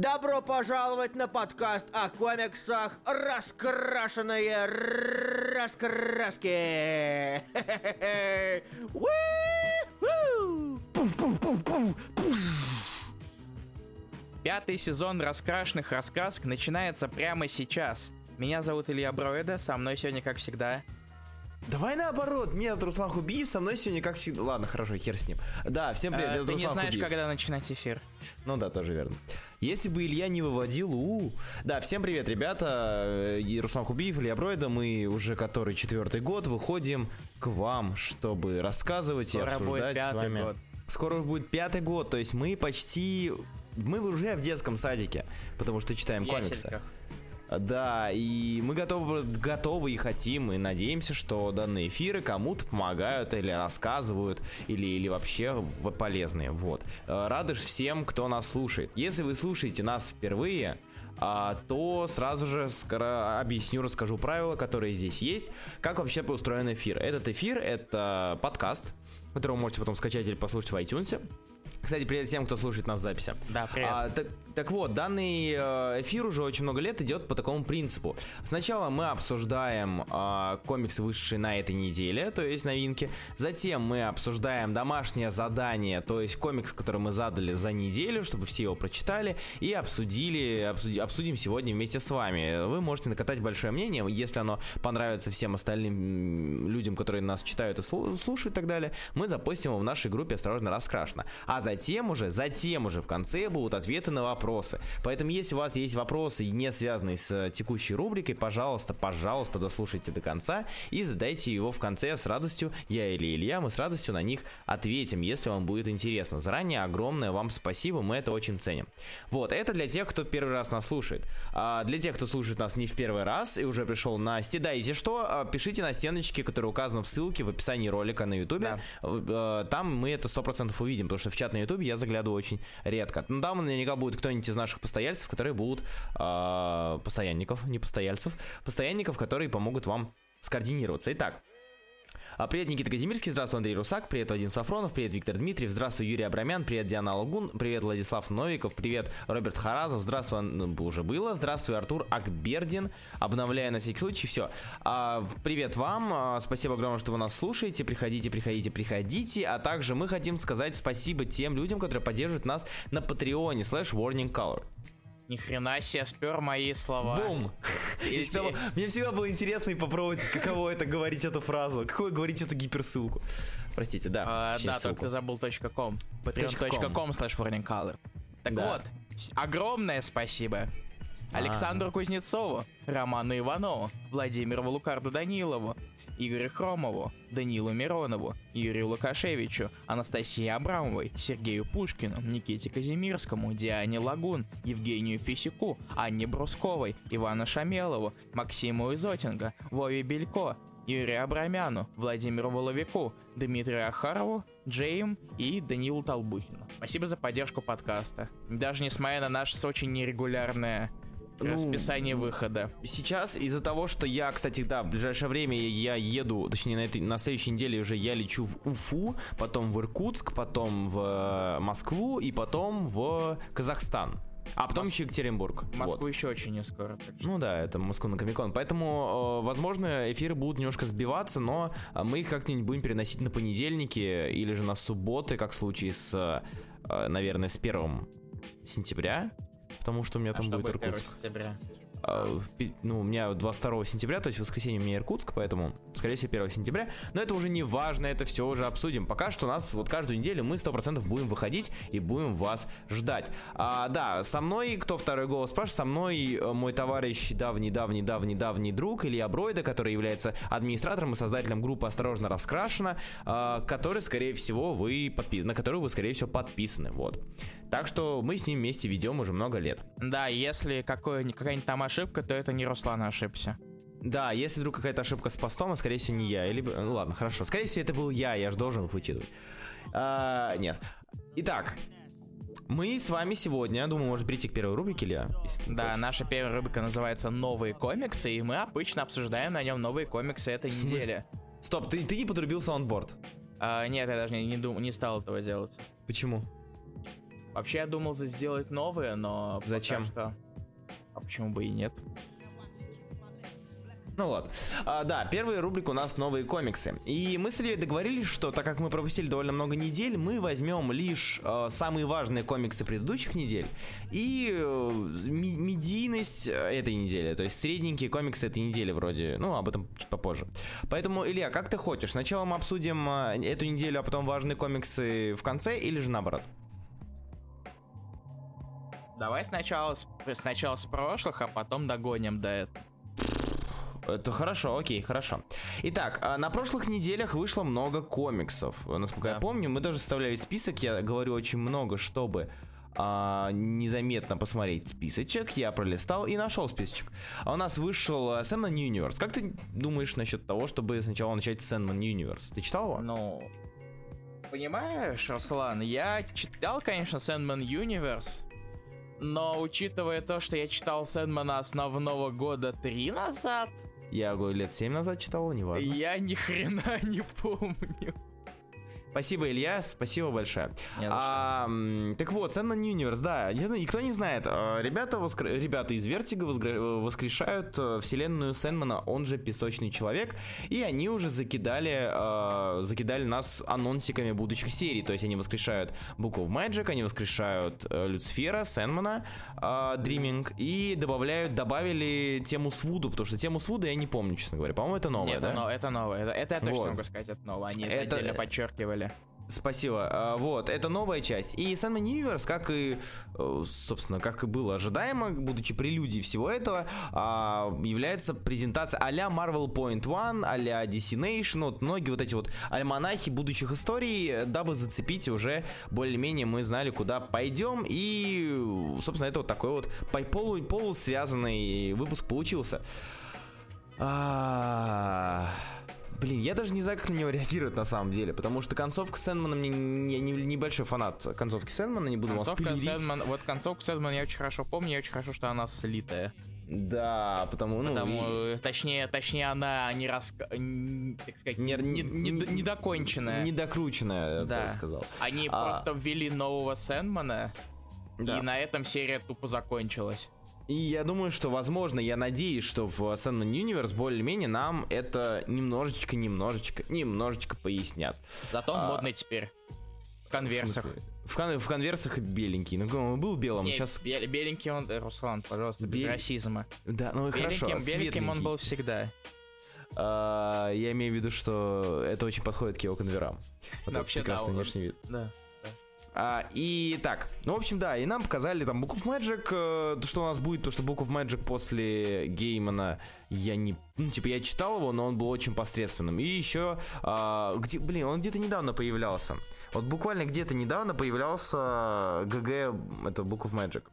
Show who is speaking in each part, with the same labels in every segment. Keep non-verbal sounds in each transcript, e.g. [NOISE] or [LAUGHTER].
Speaker 1: Добро пожаловать на подкаст о комиксах «Раскрашенные раскраски». [LAUGHS]
Speaker 2: Пятый сезон раскрашенных рассказок начинается прямо сейчас. Меня зовут Илья Броида, со мной сегодня, как всегда,
Speaker 3: Давай наоборот, меня зовут Руслан Хубиев, со мной сегодня как всегда... Ладно, хорошо, хер с ним. Да, всем привет,
Speaker 2: э,
Speaker 3: меня
Speaker 2: ты
Speaker 3: зовут
Speaker 2: не
Speaker 3: Руслан
Speaker 2: знаешь,
Speaker 3: Хубиев.
Speaker 2: когда начинать эфир.
Speaker 3: Ну да, тоже верно. Если бы Илья не выводил, у, Да, всем привет, ребята. И Руслан Хубиев, Илья Бройда. Мы уже который четвертый год выходим к вам, чтобы рассказывать
Speaker 2: Скоро
Speaker 3: и обсуждать с вами.
Speaker 2: год.
Speaker 3: Скоро будет пятый год, то есть мы почти... Мы уже в детском садике, потому что читаем комиксы. Да, и мы готовы, готовы и хотим, и надеемся, что данные эфиры кому-то помогают или рассказывают, или, или вообще полезные. Вот. Э, Рады ж всем, кто нас слушает. Если вы слушаете нас впервые, а, то сразу же скоро объясню, расскажу правила, которые здесь есть, как вообще устроен эфир. Этот эфир — это подкаст, который вы можете потом скачать или послушать в iTunes. Кстати, привет всем, кто слушает нас в записи.
Speaker 2: Да, привет.
Speaker 3: А, так, так вот, данный э, эфир уже очень много лет идет по такому принципу. Сначала мы обсуждаем э, комиксы, вышедшие на этой неделе, то есть новинки. Затем мы обсуждаем домашнее задание, то есть комикс, который мы задали за неделю, чтобы все его прочитали и обсудили, обсуди- обсудим сегодня вместе с вами. Вы можете накатать большое мнение, если оно понравится всем остальным людям, которые нас читают и слу- слушают и так далее, мы запостим его в нашей группе «Осторожно, раскрашено». А затем уже, затем уже в конце будут ответы на вопросы. Поэтому, если у вас есть вопросы, не связанные с э, текущей рубрикой, пожалуйста, пожалуйста, дослушайте до конца и задайте его в конце с радостью. Я или Илья, мы с радостью на них ответим, если вам будет интересно. Заранее огромное вам спасибо, мы это очень ценим. Вот, это для тех, кто первый раз нас слушает. А для тех, кто слушает нас не в первый раз и уже пришел на сте, да, если что, а, пишите на стеночке, которая указана в ссылке в описании ролика на ютубе. Э, Там мы это 100% увидим, потому что в чат на ютубе я заглядываю очень редко. Ну, там наверняка будет кто-нибудь из наших постояльцев, которые будут э, постоянников, не постояльцев, постоянников, которые помогут вам скоординироваться. Итак, Привет, Никита Казимирский, здравствуй, Андрей Русак, привет, Вадим Сафронов, привет, Виктор Дмитриев, здравствуй, Юрий Абрамян, привет, Диана Лагун, привет, Владислав Новиков, привет, Роберт Харазов, здравствуй, ну, уже было, здравствуй, Артур Акбердин, обновляю на всякий случай, все. привет вам, а, спасибо огромное, что вы нас слушаете, приходите, приходите, приходите, а также мы хотим сказать спасибо тем людям, которые поддерживают нас на Патреоне, слэш Warning Color.
Speaker 2: Ни хрена себе спер мои слова.
Speaker 3: Бум! [LAUGHS] Мне всегда было интересно и попробовать, каково это говорить эту фразу, какое говорить эту гиперссылку. Простите, да.
Speaker 2: А, да, только забыл .com. patreon.com slash. Так вот, огромное спасибо Александру Кузнецову, Роману Иванову, Владимиру Лукарду Данилову, Игорю Хромову, Данилу Миронову, Юрию Лукашевичу, Анастасии Абрамовой, Сергею Пушкину, Никите Казимирскому, Диане Лагун, Евгению Фисику, Анне Брусковой, Ивану Шамелову, Максиму Изотинга, Вове Белько, Юрию Абрамяну, Владимиру Воловику, Дмитрию Ахарову, Джейм и Данилу Толбухину. Спасибо за поддержку подкаста. Даже несмотря на наше очень нерегулярное
Speaker 3: Ну,
Speaker 2: расписание выхода.
Speaker 3: Сейчас из-за того, что я, кстати, да, в ближайшее время я еду, точнее на, этой, на следующей неделе уже я лечу в Уфу, потом в Иркутск, потом в э, Москву и потом в Казахстан. А потом еще Екатеринбург.
Speaker 2: Москву
Speaker 3: Вот.
Speaker 2: еще очень не скоро.
Speaker 3: Ну да, это Москва на Комикон. Поэтому, э, возможно, эфиры будут немножко сбиваться, но э, мы их как-нибудь будем переносить на понедельники или же на субботы, как в случае с, э, наверное, с 1 сентября. Потому что у меня
Speaker 2: А
Speaker 3: там будет
Speaker 2: будет 1
Speaker 3: Иркутск.
Speaker 2: сентября?
Speaker 3: А, ну, у меня 22 сентября, то есть в воскресенье у меня Иркутск, поэтому, скорее всего, 1 сентября. Но это уже не важно, это все уже обсудим. Пока что у нас вот каждую неделю мы 100% будем выходить и будем вас ждать. А, да, со мной, кто второй голос спрашивает, со мной э, мой товарищ, давний-давний-давний-давний друг Илья Бройда, который является администратором и создателем группы «Осторожно, раскрашено», а, который, скорее всего, вы подпис... на которую вы, скорее всего, подписаны, вот. Так что мы с ним вместе ведем уже много лет.
Speaker 2: Да, если какой- какая-нибудь там ошибка, то это не Руслан ошибся.
Speaker 3: Да, если вдруг какая-то ошибка с постом, а скорее всего не я. Либо, ну ладно, хорошо. Скорее всего это был я, я же должен их вычитывать. А, нет. Итак, мы с вами сегодня, думаю, может перейти к первой рубрике, Илья?
Speaker 2: Да,
Speaker 3: против.
Speaker 2: наша первая рубрика называется «Новые комиксы», и мы обычно обсуждаем на нем новые комиксы этой недели.
Speaker 3: Стоп, ты, ты не подрубил soundboard.
Speaker 2: А, нет, я даже не, не, дум- не стал этого делать.
Speaker 3: Почему?
Speaker 2: Вообще я думал сделать новые, но
Speaker 3: Зачем?
Speaker 2: что- А почему бы и нет?
Speaker 3: Ну вот. А, да, первая рубрика у нас новые комиксы. И мы с Ильей договорились, что так как мы пропустили довольно много недель, мы возьмем лишь э, самые важные комиксы предыдущих недель и э, медийность этой недели. То есть средненькие комиксы этой недели вроде. Ну, об этом чуть попозже. Поэтому, Илья, как ты хочешь? Сначала мы обсудим э, эту неделю, а потом важные комиксы в конце или же наоборот?
Speaker 2: Давай сначала с, сначала с прошлых, а потом догоним до этого.
Speaker 3: Это хорошо, окей, хорошо. Итак, а, на прошлых неделях вышло много комиксов. Насколько я
Speaker 2: Да.
Speaker 3: помню, мы даже составляли список. Я говорю очень много, чтобы а, незаметно посмотреть списочек. Я пролистал и нашел списочек. А у нас вышел Sandman Universe. Как ты думаешь насчет того, чтобы сначала начать Sandman Universe? Ты читал его?
Speaker 2: Ну, понимаешь, Руслан, я читал, конечно, Sandman Universe, но учитывая то, что я читал Сэндмана основного года три назад,
Speaker 3: Я говорю, лет 7 назад читал неважно.
Speaker 2: я ни хрена [LAUGHS] не помню.
Speaker 3: Спасибо, Илья, спасибо большое. А, так вот, Sandman Universe, да, не знаю, и кто не знает, а, ребята, воскр- ребята из Vertigo возгра- воскрешают э, вселенную Сэндмана, он же Песочный Человек, и они уже закидали, а, закидали нас анонсиками будущих серий, то есть они воскрешают Book of Magic, они воскрешают э, Люцифера, Сэндмана, а, Dreaming, и добавляют, добавили тему Свуду, потому что тему Свуда я не помню, честно говоря, по-моему, это новое,
Speaker 2: Нет,
Speaker 3: да?
Speaker 2: это, но- это новое. Это, это я точно
Speaker 3: Вот.
Speaker 2: могу сказать, это новое. Они это,
Speaker 3: Это-
Speaker 2: отдельно подчеркивали.
Speaker 3: Спасибо. А, Вот, это новая часть. И Sandman Universe, как и, э, собственно, как и было ожидаемо, будучи прелюдией всего этого, а, является презентация а-ля Marvel Point One, а-ля DC Nation, вот многие вот эти вот альманахи будущих историй, дабы зацепить уже более-менее мы знали, куда пойдем, и, собственно, это вот такой вот по- полу, полусвязанный выпуск получился. А, Блин, я даже не знаю, как на него реагировать на самом деле, потому что концовка Сэндмана мне не, не- небольшой фанат концовки Сэндмана, не буду вас
Speaker 2: Концовка
Speaker 3: пилить.
Speaker 2: Сэндман, вот концовку Сэндмана я очень хорошо помню, я очень хорошо, что она слитая.
Speaker 3: Да, потому, ну,
Speaker 2: Потому,
Speaker 3: и-
Speaker 2: э, точнее, точнее, она не раска... н- так сказать,
Speaker 3: Не-
Speaker 2: не, не-
Speaker 3: не-
Speaker 2: недоконченная.
Speaker 3: недокрученная, я
Speaker 2: Да.
Speaker 3: бы сказал.
Speaker 2: Они
Speaker 3: А.
Speaker 2: просто ввели нового Сэндмана,
Speaker 3: Да.
Speaker 2: и на этом серия тупо закончилась.
Speaker 3: И я думаю, что, возможно, я надеюсь, что в Sandman Universe более-менее нам это немножечко, немножечко, немножечко пояснят.
Speaker 2: Зато он
Speaker 3: А.
Speaker 2: модный теперь. В конверсах.
Speaker 3: В, кон- в конверсах беленький. Ну, он был белым,
Speaker 2: Не,
Speaker 3: сейчас...
Speaker 2: бел- беленький он... э, Руслан, пожалуйста, без
Speaker 3: Бель-
Speaker 2: расизма.
Speaker 3: Да, ну и хорошо,
Speaker 2: Беленьким, беленьким он
Speaker 3: светленький.
Speaker 2: был всегда.
Speaker 3: А, я имею в виду, что это очень подходит к его конверам. Вот
Speaker 2: Да,
Speaker 3: этот
Speaker 2: вообще, да,
Speaker 3: прекрасный
Speaker 2: он-
Speaker 3: внешний вид.
Speaker 2: Да.
Speaker 3: А, и так, ну, в общем, да, и нам показали там Book of Magic, э, что у нас будет, потому что Book of Magic после Геймана, я не, ну, типа, я читал его, но он был очень посредственным. И еще, а, где, блин, он где-то недавно появлялся. Вот буквально где-то недавно появлялся ГГ, это Book of Magic.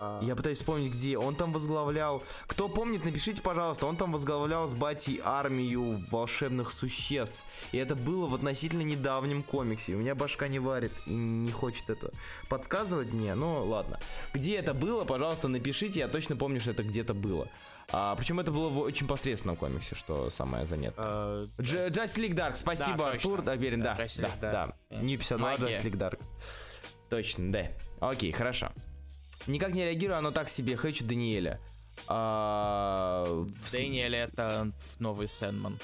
Speaker 2: А,
Speaker 3: Я пытаюсь вспомнить, где. Он там возглавлял... Кто помнит, напишите, пожалуйста. Он там возглавлял с Батей армию волшебных существ. И это было в относительно недавнем комиксе. У меня башка не варит и не хочет это подсказывать мне. Ну, ладно. Где это было, пожалуйста, напишите. Я точно помню, что это где-то было. А, причем это было в очень посредственном комиксе, что самое занятное.
Speaker 2: э,
Speaker 3: Дж- Justice League Dark, спасибо,
Speaker 2: Да,
Speaker 3: Артур, уверен, да,
Speaker 2: Да,
Speaker 3: да, да. New 52,
Speaker 2: Магия.
Speaker 3: Justice League Dark. Точно, да. Окей, хорошо. Никак не реагирую, оно так себе. Хочу Даниэля. А,
Speaker 2: Дэниэль это новый Сэндман.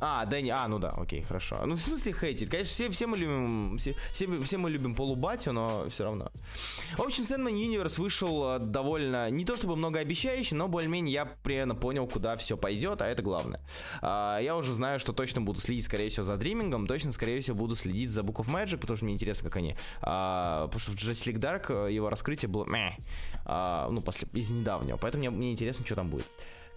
Speaker 3: А, Дэнни, а, ну да, окей, хорошо. Ну, в смысле хейтит? Конечно, все, все мы любим, все, все, все мы любим полубатю, но все равно. В общем, Sandman Universe вышел э, довольно, не то чтобы многообещающий, но более-менее я примерно понял, куда все пойдет, а это главное. А, я уже знаю, что точно буду следить, скорее всего, за Дримингом, точно, скорее всего, буду следить за Book of Magic, потому что мне интересно, как они. А, потому что в Justice League Dark э, его раскрытие было, а, ну, после, из недавнего, поэтому мне, мне интересно, что там будет.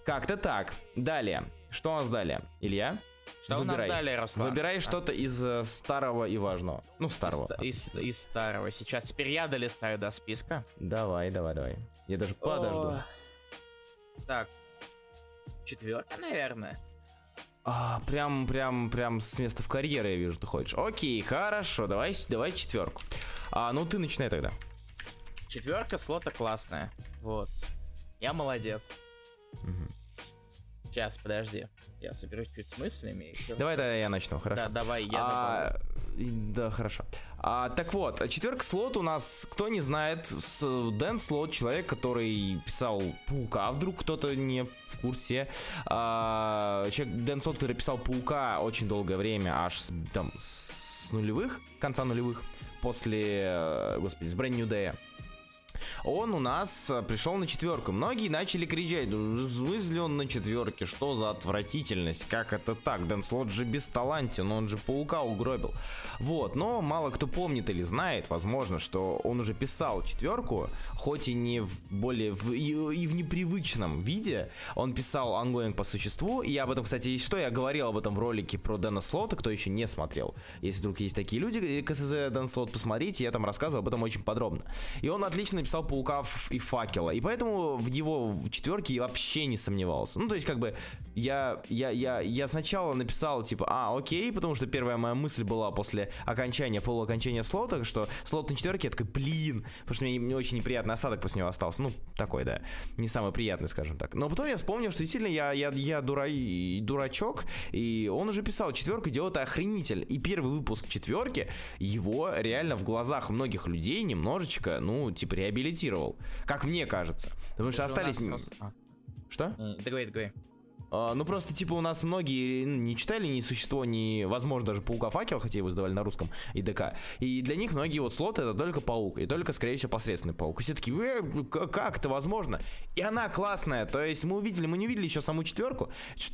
Speaker 3: Как-то так. Далее. Что у нас далее? Илья?
Speaker 2: Что у нас
Speaker 3: Выбирай.
Speaker 2: далее, Руслан?
Speaker 3: Выбирай
Speaker 2: А,
Speaker 3: что-то из э, старого и важного. Ну, старого.
Speaker 2: Из, из- из старого. Сейчас теперь я долистаю до списка.
Speaker 3: Давай, давай, давай. Я даже подожду.
Speaker 2: О, Так. Четверка, наверное.
Speaker 3: А, прям, прям, прям с места в карьеру я вижу, ты хочешь. Окей, хорошо, давай, давай четверку. А, ну ты начинай тогда.
Speaker 2: Четверка слота классная. Вот. Я молодец. Сейчас, подожди. Я соберусь чуть с мыслями.
Speaker 3: Давай тогда я начну, хорошо.
Speaker 2: Да, давай, я
Speaker 3: А, Да, хорошо. А, так вот, четверг слот у нас, кто не знает, с- Дэн Слот, человек, который писал Паука, вдруг кто-то не в курсе. А, человек, Дэн Слот, который писал Паука очень долгое время, аж с, там с нулевых, конца нулевых, после, э, господи, с Brand New Day. Он у нас э, пришел на четверку. Многие начали кричать, «Ну, в смысле он на четверке? Что за отвратительность? Как это так? Дэн Слот же бесталантен, он же паука угробил. Вот, но мало кто помнит или знает, возможно, что он уже писал четверку, хоть и не в более в, и, и в непривычном виде. Он писал ангоинг по существу, и об этом, кстати, что, я говорил об этом в ролике про Дэна Слота, кто еще не смотрел. Если вдруг есть такие люди, э, КСЗ Дэн Слот, посмотрите, я там рассказываю об этом очень подробно. И он отлично написал Паука и Факела, и поэтому в его четверке я вообще не сомневался. Ну, то есть, как бы, я, я, я, я сначала написал, типа, а, окей, потому что первая моя мысль была после окончания, полуокончания слота, что слот на четверке, я такой, блин, потому что мне, мне очень неприятный осадок после него остался. Ну, такой, да, не самый приятный, скажем так. Но потом я вспомнил, что действительно я, я, я дура, дурачок, и он уже писал, четверка делает охренитель. И первый выпуск четверки его реально в глазах многих людей немножечко, ну, типа, реабилитировал. Как мне кажется. Потому что остались... Что?
Speaker 2: э, Договори, договори.
Speaker 3: А, ну просто типа у нас многие ну, не читали ни существо, ни, возможно, даже паука факел, хотя его издавали на русском и ДК. И для них многие вот слоты это только паук, и только, скорее всего, посредственный паук. И все такие, «Э, к- как это возможно? И она классная. То есть мы увидели, мы не увидели еще саму четверку,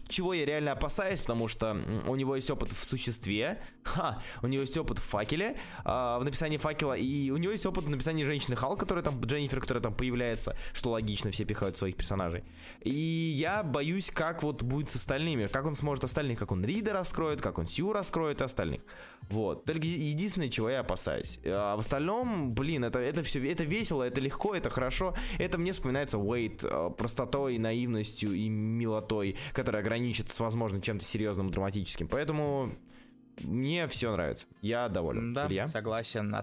Speaker 3: чего я реально опасаюсь, потому что у него есть опыт в существе, ха, у него есть опыт в факеле, а, в написании факела, и у него есть опыт в написании женщины Хал, которая там, Дженнифер, которая там появляется, что логично, все пихают своих персонажей. И я боюсь, как вот будет с остальными, как он сможет остальных, как он Рида раскроет, как он Сью раскроет остальных. Вот. Только единственное, чего я опасаюсь. А в остальном, блин, это, это все, это весело, это легко, это хорошо. Это мне вспоминается Уэйт э, простотой, наивностью и милотой, которая граничит с, возможно, чем-то серьезным, драматическим. Поэтому мне все нравится. Я доволен.
Speaker 2: Да,
Speaker 3: Илья?
Speaker 2: согласен.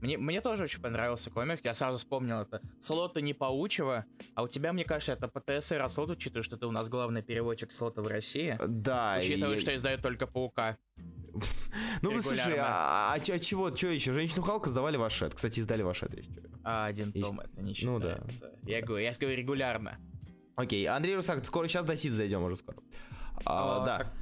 Speaker 2: Мне, мне тоже очень понравился комикс. Я сразу вспомнил это. Слота не паучего, а у тебя, мне кажется, это ПТСР от слота, учитывая, что ты у нас главный переводчик слота в России.
Speaker 3: Да.
Speaker 2: Учитывая,
Speaker 3: и-
Speaker 2: что издает только паука.
Speaker 3: Ну, вы слушай, а, а а чего, что еще? Женщину Халка сдавали в Ашет. Кстати, издали в Ашет.
Speaker 2: А один том это не
Speaker 3: ну да.
Speaker 2: Я говорю, я говорю регулярно.
Speaker 3: Окей, Андрей Русак, скоро сейчас до Сид зайдем уже скоро. А,
Speaker 2: А,
Speaker 3: да.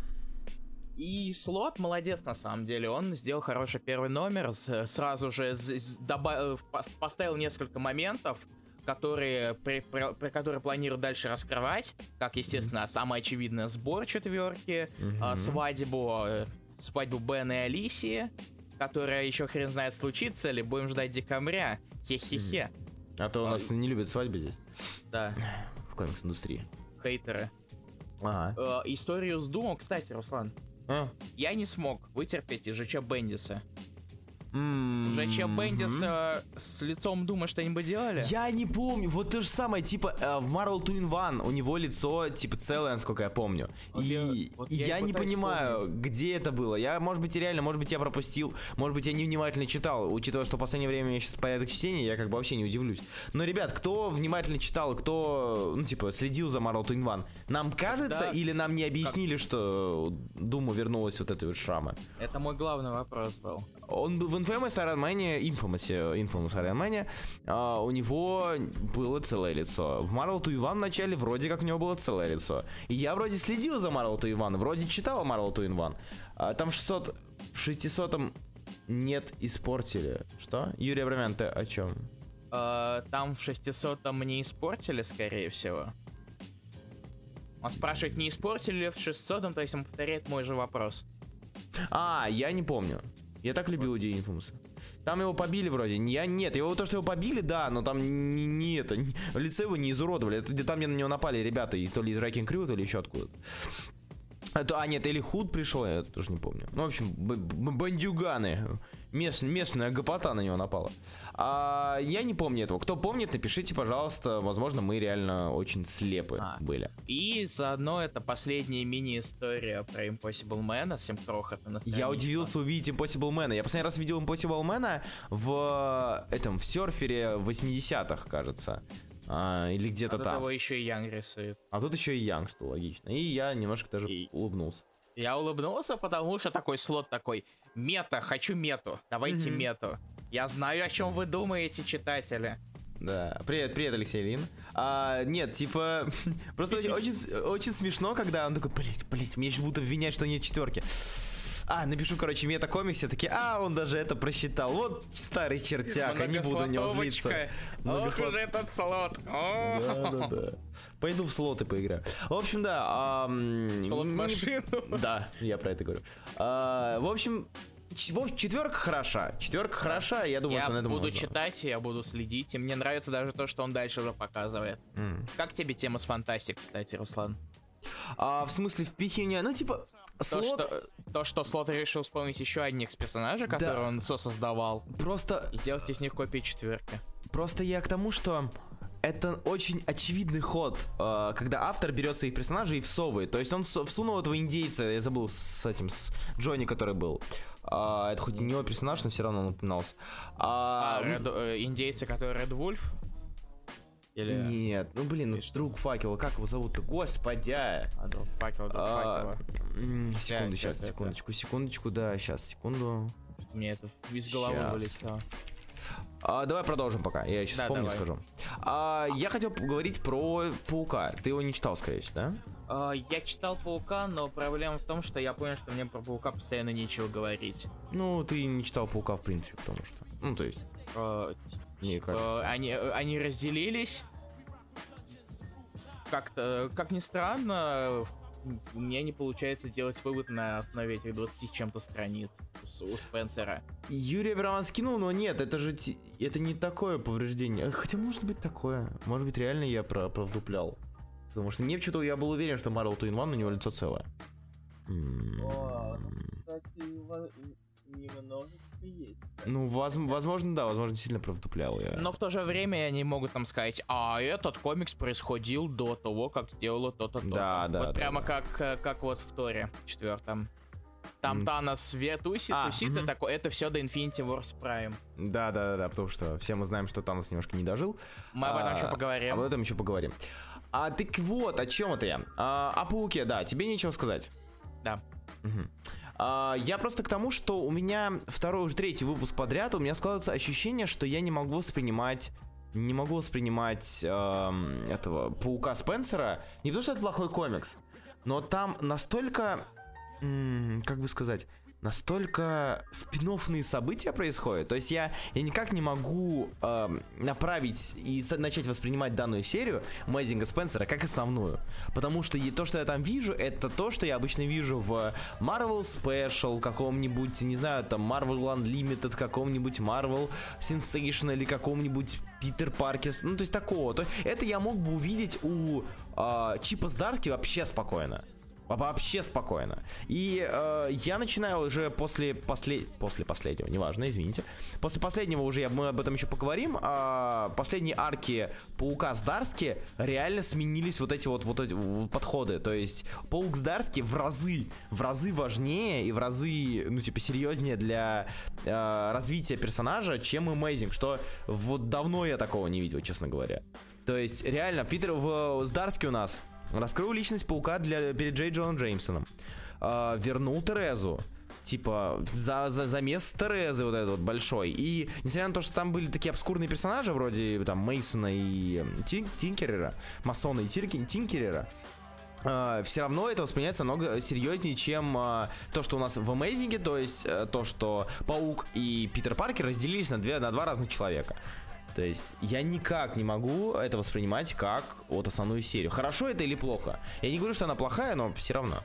Speaker 2: И слот молодец на самом деле. Он сделал хороший первый номер, сразу же з- з- доба- пос- поставил несколько моментов, которые, при, при- при- которые планируют дальше раскрывать. Как, естественно, самое очевидное сбор четверки, а,
Speaker 3: Мгм.
Speaker 2: свадьбу, э, свадьбу Бена и Алисии, которая еще хрен знает случится ли, будем ждать декабря. Хе-хе-хе.
Speaker 3: А то у нас не любят свадьбы здесь,
Speaker 2: Да,
Speaker 3: в комикс-индустрии.
Speaker 2: хейтеры.
Speaker 3: Ага.
Speaker 2: Э, историю с Думом, кстати, Руслан,
Speaker 3: А.
Speaker 2: я не смог вытерпеть ЖЧ Бендиса.
Speaker 3: Мгм.
Speaker 2: Бендиса с лицом Дума что-нибудь делали?
Speaker 3: Я не помню, вот то же самое, типа э, в Marvel Twin One у него лицо типа целое, насколько я помню.
Speaker 2: Вот
Speaker 3: и
Speaker 2: я- вот я
Speaker 3: я, не понимаю,
Speaker 2: вспомнить.
Speaker 3: где это было. Я, может быть, и реально, может быть, я пропустил, может быть, я невнимательно читал. Учитывая, что в последнее время меня сейчас порядок чтения, я как бы вообще не удивлюсь. Но, ребят, кто внимательно читал, кто, ну, типа, следил за Marvel Twin One, нам кажется или нам не объяснили, что Думу вернулась вот этой вот шрамы?
Speaker 2: Это мой главный вопрос был.
Speaker 3: Он был в Infamous Iron Man, Infamous, Infamous Iron Man, а, у него было целое лицо. В Marvel to в начале вроде как у него было целое лицо. И я вроде следил за Marvel to Иван, вроде читал Marvel to Иван. А, там 600, в 600 нет, испортили. Что? Юрий Абрамян, ты о чем?
Speaker 2: Э, там в 600-м не испортили, скорее всего. Он спрашивает, не испортили ли в 600-м, то есть он повторяет мой же вопрос.
Speaker 3: А, я не помню. Я так любил идею Инфамуса. Там его побили вроде. Я нет, его то, что его побили, да, но там не, не это. не- лицо его не изуродовали. Это там на него напали ребята из то ли из Wrecking Crew, то ли еще откуда. А, то- а нет, или Худ пришел, я тоже не помню. Ну, в общем, бандюганы. Мест- местная гопота на него напала. А, я не помню этого. Кто помнит, напишите, пожалуйста. Возможно, мы реально очень слепы
Speaker 2: А.
Speaker 3: были.
Speaker 2: И заодно это последняя мини-история про Impossible Man, совсем крохотно на
Speaker 3: Я удивился увидеть Impossible Man. Я последний раз видел Impossible Man в этом, в серфере 80-х, кажется. А, или где-то
Speaker 2: А
Speaker 3: там.
Speaker 2: его еще и Янг рисует.
Speaker 3: А тут еще и Янг, что логично. И я немножко даже
Speaker 2: И-
Speaker 3: улыбнулся.
Speaker 2: Я улыбнулся, потому что такой слот такой. Мета, хочу мету. Давайте
Speaker 3: Мгм.
Speaker 2: мету. Я знаю, о чем вы думаете, читатели.
Speaker 3: Да. Привет, привет, Алексей Лин. А, нет, типа, [LAUGHS] просто очень, очень, смешно, когда он такой, блять, блять, мне сейчас будут обвинять, что нет четверки. А, напишу, короче, мета-комиксе, такие, а, он даже это просчитал. Вот старый чертяка, не буду на него злиться.
Speaker 2: Многослотовочка. Ох
Speaker 3: Многослот-
Speaker 2: уж этот слот.
Speaker 3: Пойду в слоты поиграю. В общем, да. ам,
Speaker 2: Слот
Speaker 3: не-
Speaker 2: машину. [LAUGHS]
Speaker 3: Да, я про это говорю. А, в общем, ч- в общем, четверка хороша. Четверка хороша, я думаю,
Speaker 2: Я
Speaker 3: что на этом
Speaker 2: буду
Speaker 3: можно.
Speaker 2: читать, я буду следить, и мне нравится даже то, что он дальше уже показывает. Как тебе тема с фантастик, кстати, Руслан?
Speaker 3: А, в смысле, впихивания, ну, типа,
Speaker 2: То,
Speaker 3: слот
Speaker 2: что, то, что Слот решил вспомнить еще одних персонажей, которые он сосоздавал,
Speaker 3: просто,
Speaker 2: и делать из них копии четверки.
Speaker 3: просто я к тому, что это очень очевидный ход, э, когда автор берет своих персонажей и всовывает. То есть он всунул этого индейца, я забыл с этим, с Джонни, который был. А, это хоть и не его персонаж, но все равно он упоминался.
Speaker 2: А,
Speaker 3: А,
Speaker 2: Ред- э, индейцы, которые Ред Вульф? Или...
Speaker 3: Нет, ну блин, ну, друг факела, как его зовут-то? Господи!
Speaker 2: А, друг факела, друг
Speaker 3: А,
Speaker 2: факела.
Speaker 3: секунду, сейчас, секундочку, секундочку, да, сейчас, секунду.
Speaker 2: Мне это из головы вылетело.
Speaker 3: А, давай продолжим пока, я сейчас
Speaker 2: Да,
Speaker 3: вспомню,
Speaker 2: давай.
Speaker 3: скажу. А, я хотел поговорить про Паука. Ты его не читал, скорее всего, да?
Speaker 2: А, я читал Паука, но проблема в том, что я понял, что мне про Паука постоянно нечего говорить.
Speaker 3: Ну, ты не читал Паука, в принципе, потому что... Ну, то есть...
Speaker 2: А,
Speaker 3: Мне
Speaker 2: типа,
Speaker 3: кажется.
Speaker 2: Они, они разделились. Как-то, как ни странно, у меня не получается делать вывод на основе этих 20 с чем-то страниц у, у Спенсера.
Speaker 3: Юрий Абрамов скинул, но нет, это же... Это не такое повреждение. Хотя, может быть, такое. Может быть, реально я про провдуплял. Потому что мне почему-то я был уверен, что Marvel 2 in 1 у него лицо целое. М.
Speaker 2: кстати, немножечко есть.
Speaker 3: Ну, воз- возможно, да, возможно, сильно провдуплял я.
Speaker 2: Но в то же время они могут там сказать, а этот комикс происходил до того, как делало то-то, то-то.
Speaker 3: Да, да,
Speaker 2: Вот
Speaker 3: да,
Speaker 2: прямо
Speaker 3: да.
Speaker 2: Как, э, как вот в Торе четвертом. Там
Speaker 3: М.
Speaker 2: Танос тусит,
Speaker 3: А,
Speaker 2: тусит,
Speaker 3: мгм.
Speaker 2: и такое, это все до Infinity Wars Prime.
Speaker 3: Да, да, да, да, потому что все мы знаем, что Танос немножко не дожил.
Speaker 2: Мы об этом
Speaker 3: А,
Speaker 2: еще поговорим.
Speaker 3: Об этом еще поговорим. А так вот, о чем это я? А, о пауке, да, тебе нечего сказать.
Speaker 2: Да.
Speaker 3: Мгм. А, я просто к тому, что у меня второй, уже третий выпуск подряд, у меня складывается ощущение, что я не могу воспринимать не могу воспринимать эм, этого паука Спенсера. Не потому что это плохой комикс, но там настолько, как бы сказать, настолько спин события происходят. То есть я, я никак не могу эм, направить и начать воспринимать данную серию Мэйзинга Спенсера как основную. Потому что то, что я там вижу, это то, что я обычно вижу в Marvel Special каком-нибудь, не знаю, там Marvel Unlimited, каком-нибудь Marvel Sensation или каком-нибудь Питер Паркер. Ну, то есть такого. То, это я мог бы увидеть у э, Чипа Сдарки вообще спокойно. Во- Вообще спокойно. И э, я начинаю уже после, после, после последнего, неважно, извините. После последнего уже я, мы об этом еще поговорим. а, последние арки Паука с Дарски реально сменились вот эти вот, вот эти вот подходы. То есть Паук с Дарски в разы, в разы важнее и в разы, ну, типа, серьезнее для э, развития персонажа, чем Amazing, что вот давно я такого не видел, честно говоря. То есть, реально, Питер в с Дарски у нас раскрыл личность паука для, перед Джей Джоном Джеймсоном. А, вернул Терезу. Типа, за, за замес Терезы вот этот вот большой. И, несмотря на то, что там были такие обскурные персонажи, вроде там Мейсона и м, Тин- Тинкерера, Масона и Тирки- Тинкерера, все равно это воспринимается намного серьезнее, чем а, то, что у нас в Amazing, то есть э, то, что Паук и Питер Паркер разделились на, две, на два разных человека. То есть я никак не могу это воспринимать как вот основную серию. Хорошо это или плохо? Я не говорю, что она плохая, но все равно.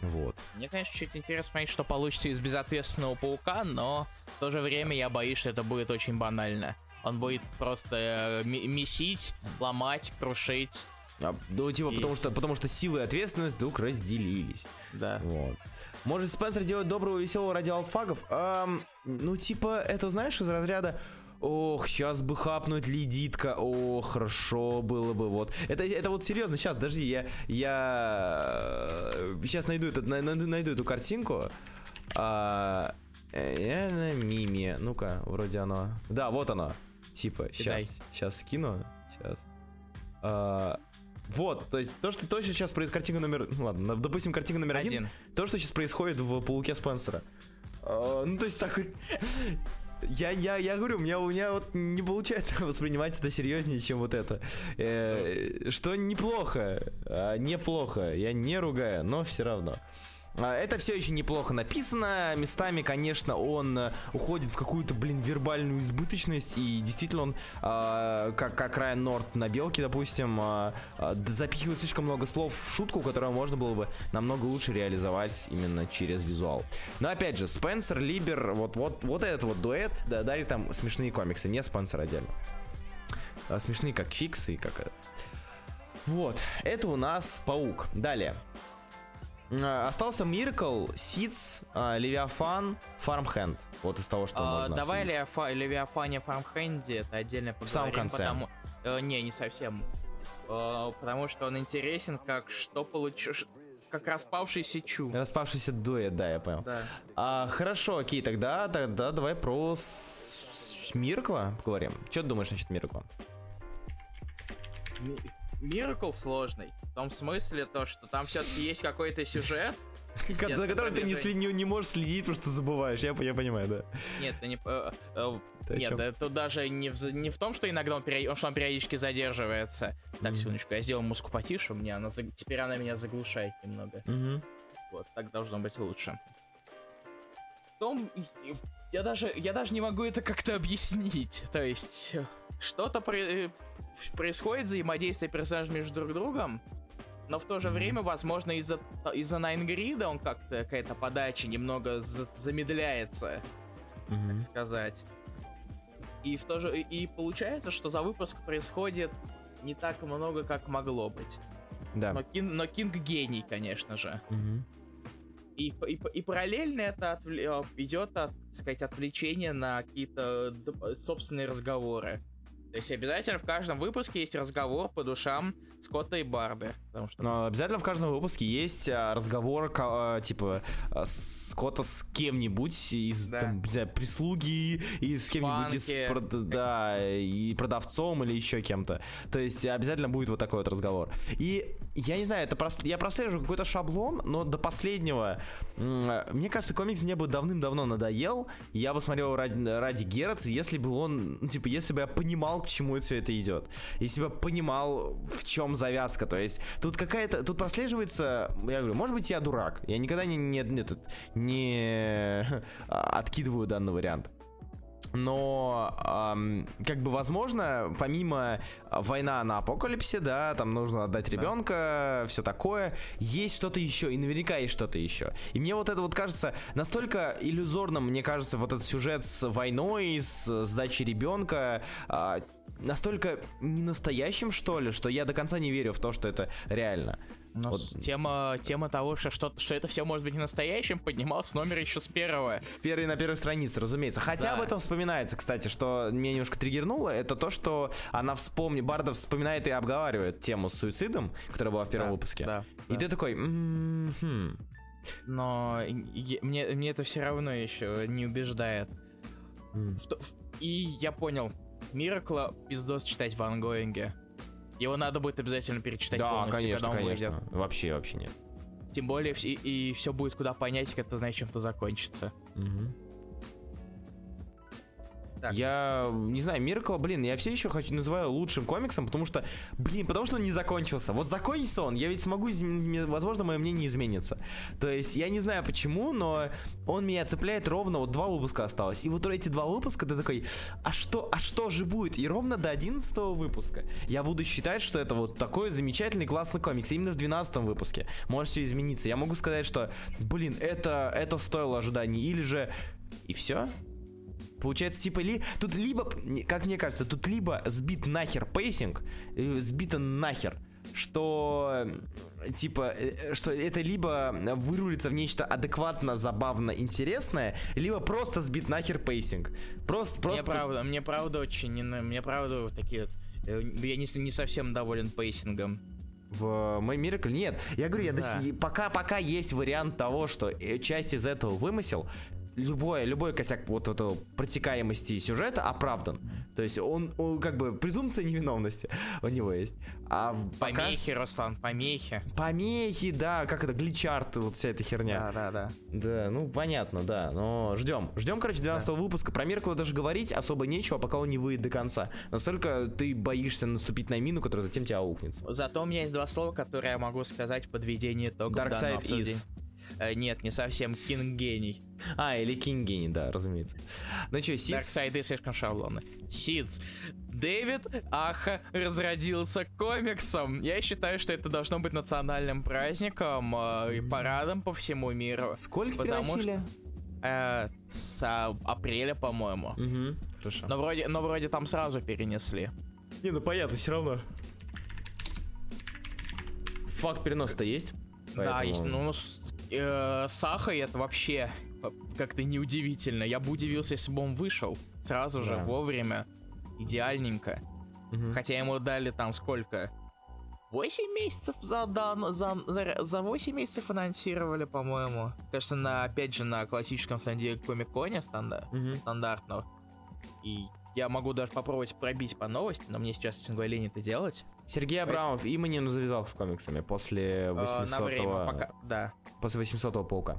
Speaker 3: Вот.
Speaker 2: Мне, конечно, чуть интересно смотреть, что получится из безответственного паука, но в то же время я боюсь, что это будет очень банально. Он будет просто э, месить, ломать, крушить.
Speaker 3: А, ну, типа,
Speaker 2: И-
Speaker 3: потому что, потому что силы и ответственность вдруг разделились.
Speaker 2: Да.
Speaker 3: Вот. Может Спенсер делать доброго и веселого ради алтфагов? Ам, ну, типа, это знаешь, из разряда Ох, сейчас бы хапнуть лидитка. О, хорошо было бы. Вот. Это, это вот серьезно. Сейчас, подожди, я. Я. Сейчас найду, этот, на- найду, найду эту картинку. А, э, на миме. Ну-ка, вроде оно. Да, вот оно. Типа,
Speaker 2: Кидай.
Speaker 3: сейчас. Сейчас скину. Сейчас. А, вот, то есть то, что, то, что сейчас происходит, картинка номер... ну Ладно, допустим, картинка номер один.
Speaker 2: Один.
Speaker 3: То, что сейчас происходит в Пауке Спенсера. А, ну, то есть так... Я, я, я говорю, у меня, у меня вот не получается [LAUGHS] воспринимать это серьезнее, чем вот это. Э, что неплохо, а, неплохо. Я не ругаю, но все равно. А, Это все еще неплохо написано. Местами, конечно, он э, уходит в какую-то, блин, вербальную избыточность. И действительно он, а, как, как Райан Норт на белке, допустим, а, д- запихивает слишком много слов в шутку, которую можно было бы намного лучше реализовать именно через визуал. Но опять же, Спенсер, Либер, вот, вот, вот этот вот дуэт да, дарит там смешные комиксы, не Спенсер отдельно. А, смешные как фиксы и как. Вот, это у нас паук. Далее. А, Остался Миркл, Сиц, а, Левиафан, Фармхенд. Вот из того, что
Speaker 2: А,
Speaker 3: можно
Speaker 2: давай. Левиафа- Левиафане Фармхенде, это отдельно поговорим.
Speaker 3: самом конце.
Speaker 2: Потому... э, не, не совсем. Э, потому что он интересен, как что получишь... Как распавшийся чу.
Speaker 3: Распавшийся дуэт, да, я понял.
Speaker 2: Да.
Speaker 3: А, хорошо, окей, тогда, тогда давай про с- Миркла поговорим. Что ты думаешь насчет Миркла?
Speaker 2: Миракл сложный. В том смысле то, что там все-таки есть какой-то сюжет. [LAUGHS]
Speaker 3: За которым ты не, не, не можешь следить, что забываешь. Я, я понимаю, да.
Speaker 2: Нет, ты не... э, э,
Speaker 3: Ты
Speaker 2: Нет, да, тут даже не в, не в том, что иногда он, пере- что он периодически задерживается. Так,
Speaker 3: Мгм.
Speaker 2: секундочку, я сделал музыку потише, мне она теперь она меня заглушает немного.
Speaker 3: Мгм.
Speaker 2: Вот, так должно быть лучше. Том, я даже, я даже не могу это как-то объяснить. То есть, э, что-то про- э, происходит, взаимодействие персонажей между друг другом, но в то же время, возможно, из-за из-за Найнгрида он как-то, какая-то подача немного за- замедляется,
Speaker 3: Мгм.
Speaker 2: так сказать. И в то же и- получается, что за выпуск происходит не так много, как могло быть.
Speaker 3: Да.
Speaker 2: Но, Кин- но Кинг гений, конечно же.
Speaker 3: Мгм.
Speaker 2: И, и, и параллельно это отвле- э, идет, от, так сказать, отвлечение на какие-то собственные разговоры. То есть обязательно в каждом выпуске есть разговор по душам Скотта и Барби. Что
Speaker 3: Но обязательно в каждом выпуске есть а, разговор, а, типа, а, Скотта с кем-нибудь из,
Speaker 2: Да.
Speaker 3: там, не знаю, прислуги, и с кем-нибудь из, прод- да, и продавцом или еще кем-то. То есть обязательно будет вот такой вот разговор. И я не знаю, это прос- я прослеживаю какой-то шаблон, но до последнего, мне кажется, комикс мне бы давным-давно надоел. Я бы смотрел ради, ради Герц, если бы он, ну, типа, если бы я понимал, к чему все это идет. Если бы я понимал, в чем завязка. То есть тут какая-то, тут прослеживается, я говорю, может быть, я дурак. Я никогда не, не, не, не [LAUGHS] откидываю данный вариант. Но, ам, как бы, возможно, помимо а, война на апокалипсе, да, там нужно отдать ребенка, все такое, есть что-то еще, и наверняка есть что-то еще. И мне вот это вот кажется настолько иллюзорным, мне кажется, вот этот сюжет с войной, с сдачей ребенка, а, настолько ненастоящим, что ли, что я до конца не верю в то, что это реально.
Speaker 2: Но
Speaker 3: Вот.
Speaker 2: с- тема, тема того, что, что, что это все может быть не настоящим, поднималась с номера еще с первого.
Speaker 3: В первой, на первой странице, разумеется. Хотя
Speaker 2: Да.
Speaker 3: об этом вспоминается, кстати, что меня немножко триггернуло, это то, что она вспомни, Барда вспоминает и обговаривает тему с суицидом, которая была в первом
Speaker 2: Да,
Speaker 3: выпуске.
Speaker 2: Да,
Speaker 3: И
Speaker 2: да.
Speaker 3: ты такой, «М-хм».
Speaker 2: Но мне, мне это все равно еще не убеждает.
Speaker 3: М.
Speaker 2: В в- И я понял. Миракла пиздос читать в ангоинге. Его надо будет обязательно перечитать
Speaker 3: Да,
Speaker 2: полностью,
Speaker 3: конечно,
Speaker 2: когда он
Speaker 3: конечно.
Speaker 2: выйдет.
Speaker 3: Вообще, вообще нет.
Speaker 2: Тем более, вс- и, все будет куда понять, когда ты знаешь, чем это закончится.
Speaker 3: Мгм. Я не знаю, Миркла, блин, я все еще хочу называю лучшим комиксом, потому что, блин, потому что он не закончился. Вот закончится он, я ведь смогу, возможно, мое мнение изменится. То есть я не знаю почему, но он меня цепляет ровно, вот два выпуска осталось. И вот эти два выпуска ты такой, а что, а что же будет? И ровно до 11 выпуска я буду считать, что это вот такой замечательный, классный комикс. Именно в 12 выпуске может все измениться. Я могу сказать, что, блин, это, это стоило ожиданий. Или же, и все? Получается, типа, ли, тут либо, как мне кажется, тут либо сбит нахер пейсинг, э, сбито нахер, что, э, типа, э, что это либо вырулится в нечто адекватно, забавно, интересное, либо просто сбит нахер пейсинг. Просто, просто...
Speaker 2: Мне правда, мне правда очень, мне правда вот такие вот, я не, не совсем доволен пейсингом.
Speaker 3: В мой Miracle нет. Я говорю, я до
Speaker 2: Да.
Speaker 3: си- пока, пока есть вариант того, что часть из этого вымысел, любой, любой косяк вот этого протекаемости сюжета оправдан. То есть он, он как бы презумпция невиновности у него есть. А пока...
Speaker 2: Помехи, Руслан, помехи.
Speaker 3: Помехи, да, как это, гличарт, вот вся эта херня.
Speaker 2: Да, да, да.
Speaker 3: Да, ну понятно, да, но ждем. Ждем, короче, 12 выпуска. Про Меркла даже говорить особо нечего, пока он не выйдет до конца. Настолько ты боишься наступить на мину, которая затем тебя аукнется.
Speaker 2: Зато у меня есть два слова, которые я могу сказать в подведении итогов
Speaker 3: Dark Side is.
Speaker 2: Э, Нет, не совсем Кинг гений.
Speaker 3: А, или Кинг Гений, да, разумеется. Ну что, Сидс?
Speaker 2: Дарксайды слишком шаблонны. Сидс. Дэвид Аха разродился комиксом. Я считаю, что это должно быть национальным праздником э, и парадом по всему миру.
Speaker 3: Сколько
Speaker 2: Потому
Speaker 3: переносили?
Speaker 2: Э, с а, апреля, по-моему.
Speaker 3: Угу, хорошо.
Speaker 2: Но вроде, но вроде там сразу перенесли.
Speaker 3: Не, ну понятно, все равно. Факт переноса-то есть?
Speaker 2: Да,
Speaker 3: Поэтому-
Speaker 2: есть, ну, э, с Ахой это вообще э, как-то неудивительно. Я бы удивился, если бы он вышел сразу же,
Speaker 3: Да.
Speaker 2: вовремя, идеальненько.
Speaker 3: Мгм.
Speaker 2: Хотя ему дали там сколько? 8 месяцев за, дан- за, за, за 8 месяцев анонсировали, по-моему. Кажется, на, опять же, на классическом Сан-Диего Комик-Коне станда, стандартно. И я могу даже попробовать пробить по новости, но мне сейчас, честно говоря, лень это делать.
Speaker 3: Сергей Абрамов именем завязал с комиксами после
Speaker 2: Э,
Speaker 3: 800
Speaker 2: на время пока, да.
Speaker 3: после 800 паука.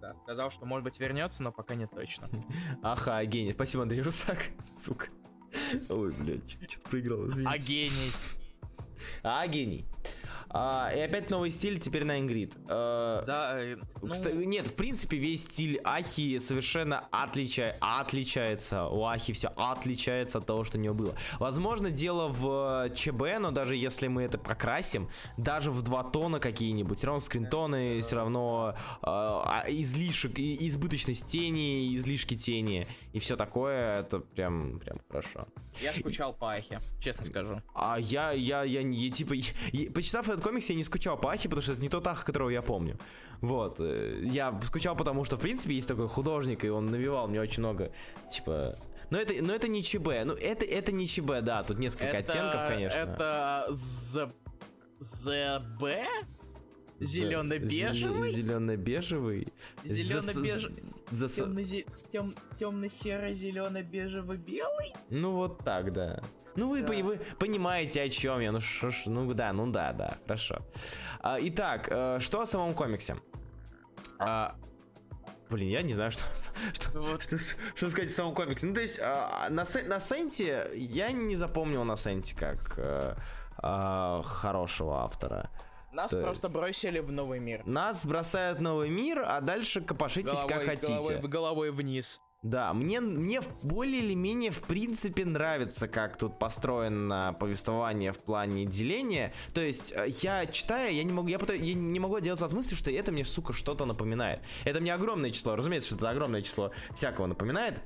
Speaker 2: да. Сказал, что, может быть, вернется, но пока не точно. [LAUGHS]
Speaker 3: Аха, гений. Спасибо, Андрей Русак. [LAUGHS] Сука. Ой, блядь, что-то проиграл, извините.
Speaker 2: А гений.
Speaker 3: А, гений. А, и опять новый стиль, теперь на Ингрид. Э,
Speaker 2: Да, э, ну,
Speaker 3: Кста- Нет, в принципе, весь стиль Ахи совершенно отлича... отличается. У Ахи все отличается от того, что у него было. Возможно, дело в ЧБ, но даже если мы это прокрасим, даже в два тона какие-нибудь, все равно скринтоны, все равно э, а, излишек, избыточность тени, излишки тени и все такое, это прям, прям хорошо.
Speaker 2: я скучал по Ахе, честно скажу.
Speaker 3: А я, я, я, не- типа, я- я- почитав этот комикс, я не скучал по Ахе, потому что это не тот Ах, которого я помню. Вот. э, Я скучал, потому что, в принципе, есть такой художник, и он навевал мне очень много, типа... Но это, но это не ЧБ. Ну, это, это не ЧБ, да, тут несколько оттенков, конечно.
Speaker 2: Это. ЗБ? Зелено-бежевый?
Speaker 3: Зелено-бежевый.
Speaker 2: Зелено-бежевый.
Speaker 3: За-
Speaker 2: Темно-серо-зелено-бежево-белый?
Speaker 3: Ну, вот так, да. Ну, вы,
Speaker 2: Да.
Speaker 3: по- вы понимаете, о чем я. Ну, шо ж, ну да, ну да, да, хорошо. А, итак, э, что о самом комиксе? А, блин, я не знаю, что, [LAUGHS] что,
Speaker 2: Вот.
Speaker 3: что, что сказать о самом комиксе. Ну, то есть, а, на, Сен- на Сенте я не запомнил на Сенте как э, а, хорошего автора.
Speaker 2: Нас
Speaker 3: То
Speaker 2: просто
Speaker 3: есть-
Speaker 2: бросили в новый мир.
Speaker 3: Нас бросают в новый мир, а дальше копошитесь как хотите.
Speaker 2: головой, головой вниз.
Speaker 3: Да, мне, мне более или менее в принципе нравится, как тут построено повествование в плане деления. То есть, э, я читая, я не могу, я, я не могу отделаться от мысли, что это мне, сука, что-то напоминает. Это мне огромное число, разумеется, что это огромное число всякого напоминает.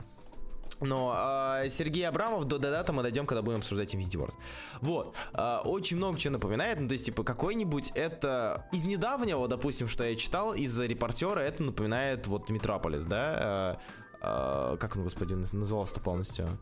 Speaker 3: Но э, Сергей Абрамов, до, даты мы дойдем, когда будем обсуждать Infinity Wars. Вот. Э, очень много чего напоминает. Ну, то есть, типа, какой-нибудь это... Из недавнего, допустим, что я читал, из репортера, это напоминает вот Метрополис, да? Э, э, как он, господи, назывался-то полностью?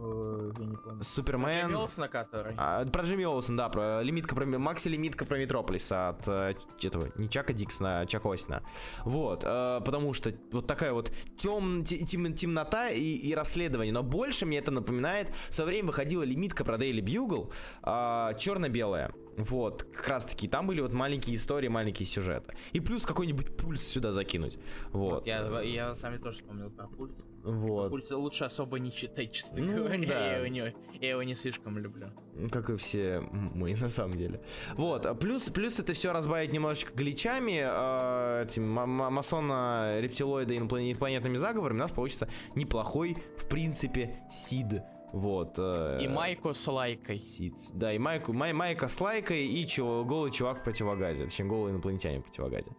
Speaker 2: Я не помню.
Speaker 3: Супермен...
Speaker 2: на который?
Speaker 3: А, про Джимми Олсен, да, про лимитка, про Макси лимитка про Метрополиса от э, этого, не Чака Диксона, а Чака Осина. Вот, э, потому что вот такая вот тем, те- тем- темнота и, и расследование. Но больше мне это напоминает, в свое время выходила лимитка про Daily Bugle, э, черно-белая. Вот, как раз таки, там были вот маленькие истории, маленькие сюжеты. И плюс какой-нибудь пульс сюда закинуть. Вот.
Speaker 2: Я, я сами тоже вспомнил про пульс.
Speaker 3: Вот.
Speaker 2: Пульс лучше особо не читать, честно
Speaker 3: Ну,
Speaker 2: говоря.
Speaker 3: да.
Speaker 2: Я, его не, я его не слишком люблю.
Speaker 3: Как и все мы, [LAUGHS] на самом деле. Вот, а плюс, плюс это все разбавить немножечко гличами, э, этим ма- ма- масона, рептилоида и иноплан- инопланетными заговорами, у нас получится неплохой, в принципе, сид. Вот. э,
Speaker 2: И майку с лайкой.
Speaker 3: Сид. Да, и майку, май, майка с лайкой и чего, голый чувак в противогазе. Точнее, голый инопланетянин в противогазе.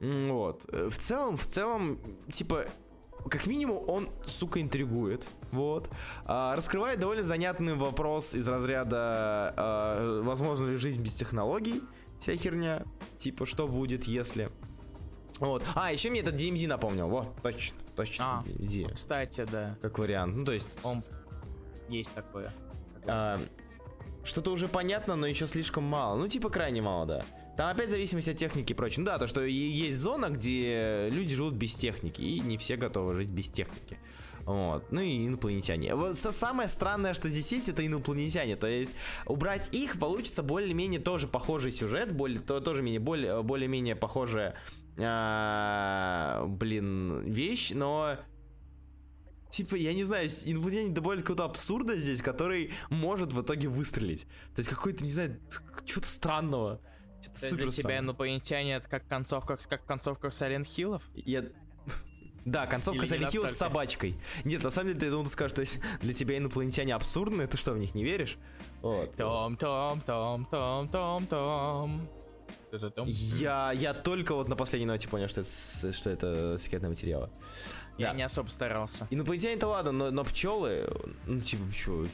Speaker 3: Вот. Э, В целом, в целом, типа, как минимум, он, сука, интригует. Вот. А, раскрывает довольно занятный вопрос из разряда а, возможно ли жизнь без технологий? Вся херня. Типа, что будет, если. Вот. А, еще мне этот DMZ напомнил. Вот, точно, точно.
Speaker 2: А.
Speaker 3: DMZ.
Speaker 2: Кстати, да,
Speaker 3: Как вариант. Ну, то есть,
Speaker 2: он есть такое.
Speaker 3: а, что-то уже понятно, но еще слишком мало. Ну, типа, крайне мало, да. Там опять зависимость от техники и прочее. Ну да, то, что есть зона, где люди живут без техники, и не все готовы жить без техники. Вот. Ну и инопланетяне. Вот самое странное, что здесь есть, это инопланетяне. То есть убрать их, получится более-менее тоже похожий сюжет, более, то, тоже менее, более, более-менее похожая, а, блин, вещь, но Типа, я не знаю, инопланетяне добавили какого-то абсурда здесь, который может в итоге выстрелить. То есть какой-то, не знаю, чего-то странного. Что-то
Speaker 2: То есть для тебя инопланетяне это как концовка, как концовка Silent Хиллов?
Speaker 3: Я... Да, концовка Silent Hill с собачкой. Нет, на самом деле, ты думал, скажешь, то есть для тебя инопланетяне абсурдные, ты что, в них не веришь? Вот.
Speaker 2: Том, том, том, том, том, том.
Speaker 3: Я, я только вот на последней ноте понял, что это, что это секретные материалы.
Speaker 2: Я
Speaker 3: Да.
Speaker 2: не особо старался.
Speaker 3: Инопланетяне-то ладно, но, но пчелы, ну типа, чё,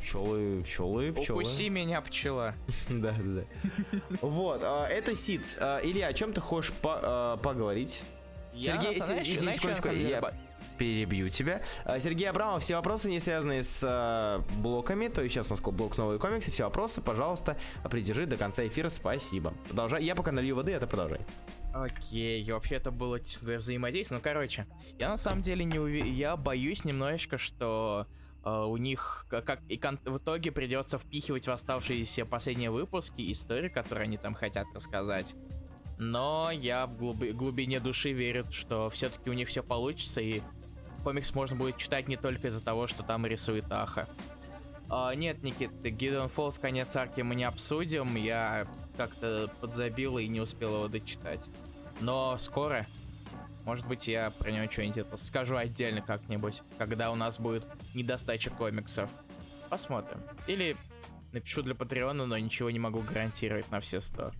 Speaker 3: пчелы, пчелы, пчелы.
Speaker 2: Укуси меня, пчела. [LAUGHS]
Speaker 3: Да, да, да. Вот, а, это Сиц. А, Илья, о чем ты хочешь а, поговорить? Сергей,
Speaker 2: я
Speaker 3: секундочку, перебью тебя. Сергей Абрамов, все вопросы, не связанные с блоками, то есть сейчас у нас блок новые комиксы, все вопросы, пожалуйста, придержи до конца эфира, спасибо. Продолжай, я пока налью воды, а ты продолжай.
Speaker 2: Окей, вообще это было, честно взаимодействие. Ну, короче, я на самом деле не уверен, я боюсь немножечко, что э, у них как и кон- в итоге придется впихивать в оставшиеся последние выпуски истории, которые они там хотят рассказать. Но я в глуби- глубине души верю, что все-таки у них все получится, и комикс можно будет читать не только из-за того, что там рисует Аха. А, нет, Никит, Гидон Фолс конец арки мы не обсудим. Я как-то подзабил и не успел его дочитать. Но скоро, может быть, я про него что-нибудь скажу отдельно как-нибудь, когда у нас будет недостача комиксов. Посмотрим. Или напишу для Патреона, но ничего не могу гарантировать на все сто.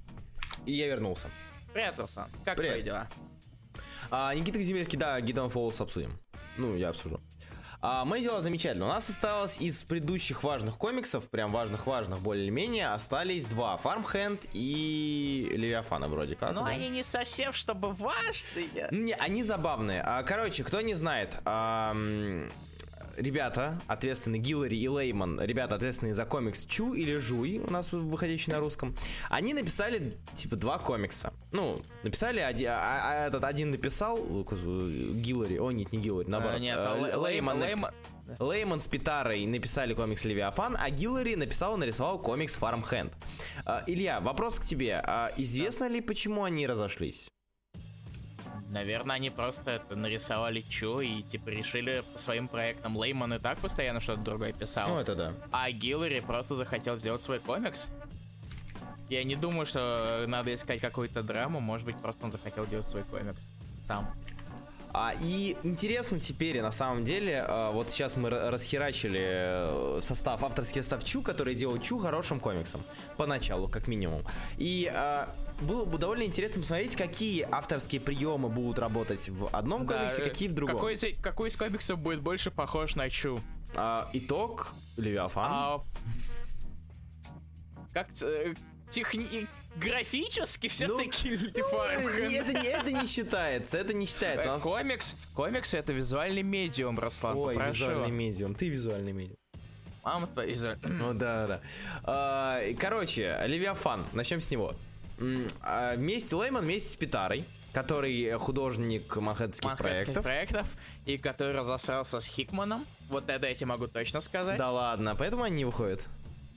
Speaker 3: И я вернулся.
Speaker 2: Привет, Руслан. Как
Speaker 3: Привет.
Speaker 2: твои дела?
Speaker 3: А, Никита Казимирский, да, Гидон Фоллс обсудим. Ну, я обсужу. А, мои дела замечательно. У нас осталось из предыдущих важных комиксов, прям важных-важных более-менее, остались два. Фармхенд и Левиафана вроде как.
Speaker 2: Ну,
Speaker 3: да?
Speaker 2: они не совсем, чтобы важные.
Speaker 3: Не, они забавные. А, короче, кто не знает, ам, ребята, ответственные Гиллари и Лейман, ребята, ответственные за комикс Чу или Жуй, у нас выходящий на русском, они написали, типа, два комикса. Ну, написали, один, а, а этот один написал, э, Гиллари, о, нет, не Гиллари, наоборот.
Speaker 2: А, нет,
Speaker 3: э,
Speaker 2: а Лей-
Speaker 3: Лейман, нап-
Speaker 2: Лейман-
Speaker 3: Лейман с Питарой написали комикс Левиафан, а Гиллари написал и нарисовал комикс Фармхенд. А, Илья, вопрос к тебе. А известно ли, почему они разошлись?
Speaker 2: Наверное, они просто это нарисовали Чу и типа решили по своим проектам. Лейман и так постоянно что-то другое писал.
Speaker 3: Ну, это да.
Speaker 2: А Гиллари просто захотел сделать свой комикс. Я не думаю, что надо искать какую-то драму. Может быть, просто он захотел делать свой комикс сам.
Speaker 3: А, и интересно теперь, на самом деле, а, вот сейчас мы ра- расхерачили э, состав, авторский состав Чу, который делал Чу хорошим комиксом. Поначалу, как минимум. И а, было бы довольно интересно посмотреть, какие авторские приемы будут работать в одном комиксе,
Speaker 2: Да, э,
Speaker 3: какие в другом.
Speaker 2: Какой, из, какой из комиксов будет больше похож на Чу?
Speaker 3: А, итог Левиафан.
Speaker 2: А, как э, техни... графически все-таки
Speaker 3: Ну, э, это, не, это не считается, это не считается. Нас-
Speaker 2: Комикс, комикс это визуальный медиум, Руслан,
Speaker 3: Ой,
Speaker 2: попрошу.
Speaker 3: визуальный медиум, ты визуальный медиум.
Speaker 2: Мама твоя визуаль-
Speaker 3: Ну да, да. А, и, Короче, Левиафан, начнем с него. А, Вместе Лейман, вместе с Питарой, который художник манхэттенских
Speaker 2: Манхэттенских
Speaker 3: проектов.
Speaker 2: проектов, и который разосрался с Хикманом. Вот это я тебе могу точно сказать.
Speaker 3: Да ладно, поэтому они не выходят.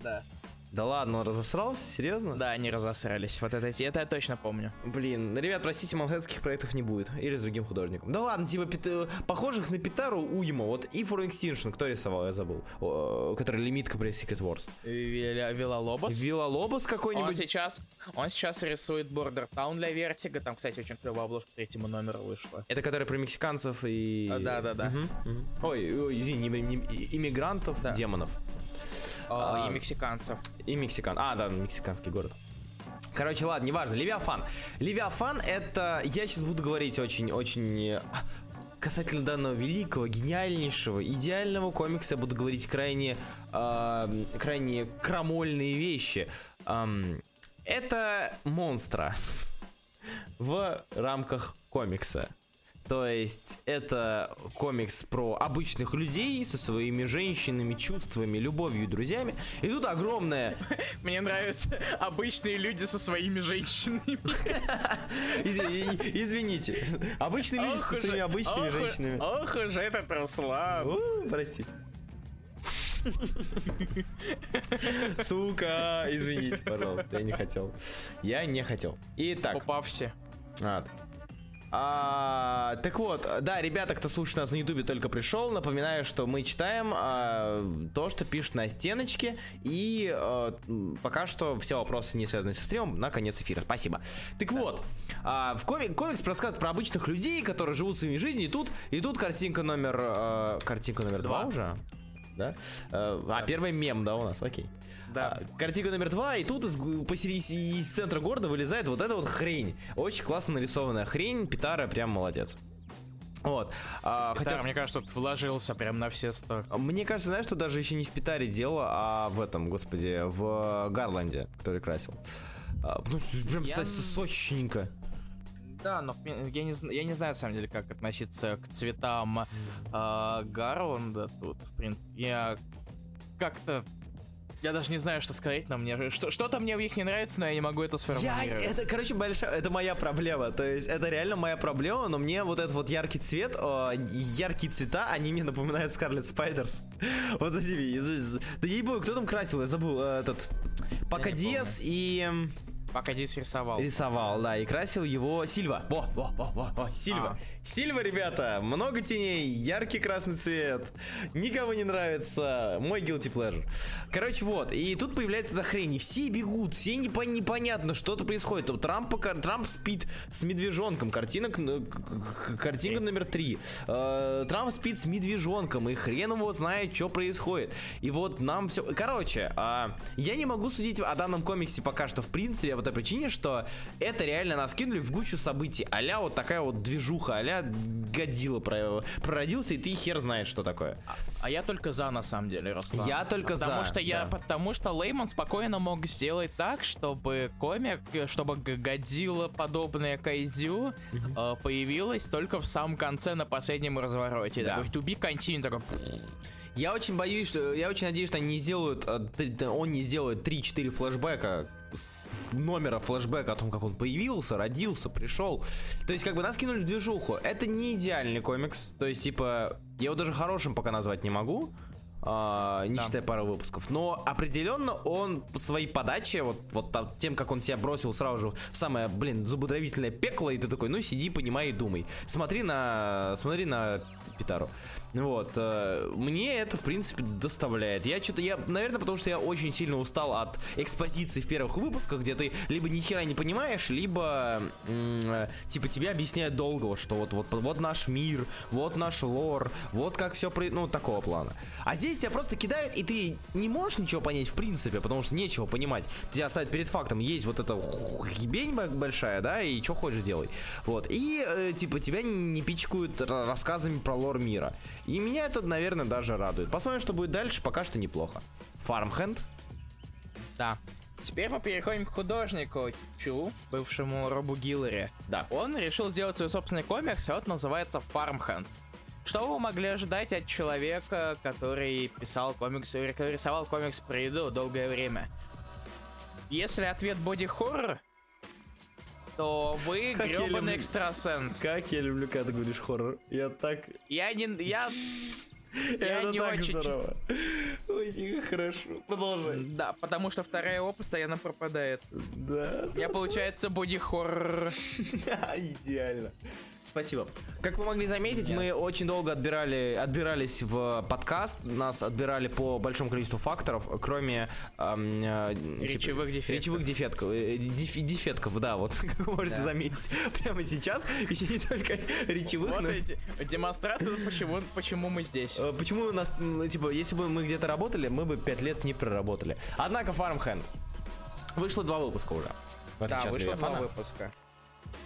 Speaker 2: Да.
Speaker 3: Да ладно, он разосрался? Серьезно?
Speaker 2: Да, они разосрались. Вот это, это я точно помню.
Speaker 3: Блин, ребят, простите, манхэттенских проектов не будет. Или с другим художником. Да ладно, типа Пит- э, похожих на Питару уйма. Вот и for Extinction, кто рисовал, я забыл. О, который лимитка при Secret Wars.
Speaker 2: Вилла Вилла Лобос.
Speaker 3: Вилла Лобос
Speaker 2: Он
Speaker 3: какой-нибудь?
Speaker 2: сейчас, он сейчас рисует Border Town для Vertigo. Там, кстати, очень клевая обложка третьему номеру вышла.
Speaker 3: Это который про мексиканцев и...
Speaker 2: Да-да-да.
Speaker 3: Мгм, мгм. Ой, ой, извини, не- не- иммигрантов,
Speaker 2: Да.
Speaker 3: демонов.
Speaker 2: А. И мексиканцев.
Speaker 3: И мексикан. А, да, мексиканский город. Короче, ладно, неважно. Левиафан. Левиафан это... Я сейчас буду говорить очень-очень... э, Касательно данного великого, гениальнейшего, идеального комикса, я буду говорить крайне, э, крайне крамольные вещи. Ам, это монстра [LAUGHS] в рамках комикса. То есть это комикс про обычных людей со своими женщинами, чувствами, любовью и друзьями. И тут огромное... [LAUGHS]
Speaker 2: Мне нравятся обычные люди со своими женщинами. [LAUGHS]
Speaker 3: Извините. Обычные люди со своими обычными женщинами.
Speaker 2: Ох уж этот Руслан.
Speaker 3: Простите. Сука, извините, пожалуйста, я не хотел. Я не хотел. Итак.
Speaker 2: Упався.
Speaker 3: А, а, так вот, да, ребята, кто слушает нас на ютубе, только пришел, напоминаю, что мы читаем а, то, что пишут на стеночке, и а, пока что все вопросы, не связанные со стримом, на конец эфира. Спасибо. Так вот, а, в коми- комикс рассказывает про обычных людей, которые живут своими жизнями, и тут, и тут картинка номер... А, картинка номер два,
Speaker 2: Два.
Speaker 3: уже? Да? А, а, первый мем, да, у нас, окей.
Speaker 2: Да.
Speaker 3: А, Картинка номер два, и тут из, посередине, из центра города вылезает вот эта вот хрень. Очень классно нарисованная хрень, Питара прям молодец. Вот. А,
Speaker 2: Хотя,
Speaker 3: хотя,
Speaker 2: мне кажется, тут вложился прям на все сто.
Speaker 3: мне кажется, знаешь, что даже еще не в Питаре дело, а в этом, господи, в Гарланде, который красил. А, ну, прям
Speaker 2: Я-
Speaker 3: со- сочненько.
Speaker 2: Да, но я не, я не знаю, на самом деле, как относиться к цветам э, Гарланда тут, в принципе. Я как-то... Я даже не знаю, что сказать, но мне... Что, что-то мне в них не нравится, но я не могу это
Speaker 3: Я,
Speaker 2: сформулировать.
Speaker 3: это, короче, большая, это моя проблема. То есть, это реально моя проблема, но мне вот этот вот яркий цвет, э, яркие цвета, они мне напоминают Скарлетт Спайдерс. [LAUGHS] Вот за тебе. Да ей бою, кто там красил? Я забыл э, этот. Пока Диас и эм,
Speaker 2: Пока здесь рисовал.
Speaker 3: рисовал, да, и красил его Сильва. Во, во, во, во, во, Сильва. Сильва, ребята, много теней, яркий красный цвет. Никому не нравится. Мой guilty pleasure. Короче, вот, и тут появляется эта хрень, и все бегут, все непон- непонятно, что-то происходит. Тут Трамп, Трамп спит с медвежонком, картинок, картинка номер три. Э, Трамп спит с медвежонком, и хрен его знает, что происходит. И вот нам все... Короче, а, я не могу судить о данном комиксе пока что, в принципе, по той причине, что это реально нас кинули в гущу событий. а вот такая вот движуха, а годила про- прородился, и ты хер знаешь, что такое.
Speaker 2: А я только за, на самом деле, Руслан.
Speaker 3: Я только
Speaker 2: потому
Speaker 3: за,
Speaker 2: Что я,
Speaker 3: да.
Speaker 2: Потому что Лейман спокойно мог сделать так, чтобы комик, чтобы Годзилла подобная Кайдзю э, появилась только в самом конце на последнем развороте.
Speaker 3: Да.
Speaker 2: Такой to be continued, такой...
Speaker 3: Я очень боюсь, что я очень надеюсь, что они не сделают, т- он не сделает 3-4 флешбека номера флешбека о том, как он появился, родился, пришел. То есть, как бы нас кинули в движуху. Это не идеальный комикс. То есть, типа, я его даже хорошим пока назвать не могу. а, не
Speaker 2: Да.
Speaker 3: считая пару выпусков. Но определенно он по своей подаче, вот, вот тем, как он тебя бросил сразу же в самое, блин, зубодравительное пекло, и ты такой, ну сиди, понимай и думай. Смотри на, смотри на Питару. Вот. э, Мне это, в принципе, доставляет. Я что-то, я, наверное, потому что я очень сильно устал от экспозиции в первых выпусках, где ты либо ни хера не понимаешь, либо, э, типа, тебе объясняют долго, что вот, вот, вот наш мир, вот наш лор, вот как все, ну, такого плана. А здесь тебя просто кидают, и ты не можешь ничего понять, в принципе, потому что нечего понимать. Тебя ставят перед фактом, есть вот эта ебень большая, да, и что хочешь делай. Вот. И, э, типа, тебя не пичкают ра- рассказами про лор мира. И меня это, наверное, даже радует. Посмотрим, что будет дальше, пока что неплохо. Фармхенд.
Speaker 2: Да. Теперь мы переходим к художнику Чу, бывшему Робу Гилларе.
Speaker 3: Да.
Speaker 2: Он решил сделать свой собственный комикс, и вот называется Farmhand. Что вы могли ожидать от человека, который писал который рисовал комикс про еду долгое время? Если ответ боди-хоррор, то вы [LAUGHS]
Speaker 3: Как
Speaker 2: гребаный
Speaker 3: люблю-
Speaker 2: экстрасенс.
Speaker 3: Как я люблю, когда ты говоришь хоррор. Я так...
Speaker 2: Я не... Я... [LAUGHS] Я
Speaker 3: это
Speaker 2: не
Speaker 3: так
Speaker 2: очень...
Speaker 3: здорово. Ой, хорошо. Продолжай.
Speaker 2: Да, потому что вторая его постоянно пропадает.
Speaker 3: Да.
Speaker 2: Я, получается, боди-хоррор. [LAUGHS]
Speaker 3: Идеально. Спасибо. Как вы могли заметить,
Speaker 2: Нет.
Speaker 3: мы очень долго отбирали, отбирались в подкаст. Нас отбирали по большому количеству факторов, кроме эм, э, типа,
Speaker 2: Речевых дефектов.
Speaker 3: Речевых дефектков. э, деф- дефектков, да, вот [LAUGHS] как вы можете
Speaker 2: Да.
Speaker 3: заметить прямо сейчас. Еще не только речевых,
Speaker 2: Вот
Speaker 3: но
Speaker 2: эти демонстрация, почему, почему мы здесь.
Speaker 3: Э, Почему у нас, типа, если бы мы где-то работали, мы бы 5 лет не проработали. Однако Farmhand. Вышло два выпуска уже.
Speaker 2: Да, вышло два выпуска.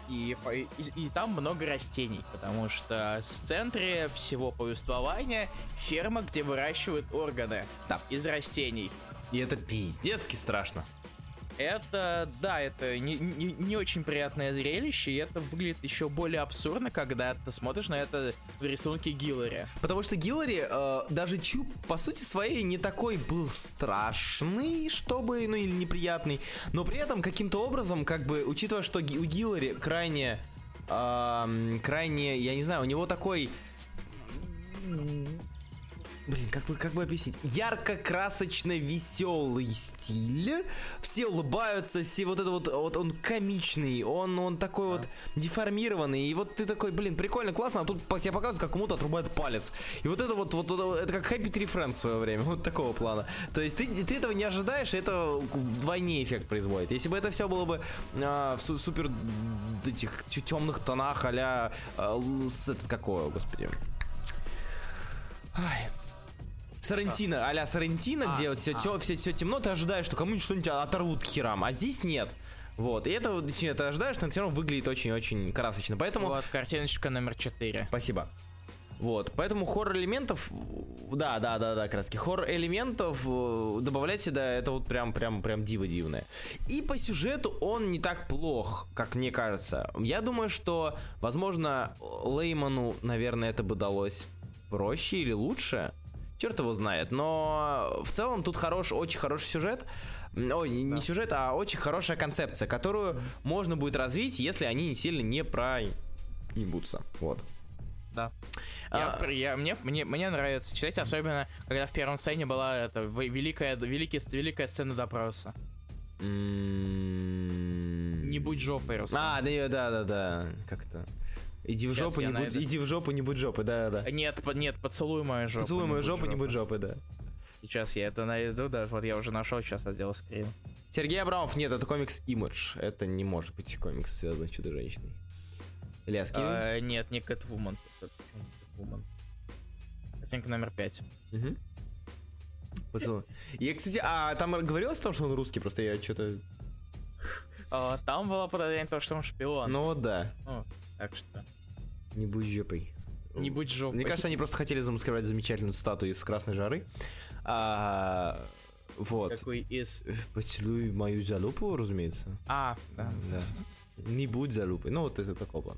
Speaker 2: И, и, и там много растений, потому что в центре всего повествования ферма, где выращивают органы
Speaker 3: Да.
Speaker 2: из растений.
Speaker 3: И это пиздецки страшно.
Speaker 2: Это, да, это не, не, не очень приятное зрелище, и это выглядит еще более абсурдно, когда ты смотришь на это в рисунке Гиллари.
Speaker 3: Потому что Гиллари, э, даже Чуб, по сути своей, не такой был страшный, чтобы, ну или неприятный, но при этом каким-то образом, как бы, учитывая, что у Гиллари крайне, эм, крайне, я не знаю, у него такой Блин, как бы, как бы объяснить? Ярко-красочно веселый стиль. Все улыбаются, все вот это вот, вот он комичный, он, он такой вот деформированный. И вот ты такой, блин, прикольно, классно, а тут тебе показывают, как кому-то отрубают палец. И вот это вот, вот, вот это как Happy Tree Friends в свое время, [LAUGHS] вот такого плана. То есть ты, ты этого не ожидаешь, и это вдвойне эффект производит. Если бы это все было бы а, в су- супер этих темных тонах, а-ля а, с- этот какого, господи. Ай. Сарантино, а-ля Сарантино,
Speaker 2: А,
Speaker 3: где вот все,
Speaker 2: а.
Speaker 3: все, все темно, ты ожидаешь, что кому-нибудь что-нибудь оторвут к херам, а здесь нет. Вот, и это вот действительно ты ожидаешь, но все равно выглядит очень-очень красочно. Поэтому
Speaker 2: Вот, картиночка номер 4.
Speaker 3: Спасибо. Вот, поэтому хоррор элементов, да, да, да, да, краски, хоррор элементов э, добавлять сюда, это вот прям, прям, прям диво дивное. И по сюжету он не так плох, как мне кажется. Я думаю, что, возможно, Лейману, наверное, это бы далось проще или лучше. Черт его знает. Но в целом тут хорош, очень хороший сюжет. Ой, не, не сюжет, а очень хорошая концепция, которую можно будет развить, если они не сильно не проебутся. Вот.
Speaker 2: Да. Я,
Speaker 3: А,
Speaker 2: я- мне, мне, мне нравится читать, особенно когда в первом сцене была эта в- великая, великий, великая сцена допроса.
Speaker 3: м,
Speaker 2: Не будь жопой, Руслан.
Speaker 3: А, да, да, да, да. Как это? Иди в
Speaker 2: Сейчас
Speaker 3: жопу,
Speaker 2: я
Speaker 3: не будь, иди в жопу, не будь жопы, да, да.
Speaker 2: Нет, по- нет, поцелуй мою жопу.
Speaker 3: Поцелуй мою жопу, не будь жопы, да.
Speaker 2: Сейчас я это найду, да, вот я уже нашел, сейчас сделал скрин.
Speaker 3: Сергей Абрамов, нет, это комикс Image. Это не может быть комикс, связанный с Чудо-женщиной. Ляски.
Speaker 2: А, нет, не Кэтвумен. Кэтвумен. Картинка номер 5.
Speaker 3: Мгм. Поцелуй. И, кстати, а там говорилось о том, что он русский, просто я что-то...
Speaker 2: А, там было подозрение того, что он шпион.
Speaker 3: Ну да,
Speaker 2: Ну, так что.
Speaker 3: не будь жопой.
Speaker 2: Не будь жопой.
Speaker 3: Мне кажется, они просто хотели замаскировать замечательную статую из красной жары. А, вот.
Speaker 2: Какой из...
Speaker 3: Поцелуй мою залупу, разумеется.
Speaker 2: А, да.
Speaker 3: Да. Не будь залупой. Ну, вот это такой план.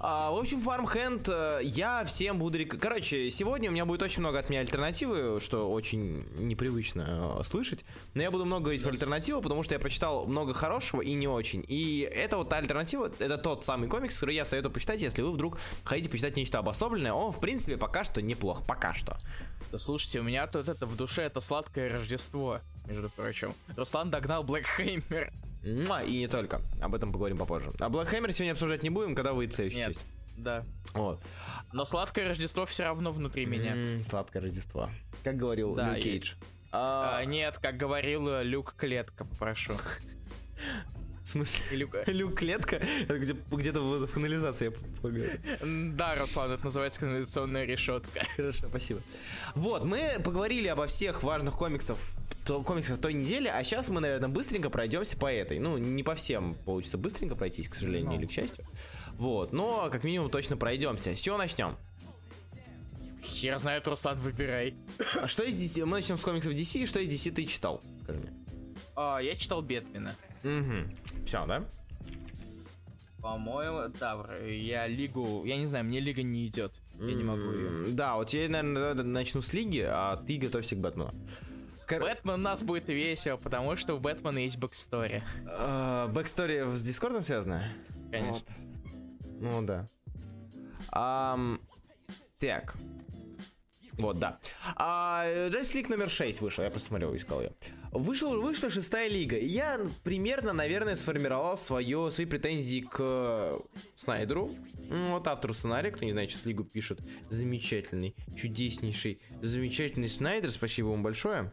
Speaker 3: А, в общем, Farmhand э, я всем буду... рек- Короче, сегодня у меня будет очень много от меня альтернативы, что очень непривычно э, слышать. Но я буду много говорить про альтернативу, потому что я прочитал много хорошего и не очень. И это вот та альтернатива, это тот самый комикс, который я советую почитать, если вы вдруг хотите почитать нечто обособленное. Он, в принципе, пока что неплох. Пока что.
Speaker 2: Да слушайте, у меня тут это в душе это сладкое Рождество, между прочим. Руслан догнал Блэк Хеймер.
Speaker 3: Муа, И не только. Об этом поговорим попозже. А Black Hammer сегодня обсуждать не будем, когда выйдет следующая
Speaker 2: Нет. Да.
Speaker 3: Вот.
Speaker 2: Но сладкое Рождество все равно внутри меня.
Speaker 3: М, Сладкое Рождество. Как говорил
Speaker 2: Да,
Speaker 3: Люк
Speaker 2: и-
Speaker 3: Кейдж.
Speaker 2: А,
Speaker 3: А,
Speaker 2: нет, как говорил э, Люк Клетка, попрошу. [LAUGHS]
Speaker 3: В смысле?
Speaker 2: Люк... [LAUGHS]
Speaker 3: Люк клетка? Это где, где-то в, в канализации я поговорил.
Speaker 2: М, Да, Руслан, это называется канализационная решетка. [LAUGHS]
Speaker 3: Хорошо, спасибо. Вот, мы поговорили обо всех важных комиксах, то, комиксах той недели, а сейчас мы, наверное, быстренько пройдемся по этой. Ну, не по всем получится быстренько пройтись, к сожалению,
Speaker 2: Ну.
Speaker 3: или к счастью. Вот, но как минимум точно пройдемся. С чего начнем?
Speaker 2: Хер знает, Руслан, выбирай.
Speaker 3: А что из DC? Мы начнем с комиксов DC, что из DC ты читал? Скажи мне.
Speaker 2: А, я читал Бетмена.
Speaker 3: Угу. Все, да?
Speaker 2: По-моему, да, я лигу... Я не знаю, мне лига не идет. Я не могу ее.
Speaker 3: Да, вот я, наверное, начну с лиги, а ты готовься к Бэтмену. Кор-
Speaker 2: Бэтмен у нас будет весело, потому что у Бэтмена есть бэкстори.
Speaker 3: Э, Бэкстори с Дискордом связана?
Speaker 2: Конечно.
Speaker 3: Вот. Ну да. Ам, так. Вот, да. А, League номер 6 вышел, я просто смотрел, искал ее. Вышел, вышла шестая лига. Я примерно, наверное, сформировал свое, свои претензии к Снайдеру. М, Вот автору сценария, кто не знает, сейчас лигу пишет. Замечательный, чудеснейший, замечательный Снайдер. Спасибо ему большое.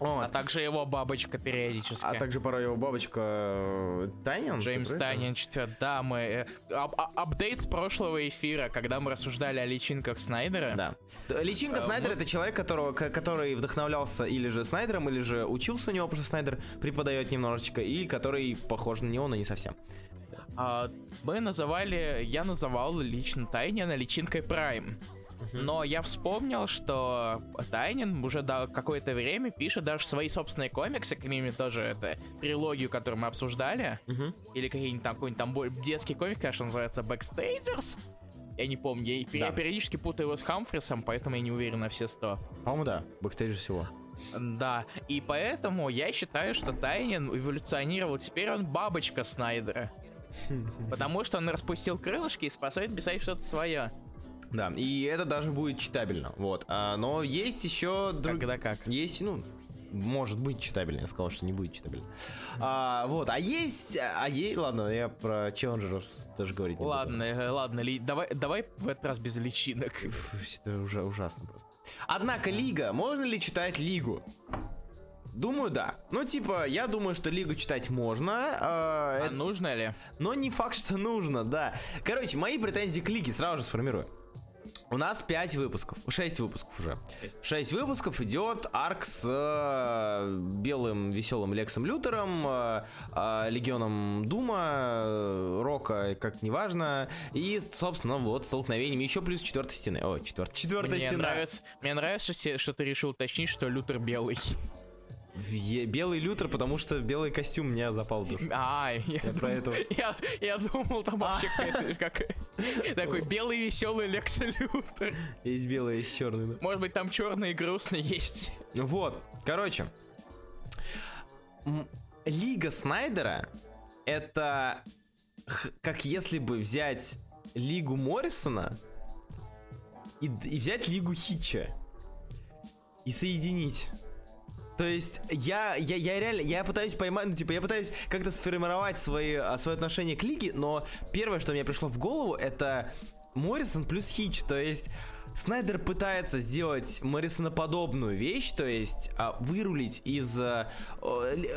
Speaker 3: Вот.
Speaker 2: А также его бабочка периодически.
Speaker 3: А также порой его бабочка э, Танин.
Speaker 2: Джеймс? Танин, четвер- да, мы... э, ап- а- апдейт с прошлого эфира, когда мы рассуждали о личинках Снайдера.
Speaker 3: Да. Личинка
Speaker 2: Э,
Speaker 3: Снайдера
Speaker 2: мы-
Speaker 3: это человек, которого, который вдохновлялся или же Снайдером, или же учился у него, просто Снайдер преподает немножечко, и который похож на него, но не совсем.
Speaker 2: А, мы называли... Я называл лично Тайнина личинкой Прайм. Но я вспомнил, что Тайнион уже да, какое-то время пишет даже свои собственные комиксы, к ними тоже это трилогию, которую мы обсуждали. Или какие-нибудь там какой-нибудь там детский комик, конечно, называется Backstagers. Я не помню, я, я
Speaker 3: Да.
Speaker 2: периодически путаю его с Хамфрисом, поэтому я не уверен на все сто.
Speaker 3: По-моему, да. Backstagers.
Speaker 2: Да, и поэтому я считаю, что Тайнион эволюционировал. Теперь он бабочка Снайдера. [LAUGHS] Потому что он распустил крылышки и способен писать что-то свое.
Speaker 3: Да, и это даже будет читабельно. Вот. А, но есть еще друг...
Speaker 2: Когда как.
Speaker 3: Есть, ну, может быть читабельно. Я сказал, что не будет читабельно. А, вот, а есть... А есть... Ладно, я про челленджеров даже говорить не буду.
Speaker 2: Ладно, э, ладно, ли, давай, давай в этот раз без личинок.
Speaker 3: Фу, Это уже ужасно просто. Однако Лига, можно ли читать Лигу? Думаю, да. Ну, типа, я думаю, что Лигу читать можно, а,
Speaker 2: А
Speaker 3: это-
Speaker 2: нужно ли?
Speaker 3: но не факт, что нужно, да. Короче, мои претензии к Лиге сразу же сформирую. У нас 5 выпусков, 6 выпусков уже. 6 выпусков идет арк с э, белым веселым Лексом Лютером, э, э, Легионом Дума, э, Рока, как неважно, и, собственно, вот столкновением еще плюс четвертой стены. О, четвертая, четвертая
Speaker 2: Мне
Speaker 3: стена.
Speaker 2: нравится, мне нравится, что ты решил уточнить, что Лютер белый.
Speaker 3: Белый Лютер, потому что белый костюм мне запал в душу.
Speaker 2: А, я,
Speaker 3: Я про это.
Speaker 2: я, я думал, там вообще [LAUGHS] как- такой белый веселый Лекс Лютер.
Speaker 3: Есть белый, есть черный.
Speaker 2: Может быть, там черный и грустный есть.
Speaker 3: Вот, короче. Лига Снайдера это как если бы взять Лигу Моррисона и, и взять Лигу Хитча и соединить. То есть я, я, я реально, я пытаюсь поймать, ну типа, я пытаюсь как-то сформировать свои, а, свое отношение к лиге, но первое, что мне пришло в голову, это Моррисон плюс Хич, то есть Снайдер пытается сделать Моррисоноподобную вещь, то есть а, вырулить из а,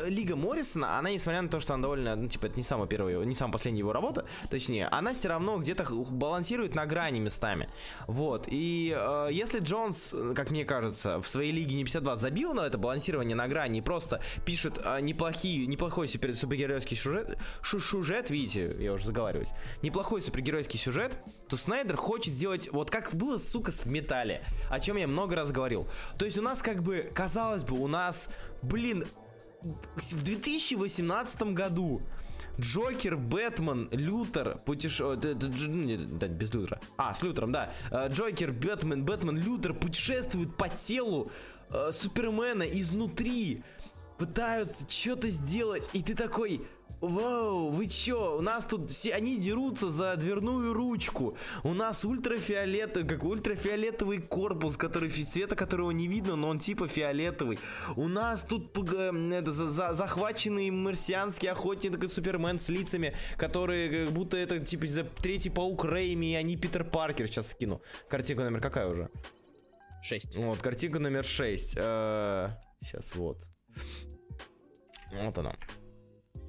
Speaker 3: Лига Моррисона, она, несмотря на то, что она довольно, ну, типа, это не самая первая, не самая последняя его работа, точнее, она все равно где-то балансирует на грани местами. Вот, и э, если Джонс, как мне кажется, в своей Лиге не 52 забил на это балансирование на грани и просто пишет э, неплохие, неплохой супер, супергеройский сюжет, сюжет, видите, я уже заговариваюсь, неплохой супергеройский сюжет, то Снайдер хочет сделать вот как было, сука, с в металле, о чем я много раз говорил. То есть у нас как бы, казалось бы, у нас, блин, в 2018 году Джокер, Бэтмен, Лютер, путеш... о, д- д- дж- ну, да, без Лютера. А, с Лютером, да. Э, Джокер, Бэтмен, Бэтмен, Лютер путешествуют по телу э, Супермена изнутри. Пытаются что-то сделать, и ты такой... Вау, вы чё? У нас тут все, они дерутся за дверную ручку. У нас ультрафиолет, как ультрафиолетовый корпус, который цвета которого не видно, но он типа фиолетовый. У нас тут это, за- за- захваченный марсианский охотник такой Супермен с лицами, которые как будто это типа третий паук Рэйми, и они Питер Паркер. Сейчас скину. Картинка номер какая уже?
Speaker 2: Шесть.
Speaker 3: Вот, картинка номер 6. Сейчас, вот. Вот она.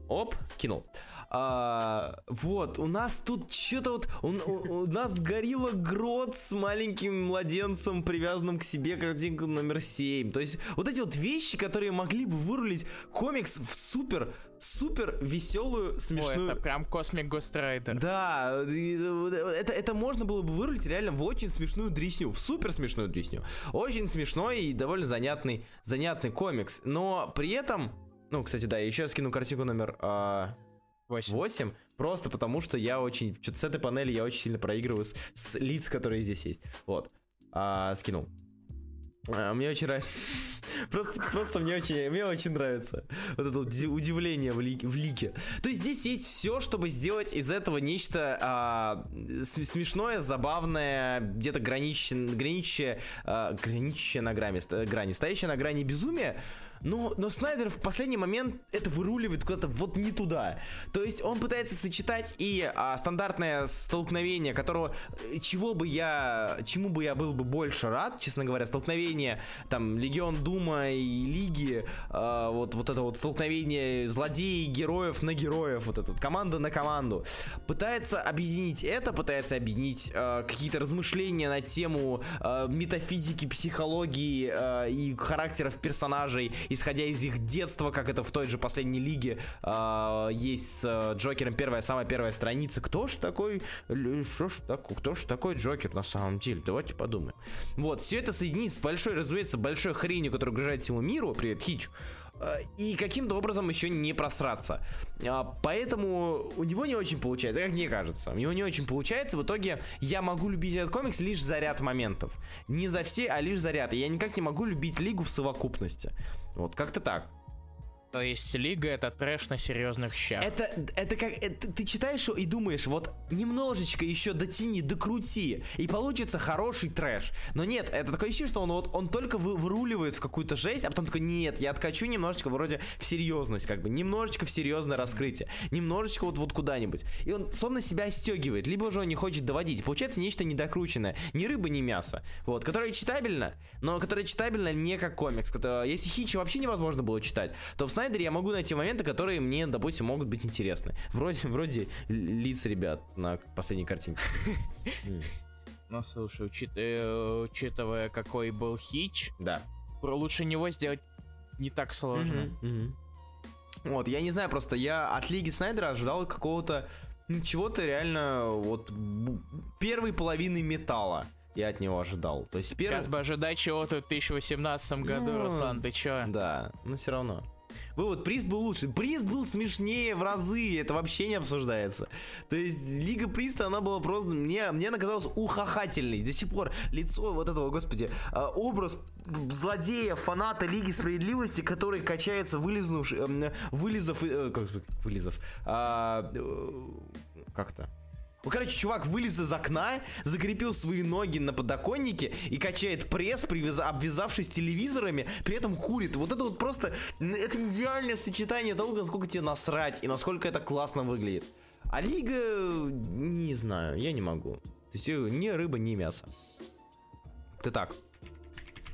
Speaker 3: Оп, кинул. А, вот, у нас тут что-то вот... У, у- у нас Горилла Гродд с маленьким младенцем, привязанным к себе, картинка номер 7. То есть, вот эти вот вещи, которые могли бы вырулить комикс в супер, супер веселую,
Speaker 2: Ой,
Speaker 3: смешную...
Speaker 2: это прям Cosmic Ghost
Speaker 3: Rider. Да, э, это, это можно было бы вырулить реально в очень смешную дресню, в супер смешную дресню. Очень смешной и довольно занятный, занятный комикс. Но при этом, ну, кстати, да, я еще скину картинку номер а,
Speaker 2: Восемь.
Speaker 3: 8, просто потому что я очень, что-то с этой панели я очень сильно проигрываю с, с лиц, которые здесь есть. Вот, А, скинул. А, Мне очень нравится. [LAUGHS] Просто, просто мне очень, мне очень нравится вот это удивление в, ли- в лике. То есть здесь есть все, чтобы сделать из этого нечто а, смешное, забавное, где-то граничащее, граничащее, а, граничащее на грани, грани, стоящее на грани безумия. Но, но Снайдер в последний момент это выруливает куда-то вот не туда. То есть он пытается сочетать и а, стандартное столкновение, которого э, чего бы я, чему бы я был бы больше рад, честно говоря, столкновение там Легион Дума и Лиги, э, вот, вот это вот столкновение злодеев, героев на героев, вот это вот команда на команду, пытается объединить это, пытается объединить э, какие-то размышления на тему э, метафизики, психологии э, и характеров персонажей, исходя из их детства, как это в той же последней лиге э, есть с э, Джокером первая, самая первая страница. Кто ж такой, что ж такой, кто ж такой Джокер на самом деле? Давайте подумаем. Вот, все это соединить с большой, разумеется, большой хренью, которая угрожает всему миру, привет, Хич, и каким-то образом еще не просраться. А, Поэтому у него не очень получается, как мне кажется. У него не очень получается. В итоге я могу любить этот комикс лишь за ряд моментов. Не за все, а лишь за ряд. И я никак не могу любить Лигу в совокупности. Вот, как-то так.
Speaker 2: То есть Лига это трэш на серьезных щах.
Speaker 3: Это, это как, это, ты читаешь и думаешь, вот немножечко еще дотяни, докрути, и получится хороший трэш. Но нет, это такое ощущение, что он вот, он только вы, выруливает в какую-то жесть, а потом такой, нет, я откачу немножечко вроде в серьезность, как бы, немножечко в серьезное раскрытие, немножечко вот, вот куда-нибудь. И он словно себя стегивает, либо же он не хочет доводить. Получается нечто недокрученное, ни рыба, ни мясо, вот, которое читабельно, но которое читабельно не как комикс. Которое, если Хичи вообще невозможно было читать, то в Снайдере я могу найти моменты, которые мне, допустим, могут быть интересны. Вроде, вроде лиц ребят на последней картинке. [LAUGHS]
Speaker 2: Ну, слушай, э, учитывая, какой был Хич,
Speaker 3: Да.
Speaker 2: лучше него сделать не так сложно.
Speaker 3: Вот, я не знаю, просто я от Лиги Снайдера ожидал какого-то ну, чего-то реально вот первой половины металла. Я от него ожидал. То есть первый...
Speaker 2: Сейчас бы ожидать чего-то в 2018 году,
Speaker 3: Ну,
Speaker 2: Руслан, ты чё?
Speaker 3: Да, но все равно. Вывод, приз был лучше. Приз был смешнее в разы, это вообще не обсуждается. То есть Лига Приста, она была просто... Мне, мне она казалась ухахательной. До сих пор лицо вот этого, господи, а, образ злодея, фаната Лиги Справедливости, который качается, вылизнувший, эм, вылезав... э, Как вылезав? А, э, Как-то? Ну, короче, чувак вылез из окна, закрепил свои ноги на подоконнике и качает пресс, привяз- обвязавшись телевизорами, при этом курит. Вот это вот просто... Это идеальное сочетание того, насколько тебе насрать и насколько это классно выглядит. А Лига... Не знаю, я не могу. То есть э, ни рыба, ни мясо. Ты так.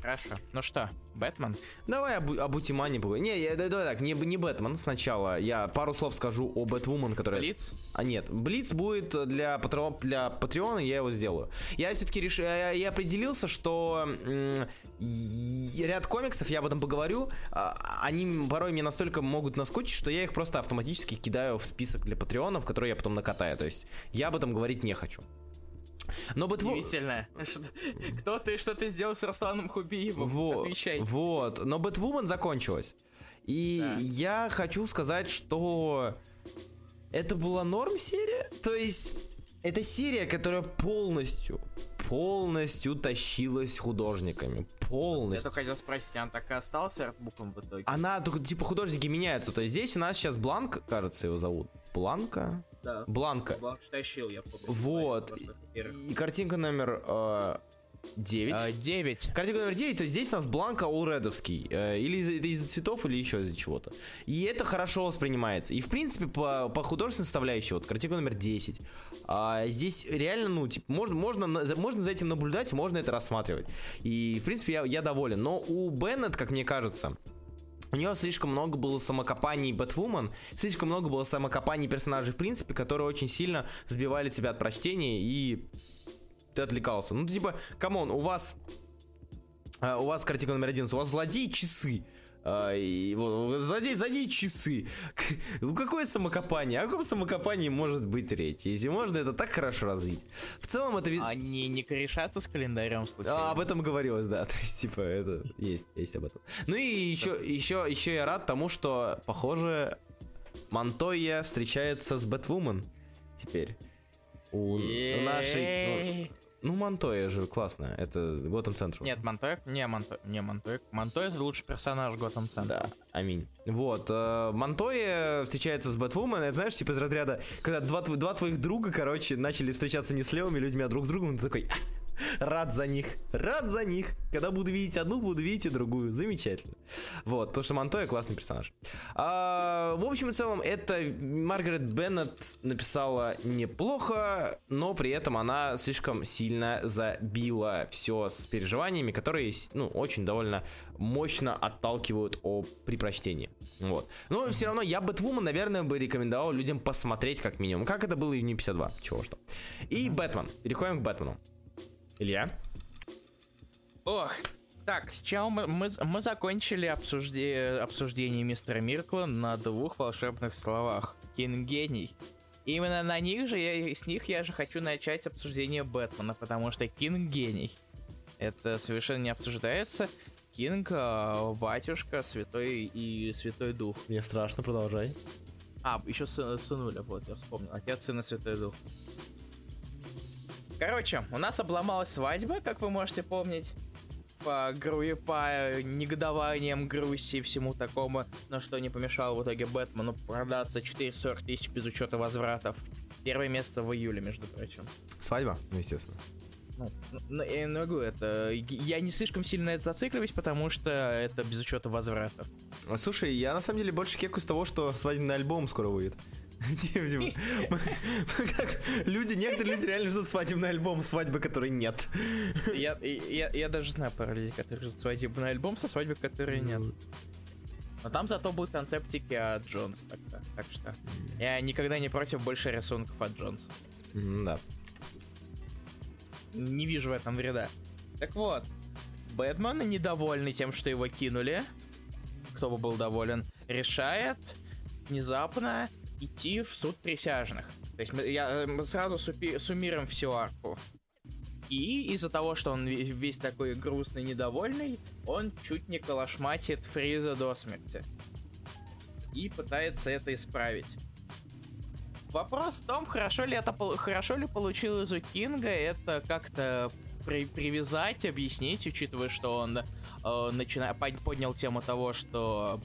Speaker 2: Хорошо. Ну что, Бэтмен?
Speaker 3: Давай об, об Утимане поговорим. Не, я, да- давай так, не, не Бэтмен сначала. Я пару слов скажу о Бэтвумен, которая...
Speaker 2: Блиц?
Speaker 3: А нет, Блиц будет для, патро... для Патреона, я его сделаю. Я все-таки решил, я, я определился, что м, ряд комиксов, я об этом поговорю, а, они порой мне настолько могут наскучить, что я их просто автоматически кидаю в список для Патреонов, которые я потом накатаю. То есть я об этом говорить не хочу. Но Бэтвумен...
Speaker 2: Удивительно. Кто ты, что ты сделал с Русланом Хубиевым?
Speaker 3: Во-
Speaker 2: Отвечай.
Speaker 3: Вот, но Бэтвумен закончилась. И
Speaker 2: Да.
Speaker 3: я хочу сказать, что это была норм серия. То есть, это серия, которая полностью, полностью тащилась художниками.
Speaker 2: Я
Speaker 3: Полностью.
Speaker 2: только хотел спросить, он так и остался артбуком в итоге?
Speaker 3: Она, только, типа, художники меняются. То есть, здесь у нас сейчас Бланк, кажется, его зовут. Бланка?
Speaker 2: Да.
Speaker 3: Бланка.
Speaker 2: Бланк тащил, я помню.
Speaker 3: Вот. И картинка номер э, 9.
Speaker 2: А, Девять.
Speaker 3: Картинка номер 9, то есть здесь у нас Бланка Олредовский. Э, или из- из-за цветов, или еще из-за чего-то. И это хорошо воспринимается. И в принципе, по, по художественной составляющей, вот картинка номер 10. А, здесь реально, ну, типа, можно, можно, можно за этим наблюдать, можно это рассматривать. И, в принципе, я, я доволен. Но у Беннет, как мне кажется, у нее слишком много было самокопаний Бэтвумен, слишком много было самокопаний персонажей в принципе, которые очень сильно сбивали тебя от прочтения и ты отвлекался. Ну, типа, come on, у вас а, у вас картинка номер один, у вас злодей часы. А, и вот, злодей, злодей часы. Ну какое самокопание? О каком самокопании может быть речь? Если можно это так хорошо развить. В целом это...
Speaker 2: Они не корешатся с календарем случайно?
Speaker 3: а, об этом говорилось, да. [LAUGHS] То есть, типа, это есть, есть об этом. Ну и еще, еще, еще я рад тому, что, похоже, Монтойя встречается с Бэтвумен теперь. У нашей... Ну, Монтойя же классно. Это Готэм Центр.
Speaker 2: Нет, Монтоек? Не, Монтоек. Не, Монтоек. Монтоек это лучший персонаж Готэм Центра.
Speaker 3: Да, аминь. Вот, э, Монтойя встречается с Бэтвумен, это знаешь, типа из разряда, когда два, два твоих друга, короче, начали встречаться не с левыми людьми, а друг с другом, ты такой, «А, Рад за них. Рад за них. Когда буду видеть одну, буду видеть и другую. Замечательно. Вот, потому что Монтоя классный персонаж. А, в общем и целом, это Маргарет Беннет написала неплохо, но при этом она слишком сильно забила все с переживаниями, которые, ну, очень довольно мощно отталкивают о при прочтении. Вот. Но все равно я Бэтвумен, наверное, бы рекомендовал людям посмотреть как минимум. Как это было и в New 52. Чего что. И Бэтмен. Переходим к Бэтмену. Илья?
Speaker 2: Ох, так, сначала мы, мы, мы закончили обсужде, обсуждение мистера Миркла на двух волшебных словах. Кин гений. Именно на них же, я, с них я же хочу начать обсуждение Бэтмена, потому что Кинг гений. Это совершенно не обсуждается. Кинг, а, батюшка, святой и святой дух.
Speaker 3: Мне страшно, продолжай.
Speaker 2: А, еще сын, сынуля, вот, я вспомнил. Отец, сын и святой дух. Короче, у нас обломалась свадьба, как вы можете помнить. По, гру... по негодованиям, грусти и всему такому, но что не помешало в итоге Бэтмену продаться 440 тысяч без учета возвратов. Первое место в июле, между прочим.
Speaker 3: Свадьба? Ну, естественно.
Speaker 2: Ну, ну, я могу, это... Я не слишком сильно это зацикливаюсь, потому что это без учета возвратов.
Speaker 3: Слушай, я на самом деле больше кеку с того, что свадебный альбом скоро выйдет. Типа, типа, как люди, некоторые люди реально ждут свадебный альбом, свадьбы, которой нет.
Speaker 2: Я, я, я даже знаю пару людей, которые ждут свадебный альбом со свадьбы, которой нет. Но там зато будут концептики от Джонс тогда. Так что я никогда не против больше рисунков от Джонс.
Speaker 3: Да.
Speaker 2: Не вижу в этом вреда. Так вот, Бэтмен, недовольный тем, что его кинули, кто бы был доволен, решает внезапно идти в суд присяжных. То есть мы, я, мы сразу супи, суммируем всю арку. И из-за того, что он весь такой грустный, недовольный, он чуть не калашматит Фриза до смерти. И пытается это исправить. Вопрос в том, хорошо ли это хорошо ли получилось у Кинга это как-то при привязать, объяснить, учитывая, что он э, поднял тему того, что,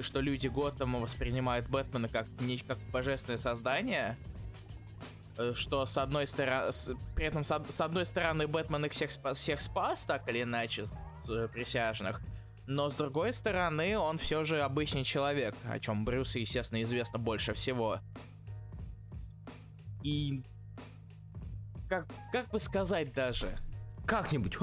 Speaker 2: что люди Готэма воспринимают Бэтмена как, не... как божественное создание, э, что с одной стороны, при этом с, с одной стороны Бэтмен их всех спас, всех спас так или иначе с, с присяжных, но с другой стороны он все же обычный человек, о чем Брюсу, естественно, известно больше всего. И как, как бы сказать даже,
Speaker 3: как-нибудь.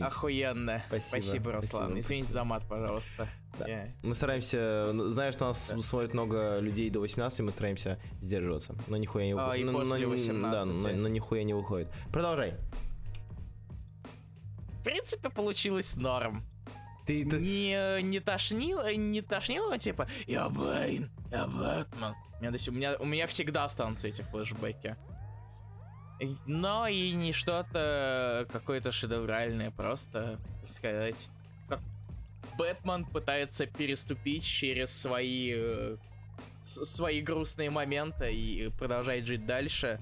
Speaker 2: Охуенно. Спасибо, спасибо Руслан. Спасибо, Извините за мат, пожалуйста.
Speaker 3: Да. Yeah. Мы стараемся, ну, знаешь, что у нас да. смотрит много людей до 18, мы стараемся сдерживаться. Но нихуя не выходит.
Speaker 2: А, и но, после 18.
Speaker 3: Да, но, но нихуя не выходит. Продолжай.
Speaker 2: В принципе, получилось норм.
Speaker 3: Ты, ты...
Speaker 2: Не, не тошнило, не тошнило, типа, я Бэйн, я Бэтмен. У меня, у меня, у меня всегда останутся эти флешбеки. Но и не что-то какое-то шедевральное, просто, так сказать, как Бэтмен пытается переступить через свои э, свои грустные моменты и продолжает жить дальше,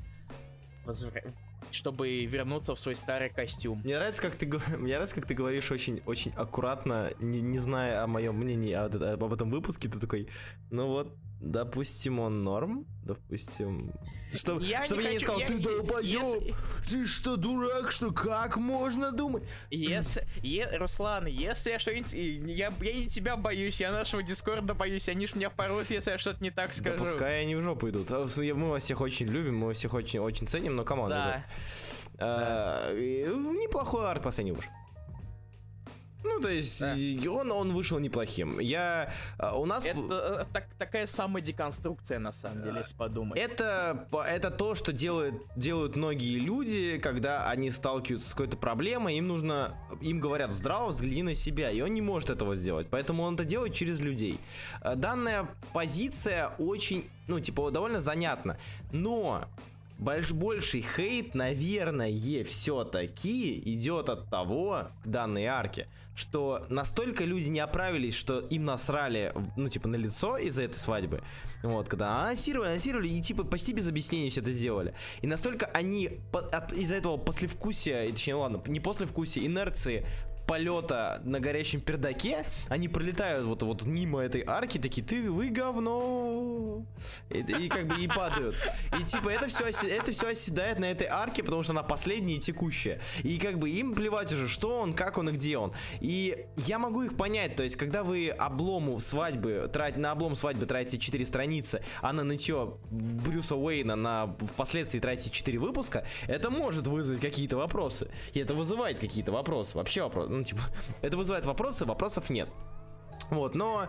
Speaker 2: чтобы вернуться в свой старый костюм.
Speaker 3: Мне нравится, как ты, [LAUGHS] мне нравится, как ты говоришь очень, очень аккуратно, не, не зная о моем мнении об, об этом выпуске, ты такой, ну вот, Допустим, он норм, допустим. Чтобы я чтобы не я хочу, не сказал, ты долбоёб, если... ты что, дурак, что, как можно думать?
Speaker 2: Если, е, Руслан, если я что-нибудь, я, я не тебя боюсь, я нашего Дискорда боюсь, они ж меня порвут, если я что-то не так скажу.
Speaker 3: Да пускай они в жопу идут. А, мы вас всех очень любим, мы вас всех очень, очень ценим, но команда. Да. А, неплохой арт последний уж. Ну, то есть, да. он, он вышел неплохим. Я... А, у нас...
Speaker 2: Это так, такая самая деконструкция, на самом деле, если подумать.
Speaker 3: Это, это то, что делают, делают многие люди, когда они сталкиваются с какой-то проблемой, им нужно... Им говорят, здраво, взгляни на себя, и он не может этого сделать. Поэтому он это делает через людей. А, данная позиция очень, ну, типа, довольно занятна. Но больш, больший хейт, наверное, все-таки идет от того, данной арки, что настолько люди не оправились, что им насрали, ну, типа, на лицо из-за этой свадьбы. Вот, когда анонсировали, анонсировали, и, типа, почти без объяснений все это сделали. И настолько они из-за этого послевкусия, точнее, ладно, не послевкусия, инерции полета на горящем пердаке, они пролетают вот, вот мимо этой арки, такие, ты, вы говно. И, и как бы и падают. И типа это все, это все оседает на этой арке, потому что она последняя и текущая. И как бы им плевать уже, что он, как он и где он. И я могу их понять, то есть, когда вы облому свадьбы, трать, на облом свадьбы тратите 4 страницы, а на нытье Брюса Уэйна на впоследствии тратите 4 выпуска, это может вызвать какие-то вопросы. И это вызывает какие-то вопросы. Вообще вопрос. Ну, типа, [LAUGHS] это вызывает вопросы, вопросов нет. Вот, но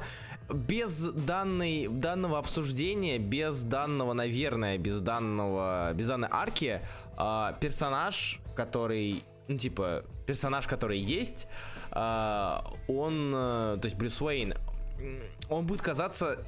Speaker 3: без данной, данного обсуждения, без данного, наверное, без данного, без данной арки, э, персонаж, который, ну, типа, персонаж, который есть, э, он, э, то есть Брюс Уэйн, он будет казаться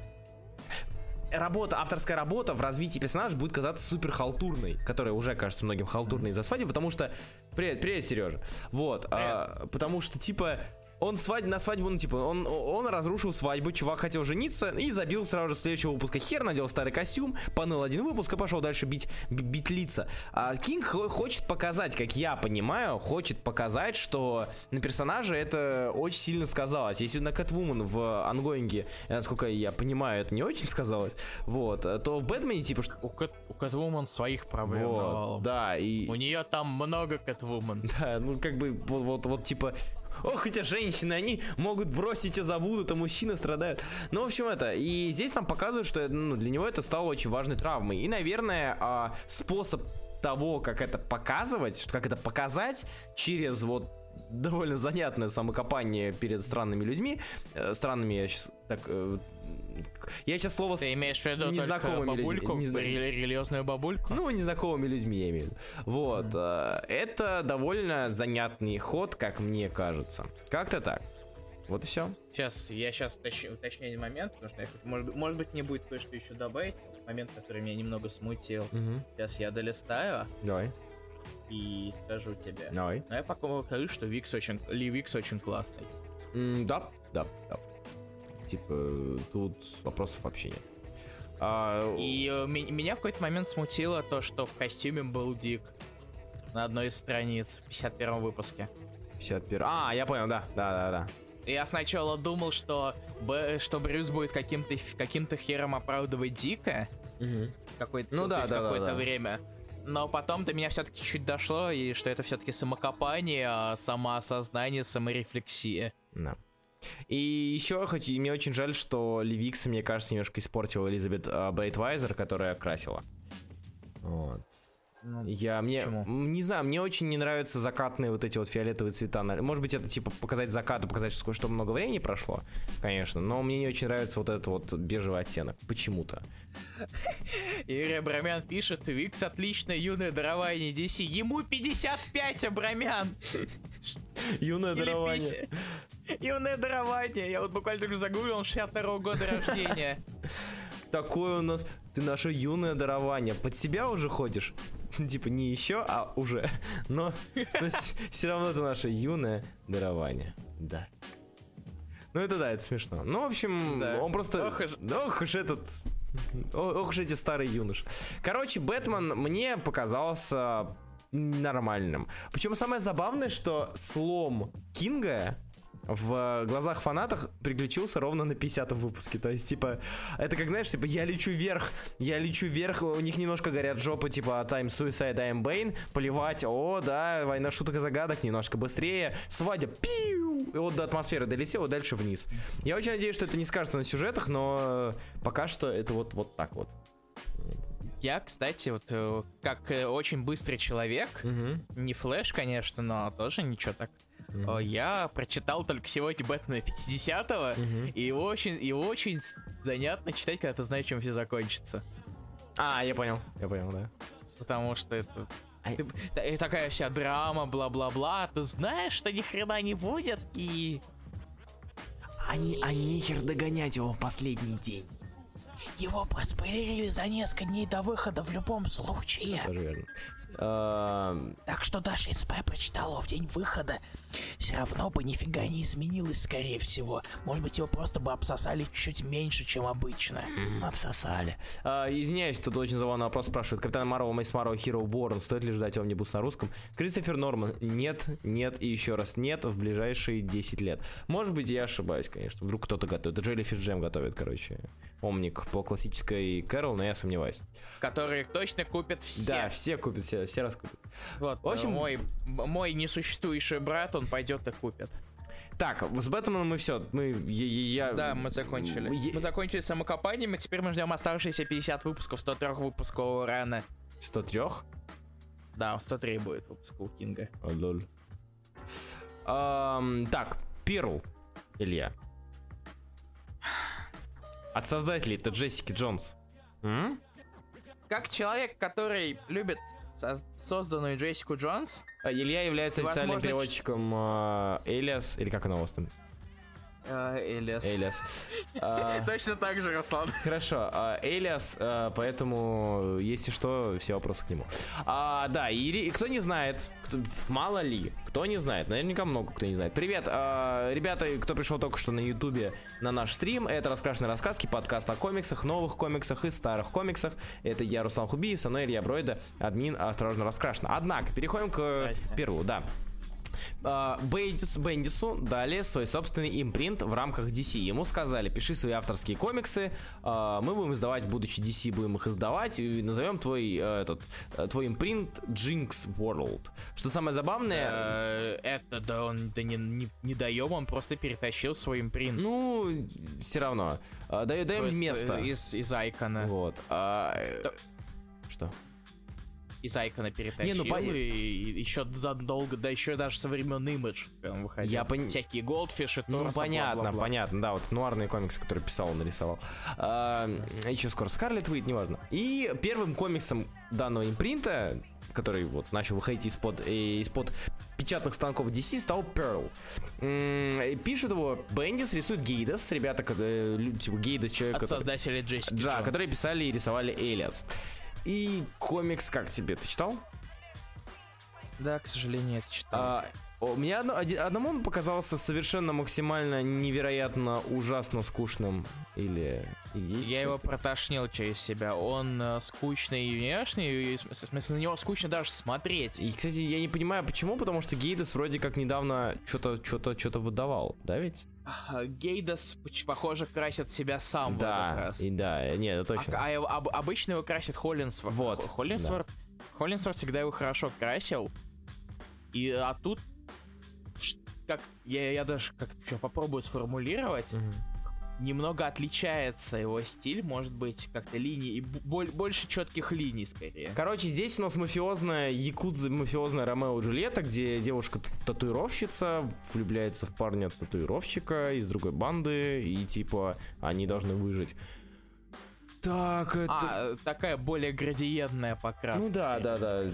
Speaker 3: работа, авторская работа в развитии персонажа будет казаться супер халтурной, которая уже кажется многим халтурной из-за свадьбы, потому что... Привет, привет, Сережа. Вот, а, потому что, типа, он свадь, на свадьбу, ну, типа, он, он разрушил свадьбу, чувак хотел жениться и забил сразу же следующего выпуска хер, надел старый костюм, поныл один выпуск и пошел дальше бить, бить лица. А Кинг хочет показать, как я понимаю, хочет показать, что на персонаже это очень сильно сказалось. Если на Кэтвумен в ангоинге, насколько я понимаю, это не очень сказалось, вот, то в Бэтмене, типа...
Speaker 2: У, Кэт, у Кэтвумен своих проблем вот,
Speaker 3: Да, и...
Speaker 2: У нее там много Кэтвумен. [LAUGHS]
Speaker 3: Да, ну, как бы, вот, вот, вот типа, Ох, эти женщины, они могут бросить и забудут, а мужчины страдают. Ну, в общем, это. И здесь нам показывают, что ну, для него это стало очень важной травмой. И, наверное, а, способ того, как это показывать, как это показать через вот довольно занятное самокопание перед странными людьми, э, странными, я сейчас так э, я сейчас слово...
Speaker 2: Ты имеешь в виду незнакомыми бабульку, людьми. Не... религиозную бабульку?
Speaker 3: Ну, незнакомыми людьми, я имею в виду. Вот. Mm. Это довольно занятный ход, как мне кажется. Как-то так. Вот и все.
Speaker 2: Сейчас, я сейчас уточ... уточню момент, потому что, я, может, может быть, мне будет кое-что еще добавить. Момент, который меня немного смутил.
Speaker 3: Угу.
Speaker 2: Сейчас я долистаю.
Speaker 3: Давай.
Speaker 2: И скажу тебе.
Speaker 3: Давай.
Speaker 2: Но я пока скажу, что Викс очень... Ли Викс очень классный.
Speaker 3: Mm, да, да, да. Типа, тут вопросов вообще нет.
Speaker 2: А... И э, меня в какой-то момент смутило то, что в костюме был Дик на одной из страниц в 51 выпуске.
Speaker 3: 51. А, я понял, да, да, да, да.
Speaker 2: Я сначала думал, что, Б, что Брюс будет каким-то каким хером оправдывать Дика.
Speaker 3: Угу.
Speaker 2: Какой-то, ну, да, да, какое-то да, да. время. Но потом до меня все-таки чуть дошло, и что это все-таки самокопание, а самоосознание, саморефлексия.
Speaker 3: Да. И еще хоть мне очень жаль, что Левикс, мне кажется, немножко испортил Элизабет э, Брейтвайзер, которая красила. Вот. Ну, я мне почему? не знаю, мне очень не нравятся закатные вот эти вот фиолетовые цвета. Может быть, это типа показать закат и показать, что, что много времени прошло, конечно, но мне не очень нравится вот этот вот бежевый оттенок. Почему-то.
Speaker 2: Юрий Абрамян пишет, Викс отличное юное дарование DC. Ему 55, Абрамян!
Speaker 3: Юное дарование.
Speaker 2: Юное дарование. Я вот буквально только загуглил, он 62 года рождения.
Speaker 3: Такое у нас... Ты наше юное дарование. Под себя уже ходишь? [LAUGHS] Типа не еще, а уже. [LAUGHS] Но все равно это наше юное дарование. Да. Ну это да, это смешно. Ну, в общем, да. он просто... Ох уж... Ох уж этот... Ох уж эти старые юноши. Короче, Бэтмен мне показался нормальным. Причем самое забавное, что слом Кинга в глазах фанатов приключился ровно на 50 выпуске. То есть, типа, это как, знаешь, типа, я лечу вверх, я лечу вверх, у них немножко горят жопы, типа, Time Suicide, I'm Bane, поливать, о, да, война шуток и загадок, немножко быстрее, свадьба, пиу, и вот до атмосферы долетел, и дальше вниз. Я очень надеюсь, что это не скажется на сюжетах, но пока что это вот, вот так вот.
Speaker 2: Я, кстати, вот э, как э, очень быстрый человек,
Speaker 3: угу.
Speaker 2: не флэш, конечно, но тоже ничего так Mm-hmm. Я прочитал только сегодня Бэтмена 50-го, mm-hmm. и его очень, его очень занятно читать, когда ты знаешь, чем все закончится.
Speaker 3: А, я понял, я понял, да.
Speaker 2: Потому что это... Ты, такая вся драма, бла-бла-бла, ты знаешь, что ни хрена не будет, и...
Speaker 3: А, а нехер догонять его в последний день.
Speaker 2: Его проспойлерили за несколько дней до выхода в любом случае.
Speaker 3: Тоже верно. Э,
Speaker 2: Так что даже если бы я прочитал его в день выхода, все равно бы нифига не изменилось, скорее всего. Может быть, его просто бы обсосали чуть меньше, чем обычно.
Speaker 3: Обсосали. А, извиняюсь, тут очень забавный вопрос спрашивает. Капитан Марвел, Мейс Марвел, Hero Born. Стоит ли ждать омнибус на русском? Кристофер Норман. Нет, нет и еще раз нет в ближайшие 10 лет. Может быть, я ошибаюсь, конечно. Вдруг кто-то готовит. Джелли Джем готовит, короче. Омник по классической Кэрол, но я сомневаюсь.
Speaker 2: Которые точно купят все.
Speaker 3: Да, все купят, все, все раскупят.
Speaker 2: Вот,
Speaker 3: В общем-
Speaker 2: мой, мой несуществующий брат, он пойдет и купит.
Speaker 3: Так, с Бэтменом мы все. Мы, я, я-
Speaker 2: Да, мы закончили.
Speaker 3: Е-
Speaker 2: Мы закончили самокопанием, и теперь мы ждем оставшиеся 50 выпусков, 103 выпусков рано.
Speaker 3: 103?
Speaker 2: Да, 103 будет выпуск у Кинга.
Speaker 3: О, лол. Ам, так, Перл, Илья. От создателей это Джессики Джонс. М?
Speaker 2: Как человек, который любит соз- созданную Джессику Джонс,
Speaker 3: А Илья является официальным
Speaker 2: Возможно,
Speaker 3: переводчиком а, Элиас, или как она у вас там?
Speaker 2: Э, Элиас.
Speaker 3: Элиас. [LAUGHS] А,
Speaker 2: Точно так же, Руслан.
Speaker 3: Хорошо, а, Элиас, а, поэтому, если что, все вопросы к нему. А, да, и, кто не знает, мало ли, кто не знает, наверняка много кто не знает. Привет, а, ребята, кто пришел только что на ютубе на наш стрим, это «Раскрашенные рассказки», подкаст о комиксах, новых комиксах и старых комиксах. Это я, Руслан Хубиев, со мной Илья Бройда, админ «Осторожно, раскрашено». Однако, переходим к первому, да. А, Бендис- Бендису дали свой собственный импринт в рамках DC. Ему сказали, пиши свои авторские комиксы, а, мы будем издавать, будучи DC, будем их издавать, и назовем твой, э, этот, э, твой импринт Jinx World. Что самое забавное,
Speaker 2: Э, Это да он да не, не, не даем, он просто перетащил свой импринт.
Speaker 3: ну, все равно, даем, место.
Speaker 2: Из, из Айкона.
Speaker 3: Вот. а. Что?
Speaker 2: Из Айкона перетащил.
Speaker 3: Не, ну, пон-
Speaker 2: И еще задолго, да еще даже со времен Image прям выходил.
Speaker 3: Я пон-
Speaker 2: Всякие Goldfish и
Speaker 3: Ну,
Speaker 2: Торса,
Speaker 3: понятно,
Speaker 2: бла-бла-бла.
Speaker 3: понятно, да, вот нуарные комиксы, которые писал, он нарисовал. еще скоро Скарлет выйдет, неважно. И первым комиксом данного импринта, который вот начал выходить из-под э, из-под печатных станков DC, стал Pearl. Пишет его Бендис, рисует Гейдас, ребята, лю- типа Гейдас, человек,
Speaker 2: От
Speaker 3: который-
Speaker 2: создателей Джессики
Speaker 3: да,
Speaker 2: Джонс.
Speaker 3: которые писали и рисовали Элиас. И комикс как тебе? Ты читал?
Speaker 2: Да, к сожалению, это читал.
Speaker 3: А, мне одно- одному он показался совершенно максимально невероятно ужасно скучным. Или есть
Speaker 2: Я его протошнил через себя. Он э, скучный и внешний, и, в смысле, на него скучно даже смотреть.
Speaker 3: И, кстати, я не понимаю, почему, потому что Гейдес вроде как недавно что-то что-то что-то выдавал, да ведь?
Speaker 2: А, Гейдас, похоже, красит себя сам
Speaker 3: да,
Speaker 2: раз.
Speaker 3: и да, не, это
Speaker 2: А,
Speaker 3: точно.
Speaker 2: а его- об- обычно его красит Холлинсворт.
Speaker 3: Вот,
Speaker 2: Хо- Холлинсворт, Холлинсворт всегда его хорошо красил. И а тут как я, я даже как еще попробую сформулировать,
Speaker 3: Мгм.
Speaker 2: немного отличается его стиль, может быть, как-то линии, и боль- больше четких линий скорее.
Speaker 3: Короче, здесь у нас мафиозная якудза, мафиозная Ромео и Джульетта, где девушка татуировщица влюбляется в парня татуировщика из другой банды, и типа они должны выжить. Так, это...
Speaker 2: А, такая более градиентная покраска.
Speaker 3: ну да, да, да.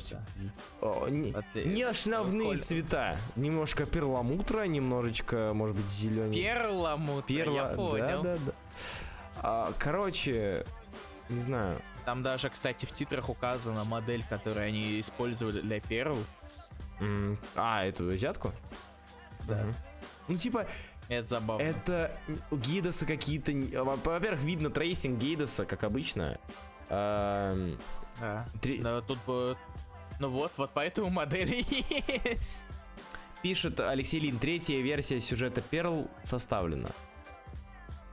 Speaker 3: О, не,
Speaker 2: Вот
Speaker 3: не основные
Speaker 2: Коль-
Speaker 3: цвета. Немножко перламутра, немножечко, может быть, зеленый.
Speaker 2: Перламутр, я понял.
Speaker 3: Да, да, да. А, короче, не знаю.
Speaker 2: Там даже, кстати, в титрах указана модель, которую они использовали для Перл.
Speaker 3: М, А, эту азиатку?
Speaker 2: Да.
Speaker 3: Мгм. Ну, типа,
Speaker 2: Это забавно.
Speaker 3: это у Гейдаса какие-то... во- Во-первых, видно трейсинг Гейдаса, как обычно. Эм,
Speaker 2: Да.
Speaker 3: три-
Speaker 2: тут. Ну вот, вот поэтому модели [LAUGHS] есть.
Speaker 3: Пишет Алексей Лин, третья версия сюжета Перл составлена.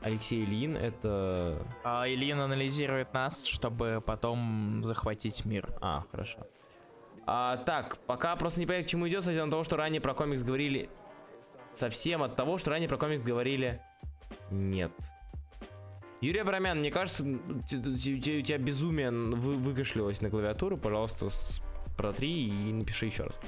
Speaker 3: Алексей Лин это...
Speaker 2: А Ильин анализирует нас, чтобы потом захватить мир.
Speaker 3: А, хорошо. А, так, пока просто не понятно, к чему идет, кстати, от того, что ранее про комикс говорили... Совсем от того, что ранее про комикс говорили... Нет. Юрий Абрамян, мне кажется, у тебя безумие вы, выкашлялось на клавиатуру. Пожалуйста, протри и напиши еще раз.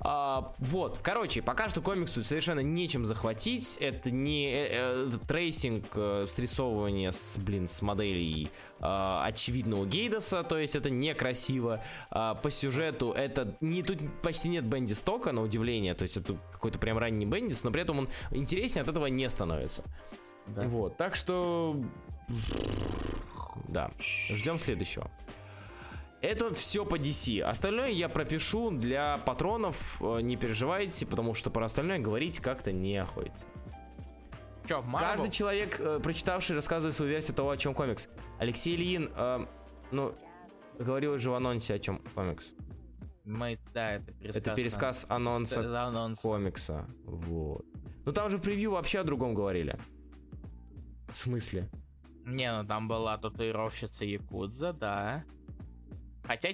Speaker 3: А, вот, короче, пока что комиксу совершенно нечем захватить. Это не э, э, трейсинг, э, срисовывание с, блин, с моделей э, очевидного Гейдаса, то есть это некрасиво. А, по сюжету это не тут почти нет Бендис-тока, на удивление, то есть это какой-то прям ранний Бендис, но при этом он интереснее от этого не становится. Вот, так что... Да, ждем следующего. Это все по DC. Остальное я пропишу для патронов, э, не переживайте, потому что про остальное говорить как-то не охотится.
Speaker 2: Marvel?
Speaker 3: Каждый человек, э, прочитавший, рассказывает свою версию того, о чем комикс. Алексей Ильин, э, ну, говорил же в анонсе, о чем комикс.
Speaker 2: Мы, да, это пересказ.
Speaker 3: Это пересказ анонса
Speaker 2: за анонс.
Speaker 3: комикса. Вот. Ну там же в превью вообще о другом говорили. В смысле?
Speaker 2: Не, ну там была татуировщица Якудза, да. Хотя,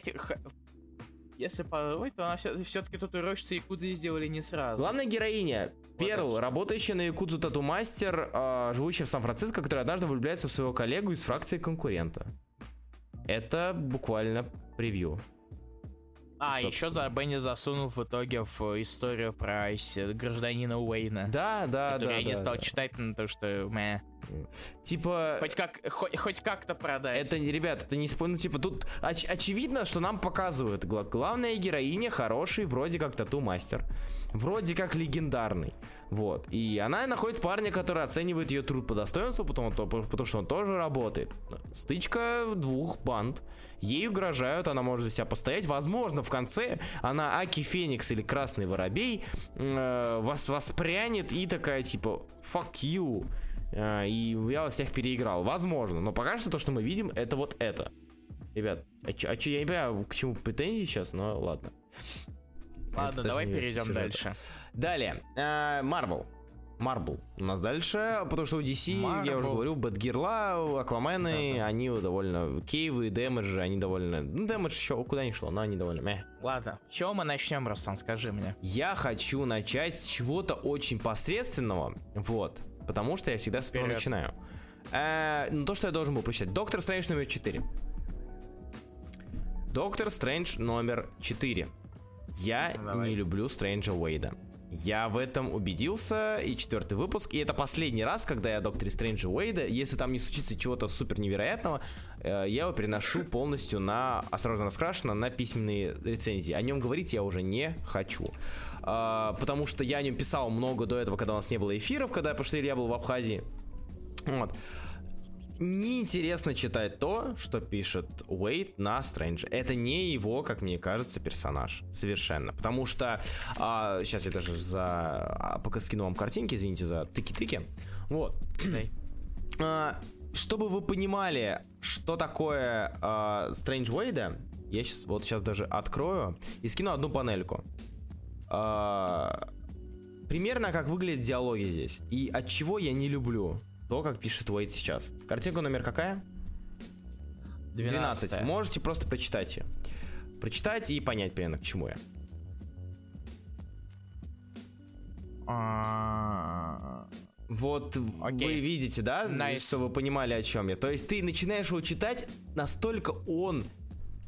Speaker 2: если подумать, то она все-таки татуировщица Якудзы сделали не сразу.
Speaker 3: Главная героиня Перл,
Speaker 2: это-
Speaker 3: работающая на Якудзу Тату Мастер, э, живущая в Сан-Франциско, которая однажды влюбляется в своего коллегу из фракции конкурента. Это буквально превью.
Speaker 2: А, еще
Speaker 3: собственно.
Speaker 2: за Бенни засунул в итоге в историю про гражданина Уэйна.
Speaker 3: Да, да, да.
Speaker 2: я не
Speaker 3: да,
Speaker 2: стал
Speaker 3: да.
Speaker 2: читать, на то, что мэ.
Speaker 3: Типа,
Speaker 2: Хоть как, хоть, хоть как-то продать.
Speaker 3: это, ребят, это не спой, ну, типа, тут оч- очевидно, что нам показывают. Гла- главная героиня хороший, вроде как тату-мастер. Вроде как легендарный. Вот. И она находит парня, который оценивает ее труд по достоинству, потому, то- потому что он тоже работает. Стычка двух банд. Ей угрожают, она может за себя постоять. Возможно, в конце она Аки Феникс или Красный Воробей э, вас воспрянет и такая, типа, fuck you. Э, и я вас всех переиграл. Возможно. Но пока что то, что мы видим, это вот это. Ребят, а чё- а чё- я не понимаю, к чему претензии сейчас, но ладно.
Speaker 2: Ладно, давай перейдем
Speaker 3: сюжета.
Speaker 2: дальше.
Speaker 3: Далее, э, Marvel. Марбл у нас дальше, потому что у DC, я уже
Speaker 2: Marvel.
Speaker 3: говорю, Бэтгерла, Аквамены,
Speaker 2: Да-да.
Speaker 3: они довольно, Кейвы, Дэмэджи, они довольно, ну, Дэмэдж еще куда ни шло, но они довольно мeh.
Speaker 2: Ладно, с чего мы начнем, Руслан, скажи мне.
Speaker 3: Я хочу начать с чего-то очень посредственного, вот, потому что я всегда с этого
Speaker 2: Вперед.
Speaker 3: начинаю. Э, ну, то, что я должен был прочитать. Доктор Стрэндж номер 4. Доктор Стрэндж номер 4. Я
Speaker 2: давай.
Speaker 3: не люблю Стрэнджа Уэйда. Я в этом убедился, и четвертый выпуск, и это последний раз, когда я Докторе Стрэнджа Уэйда, если там не случится чего-то супер невероятного, э, я его переношу полностью на, осторожно раскрашено, на письменные рецензии. О нем говорить я уже не хочу. А, потому что я о нем писал много до этого, когда у нас не было эфиров, когда я, что Илья был в Абхазии. Вот. Неинтересно читать то, что пишет Уэйт на Стрэндже. Это не его, как мне кажется, персонаж. Совершенно. Потому что... а, сейчас я даже за... а, пока скину вам картинки, извините за тыки-тыки. Вот.
Speaker 2: Дай.
Speaker 3: А, чтобы вы понимали, что такое а, Стрэндж Уэйда, я сейчас, вот сейчас даже открою и скину одну панельку. А, примерно как выглядят диалоги здесь. И от чего я не люблю то, как пишет Уэйд сейчас. Картинка номер какая? 12. Можете просто прочитать ее. Прочитать и понять примерно, к чему я.
Speaker 2: А,
Speaker 3: Вот
Speaker 2: Окей.
Speaker 3: вы видите, да,
Speaker 2: Nice.
Speaker 3: что вы понимали, о чем я. То есть ты начинаешь его читать, настолько он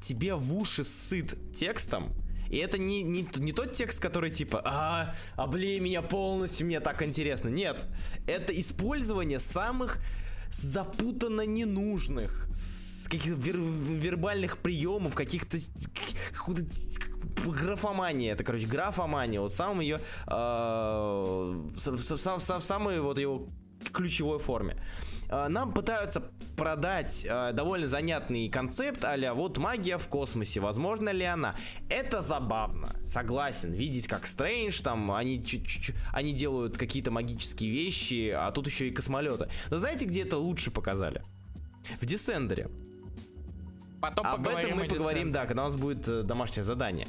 Speaker 3: тебе в уши сыт текстом, и это не, не, не тот текст, который типа «А, облей меня полностью, мне так интересно». Нет, это использование самых запутанно ненужных, каких-то вер- вербальных приемов, каких-то графомания, это, короче, графомания, вот сам ее в самой вот его ключевой форме. Э, Нам пытаются продать э, довольно занятный концепт, а вот магия в космосе, возможно ли она? Это забавно, согласен, видеть как Стрэндж, там, они, чуть-чуть- они делают какие-то магические вещи, а тут еще и космолеты. Но знаете, где это лучше показали? В Десендере.
Speaker 2: Потом
Speaker 3: Об этом мы поговорим, да, когда у нас будет э, домашнее задание.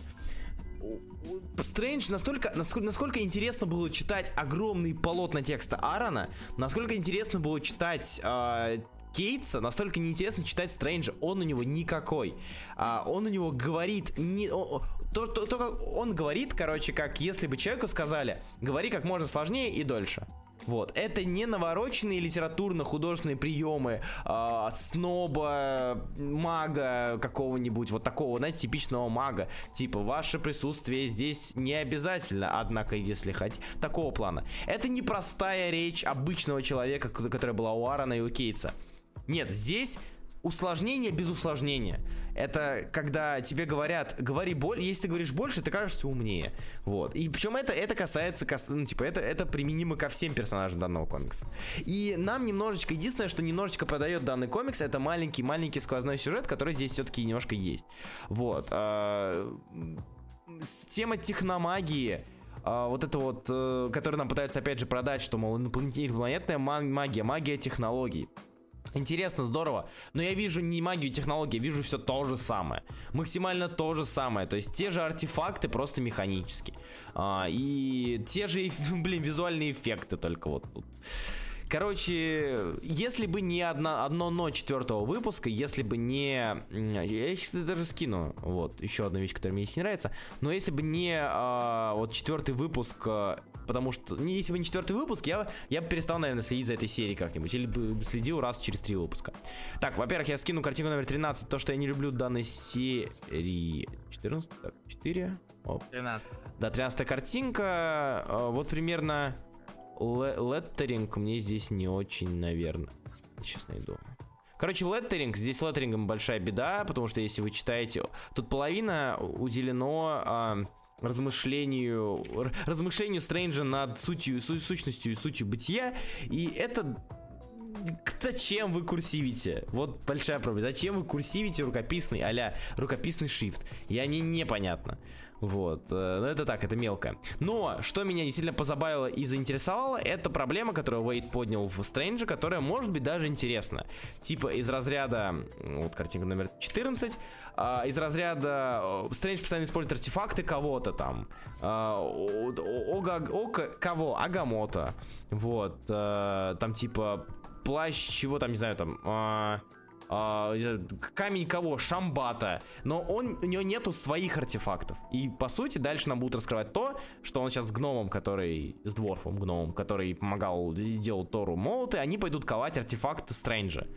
Speaker 3: Стрэндж настолько, насколько, насколько интересно было читать огромные полотна текста Аарона, насколько интересно было читать э, Кейтса, настолько неинтересно читать Стрэнджа. Он у него никакой. А, он у него говорит не, то, то, то, как он говорит, короче, как если бы человеку сказали, говори как можно сложнее и дольше. Вот, это не навороченные литературно-художественные приемы а, сноба, мага какого-нибудь, вот такого, знаете, типичного мага. Типа, ваше присутствие здесь не обязательно, однако, если хотите, такого плана. Это не простая речь обычного человека, которая была у Аарона и у Кейтса. Нет, здесь усложнение без усложнения. Это когда тебе говорят, говори больше, если ты говоришь больше, ты кажешься умнее. Вот. И причем это, это касается, ну, типа, это, это применимо ко всем персонажам данного комикса. И нам немножечко, единственное, что немножечко подает данный комикс, это маленький-маленький сквозной сюжет, который здесь все-таки немножко есть. Вот. А, тема техномагии, а, вот это вот, э, который нам пытаются опять же продать, что, мол, инопланетная магия, магия технологий. Интересно, здорово. Но я вижу не магию технологии, я вижу все то же самое. Максимально то же самое. То есть те же артефакты, просто механически. А, и те же, [LAUGHS] блин, визуальные эффекты только вот тут. Короче, если бы не одна, одно но четвертого выпуска, если бы не... Я сейчас даже скину, вот, еще одна вещь, которая мне здесь не нравится, но если бы не а, вот четвертый выпуск а, потому что, не, если бы не четвертый выпуск, я, я бы перестал, наверное, следить за этой серией как-нибудь, или бы следил раз через три выпуска. Так, во-первых, я скину картинку номер 13, то, что я не люблю данной серии. 14? Так, 4? Оп.
Speaker 2: 13.
Speaker 3: Да, 13 картинка, а, вот примерно леттеринг мне здесь не очень, наверное. Сейчас найду. Короче, леттеринг, здесь леттерингом большая беда, потому что если вы читаете, тут половина уделено а, размышлению, размышлению Стрэнджа над сутью, су, сущностью и сутью бытия, и это Зачем вы курсивите? Вот большая проблема. Зачем вы курсивите рукописный, а рукописный шрифт? Я не непонятно. Вот, э, ну это так, это мелко. Но, что меня действительно позабавило и заинтересовало, это проблема, которую Уэйд поднял в Стрэнджа, которая может быть даже интересна. Типа из разряда, вот картинка номер 14, а, из разряда Стрэндж постоянно использует артефакты кого-то там. А, ога, ога, кого? Агамота. Вот, а, там типа плащ чего там, не знаю, там... А, камень кого? Шамбата. Но он, у него нету своих артефактов. И по сути дальше нам будут раскрывать то, что он сейчас с гномом, который... С дворфом гномом, который помогал, делал Тору молоты, они пойдут ковать артефакты Стрэнджа.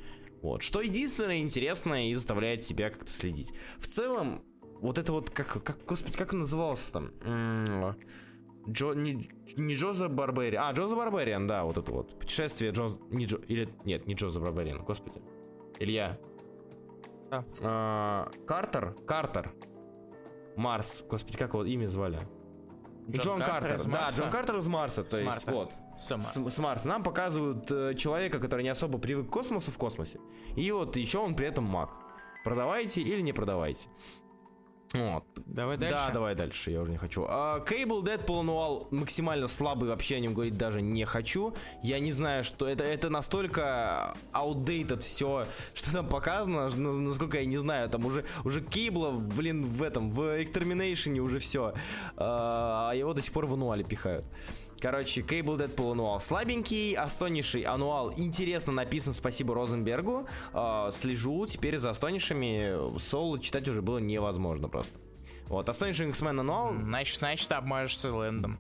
Speaker 3: Вот. Что единственное интересное и заставляет себя как-то следить. В целом, вот это вот, как, как господи, как он назывался там? Джо, не, не Джоза Барбериан. А, Джоза Барбериан, да, вот это вот. Путешествие Джоз... Не Джо... Или... Нет, не Джоза Барбериан, господи. Илья.
Speaker 2: А.
Speaker 3: А, Картер? Картер. Марс. Господи, как его имя звали? Джон, Джон Картер. Картер да, Джон Картер из Марса. То есть, вот. С, Марса. с Марса. Нам показывают э, человека, который не особо привык к космосу в космосе. И вот еще он при этом маг. Продавайте или не продавайте. Вот.
Speaker 2: Давай дальше.
Speaker 3: Да, давай дальше, я уже не хочу. Cable Deadpool Annual максимально слабый, вообще о нем говорить даже не хочу. Я не знаю, что это, это настолько outdated все, что там показано, насколько я не знаю, там уже, уже Кейбла, блин, в этом, в Extermination уже все. А, а его до сих пор в ануале пихают. Короче, Cable Deadpool ануал слабенький, Астониший ануал интересно написан, спасибо Розенбергу. Э, слежу теперь за Астонишами, соло читать уже было невозможно просто. Вот, Astonishing X-Men ануал...
Speaker 2: Значит, значит, обмажешься Лэндом.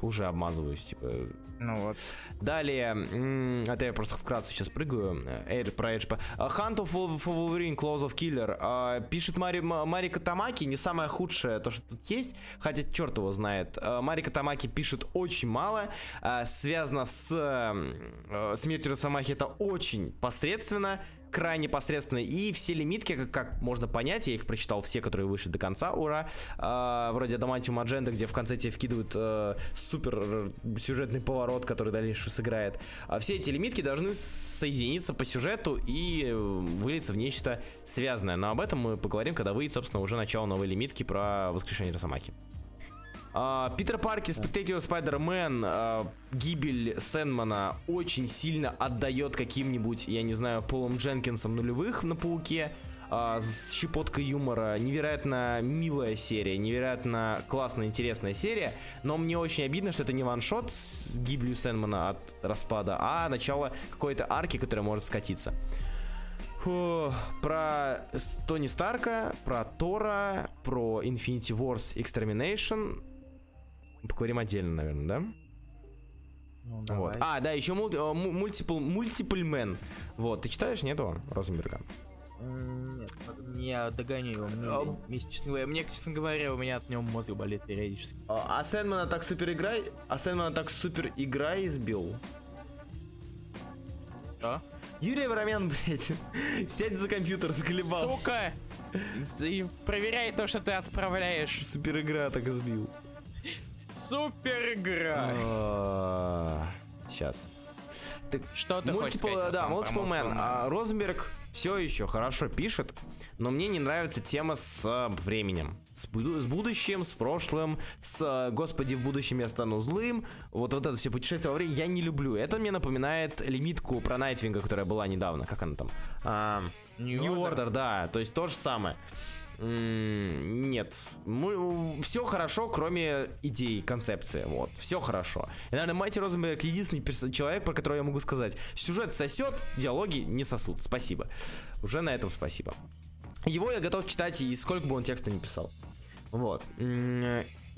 Speaker 3: Уже обмазываюсь, типа,
Speaker 2: ну вот.
Speaker 3: Далее, это я просто вкратце сейчас прыгаю. Эйр, про Эйдж. Hunt of Wolverine, Close of Killer. А, пишет Мари, Марика Тамаки, не самое худшее то, что тут есть, хотя черт его знает. А, Марика Тамаки пишет очень мало, а, связано с э, смертью Росомахи это очень посредственно крайне посредственные. И все лимитки, как, как можно понять, я их прочитал все, которые вышли до конца, ура. Э, вроде Адамантиум Адженда, где в конце тебе вкидывают э, супер сюжетный поворот, который дальше сыграет. А все эти лимитки должны соединиться по сюжету и э, вылиться в нечто связанное. Но об этом мы поговорим, когда выйдет, собственно, уже начало новой лимитки про воскрешение Росомахи. Uh, Питер Spectacular Spider-Man, uh, гибель Сэнмана очень сильно отдает каким-нибудь, я не знаю, Полом Дженкинсом нулевых на Пауке. Uh, с щепоткой юмора. Невероятно милая серия, невероятно классная, интересная серия. Но мне очень обидно, что это не ваншот с гибелью Сэнмана от распада, а начало какой-то арки, которая может скатиться. Фу, про Тони Старка, про Тора, про Infinity Wars Extermination Поговорим отдельно, наверное, да? Ну, вот. А, да, еще мульти, э, мультипл, мультипль мен. Вот, ты читаешь, нету Розенберга?
Speaker 2: Нет, я догоню его. Мне, а... мне, честно говоря, мне, честно говоря, у меня от него мозг болит периодически.
Speaker 3: А, а Сэндмана так супер играй, а Сэндмана так супер игра избил.
Speaker 2: Что?
Speaker 3: Юрий Абрамян, [LAUGHS] блядь, сядь за компьютер, заколебал.
Speaker 2: Сука! И проверяй то, что ты отправляешь.
Speaker 3: Супер игра так сбил.
Speaker 2: Супер игра.
Speaker 3: Сейчас.
Speaker 2: Что ты хочешь
Speaker 3: Multiple,
Speaker 2: сказать?
Speaker 3: да, Multiple Man. А, Розенберг все еще хорошо пишет, но мне не нравится тема с а, временем. С, с будущим, с прошлым, с а, «Господи, в будущем я стану злым». Вот, вот это все путешествие во времени я не люблю. Это мне напоминает лимитку про Найтвинга, которая была недавно. Как она там? А,
Speaker 2: New
Speaker 3: New
Speaker 2: Order.
Speaker 3: Order, да. То есть то же самое. Нет, все хорошо, кроме идей, концепции. Вот, все хорошо. И, наверное, Майти Розенберг единственный человек, про которого я могу сказать. Сюжет сосет, диалоги не сосут. Спасибо. Уже на этом спасибо. Его я готов читать, и сколько бы он текста не писал. Вот.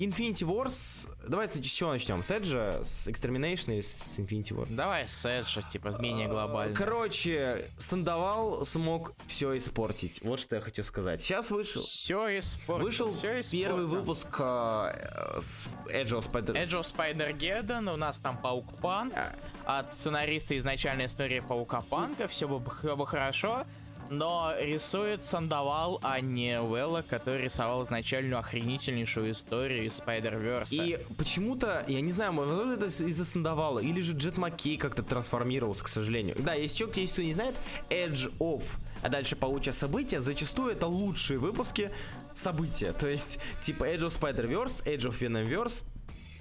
Speaker 3: Infinity Wars. Давайте с чего начнем? С Эджа, с Extermination или с Infinity Wars?
Speaker 2: Давай с Эджа, типа, менее глобально.
Speaker 3: Короче, Сандовал смог все испортить. Вот что я хочу сказать. Сейчас вышел.
Speaker 2: Все испортил.
Speaker 3: Вышел
Speaker 2: всё испортил.
Speaker 3: первый выпуск э, с Edge of Spider...
Speaker 2: Edge of Spider-Geddon, у нас там Паук Панк.
Speaker 3: А.
Speaker 2: От сценариста изначальной истории Паука Панка, все бы, всё бы хорошо. Но рисует Сандовал, а не Уэлла, который рисовал изначальную охренительнейшую историю из Spider-Verse.
Speaker 3: И почему-то, я не знаю, возможно, это из-за Сандовала, или же Джет Маккей как-то трансформировался, к сожалению. Да, есть человек, если кто не знает, Edge of, а дальше получая события, зачастую это лучшие выпуски события. То есть, типа Edge of Spider-Verse, Edge of Venomverse,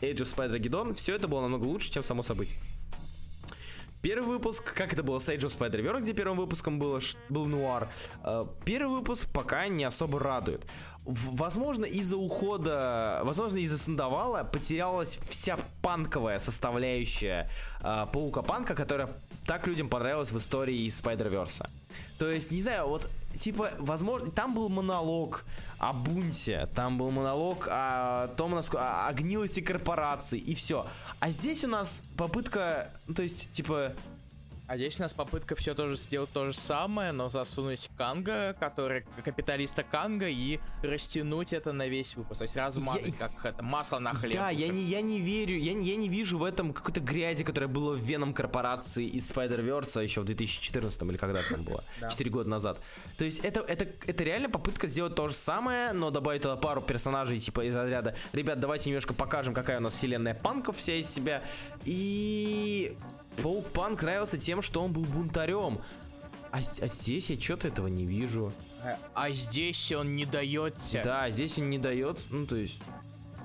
Speaker 3: Edge of Spider-Geddon, все это было намного лучше, чем само событие. Первый выпуск, как это было с Age of Spider-Verse, где первым выпуском было, был нуар, э, первый выпуск пока не особо радует. Возможно, из-за ухода, возможно, из-за Сандовала потерялась вся панковая составляющая э, Паука-панка, которая так людям понравилась в истории из Spider-Verse. То есть, не знаю, вот, типа, возможно, там был монолог о бунте, там был монолог о том, насколько, о, о гнилости корпораций, и все. А здесь у нас попытка, ну, то есть, типа,
Speaker 2: А здесь у нас попытка все тоже сделать то же самое, но засунуть Канга, который капиталиста Канга, и растянуть это на весь выпуск. То есть размазать,
Speaker 3: Я-
Speaker 2: как это, масло на хлеб.
Speaker 3: Да, я не, я не верю, я, не- я не вижу в этом какой-то грязи, которая была в веном корпорации из Spider-Verse еще в 2014 или когда там было, 4 года назад. То есть это, это, это реально попытка сделать то же самое, но добавить туда пару персонажей типа из разряда «Ребят, давайте немножко покажем, какая у нас вселенная панков вся из себя». И Паук Панк нравился тем, что он был бунтарем. А, а здесь я что-то этого не вижу.
Speaker 2: А здесь он не дается.
Speaker 3: Да, здесь он не дает, ну то есть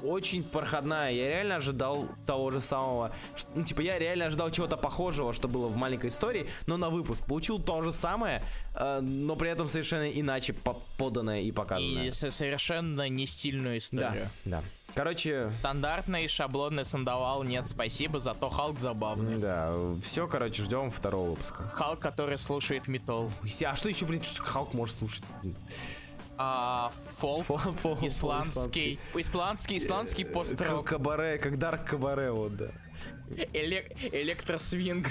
Speaker 3: очень проходная. Я реально ожидал того же самого. Ну, типа, я реально ожидал чего-то похожего, что было в маленькой истории, но на выпуск. Получил то же самое, э, но при этом совершенно иначе по- поданное и показанное.
Speaker 2: И со- совершенно не стильную
Speaker 3: Да,
Speaker 2: историю.
Speaker 3: да. Короче,
Speaker 2: Стандартный шаблонный сандовал нет, спасибо, зато Халк забавный.
Speaker 3: да, все, короче, ждем второго выпуска.
Speaker 2: Халк, который слушает метал.
Speaker 3: А что еще, блин, Халк может слушать?
Speaker 2: А, фолк,
Speaker 3: Фол- фол- фол-
Speaker 2: исландский, исландский, исландский
Speaker 3: Как
Speaker 2: пост-рок,
Speaker 3: кабаре, как Дарк Кабаре, вот, да.
Speaker 2: элек- электросвинг.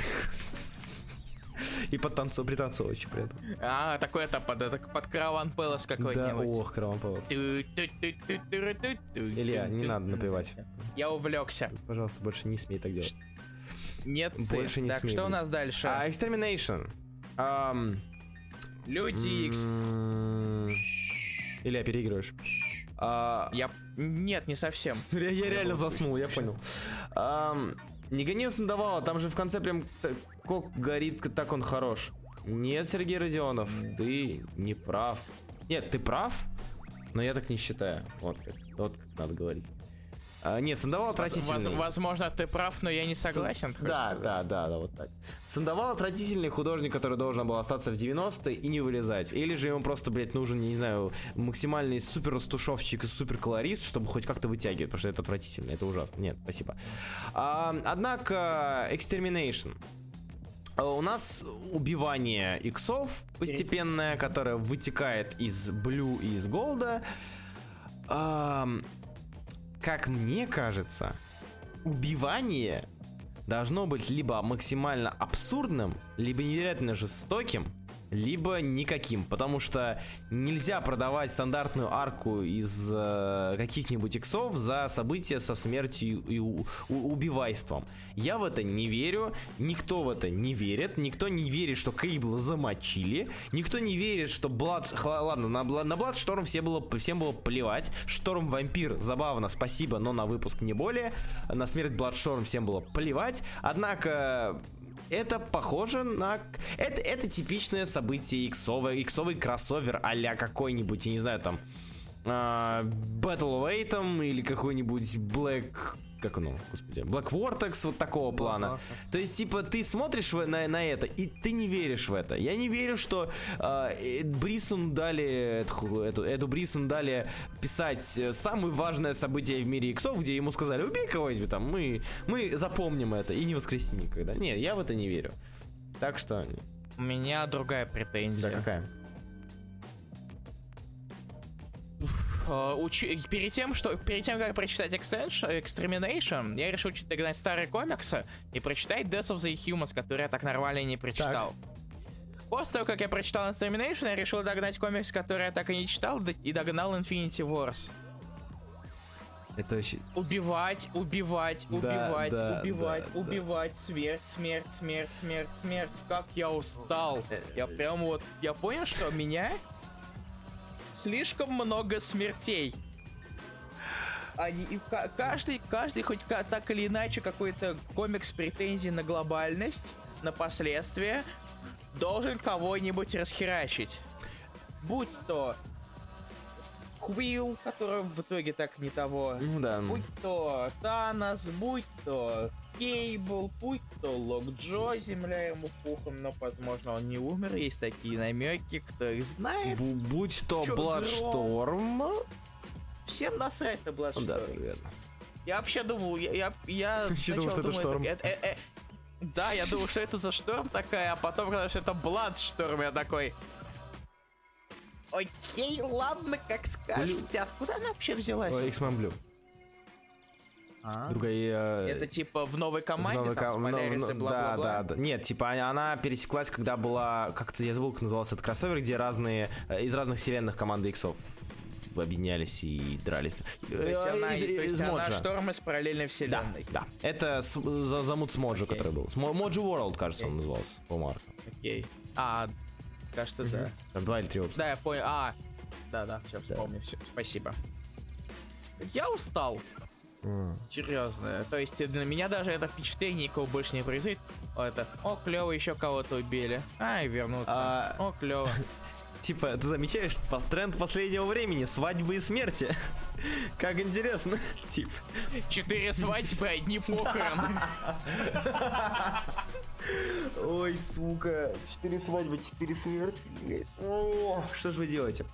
Speaker 3: И подтанцов, пританцовывающий при этом.
Speaker 2: А, такой это под, это под Караван Пэлас
Speaker 3: Да,
Speaker 2: какой-нибудь.
Speaker 3: ох, Крован Пэлас. Илья, не надо напевать.
Speaker 2: Я увлекся.
Speaker 3: Пожалуйста, больше не смей так делать.
Speaker 2: Нет, ты.
Speaker 3: Больше не
Speaker 2: Так,
Speaker 3: смей
Speaker 2: что у нас дальше?
Speaker 3: А, Extermination. Ам,
Speaker 2: Люди Икс.
Speaker 3: м, Илья, переигрываешь. А,
Speaker 2: Я... Нет, не совсем. [LAUGHS]
Speaker 3: Я, я реально заснул, я понял. Ам, не гони Сандовала, там же в конце прям так горит, так он хорош. Нет, Сергей Родионов, ты не прав. Нет, ты прав, но я так не считаю. Вот как, вот как надо говорить. А, нет, Сандовал
Speaker 2: Воз-
Speaker 3: отвратительный.
Speaker 2: возможно, ты прав, но я не согласен.
Speaker 3: С- Да, да, да, да, вот так. Сандовал отвратительный художник, который должен был остаться в 90-е и не вылезать. Или же ему просто, блядь, нужен, не знаю, максимальный супер растушевщик и супер колорист, чтобы хоть как-то вытягивать, потому что это отвратительно, это ужасно. Нет, спасибо. А, однако, Extermination. А, У нас убивание иксов постепенное, которое вытекает из блю и из голда. Как мне кажется, убивание должно быть либо максимально абсурдным, либо невероятно жестоким, либо никаким, потому что нельзя продавать стандартную арку из э, каких-нибудь иксов за события со смертью и у- у- убивайством. Я в это не верю, никто в это не верит, никто не верит, что Кейбла замочили, никто не верит, что Блад... Ладно, на, на Бладшторм все было, всем было плевать, Шторм Вампир, забавно, спасибо, но на выпуск не более, на смерть Бладшторм всем было плевать, однако это похоже на... Это, это типичное событие иксовое, иксовый кроссовер а какой-нибудь, я не знаю, там... а, Battle of Atom или какой-нибудь Black... Как оно, господи? Black Vortex вот такого плана. То есть, типа, ты смотришь на, на это, и ты не веришь в это. Я не верю, что э, Брисону дали... Эту, эту, эту Брисону дали писать э, самое важное событие в мире иксов, где ему сказали, убей кого-нибудь там, мы, мы запомним это и не воскресим никогда. Нет, я в это не верю. Так что...
Speaker 2: У меня другая претензия.
Speaker 3: Да, какая?
Speaker 2: Э, учи- Перед тем, что перед тем, как прочитать Extermination, я решил чуть догнать старые комиксы и прочитать Death of the Humans, который я так нормально и не прочитал. После того, как я прочитал Extermination, я решил догнать комикс, который я так и не читал, и догнал Infinity Wars.
Speaker 3: Это вообще...
Speaker 2: Убивать, убивать,
Speaker 3: Да,
Speaker 2: убивать,
Speaker 3: да,
Speaker 2: убивать,
Speaker 3: да, да.
Speaker 2: убивать, смерть, смерть, смерть, смерть, смерть. Как я устал. Я прям вот, я понял, что меня слишком много смертей. Они, каждый, каждый хоть так или иначе какой-то комикс претензий на глобальность, на последствия, должен кого-нибудь расхерачить. Будь то Квилл, который в итоге так не того.
Speaker 3: Ну да.
Speaker 2: Будь то Танос, будь то Кейбл, будь то Лок Джо, земля ему пухом, но, возможно, он не умер. Есть такие намеки, кто их знает.
Speaker 3: Бу- Будь то Бладшторм...
Speaker 2: Всем насрать на
Speaker 3: Да,
Speaker 2: Bloodshot.
Speaker 3: верно.
Speaker 2: Я вообще думал, я, я, я [LAUGHS]
Speaker 3: Вообще думал, что это
Speaker 2: думал,
Speaker 3: шторм.
Speaker 2: это- э- э- да, я думал, что это за шторм такая, а потом, когда что это Бладшторм, я такой... Окей, ладно, как скажете. Откуда она вообще взялась?
Speaker 3: Ой, X-Men Blue.
Speaker 2: А?
Speaker 3: Другая... э,
Speaker 2: Это типа в новой команде,
Speaker 3: в новой
Speaker 2: там,
Speaker 3: ко-
Speaker 2: с и
Speaker 3: ну,
Speaker 2: бла-бла-бла?
Speaker 3: Да, да, да. Нет, типа она, пересеклась, когда была, как-то я забыл, как назывался этот кроссовер, где разные, э, из разных вселенных команды иксов объединялись и дрались.
Speaker 2: То есть она,
Speaker 3: Из-
Speaker 2: то есть
Speaker 3: из
Speaker 2: она шторм из параллельной
Speaker 3: Да,
Speaker 2: вселенной.
Speaker 3: да. Это с- за, замут с Моджи,
Speaker 2: Окей.
Speaker 3: который был. С Мо- Моджи World, кажется, он
Speaker 2: Окей.
Speaker 3: назывался, по марку.
Speaker 2: Окей. А, кажется, да.
Speaker 3: Там два или три выпуска.
Speaker 2: Да, я понял. А, да, да, все, вспомнил, все, спасибо. Я устал, серьезно. То есть для меня даже это впечатление никого больше не производит. О, Это, о, клево, еще кого-то убили. Ай, вернуться.
Speaker 3: А,
Speaker 2: О, клево. [LAUGHS]
Speaker 3: Типа, ты замечаешь тренд последнего времени, свадьбы и смерти. Как интересно. [LAUGHS] Типа.
Speaker 2: Четыре свадьбы, одни похороны.
Speaker 3: Ой, сука, четыре свадьбы, четыре смерти. О, что же вы делаете?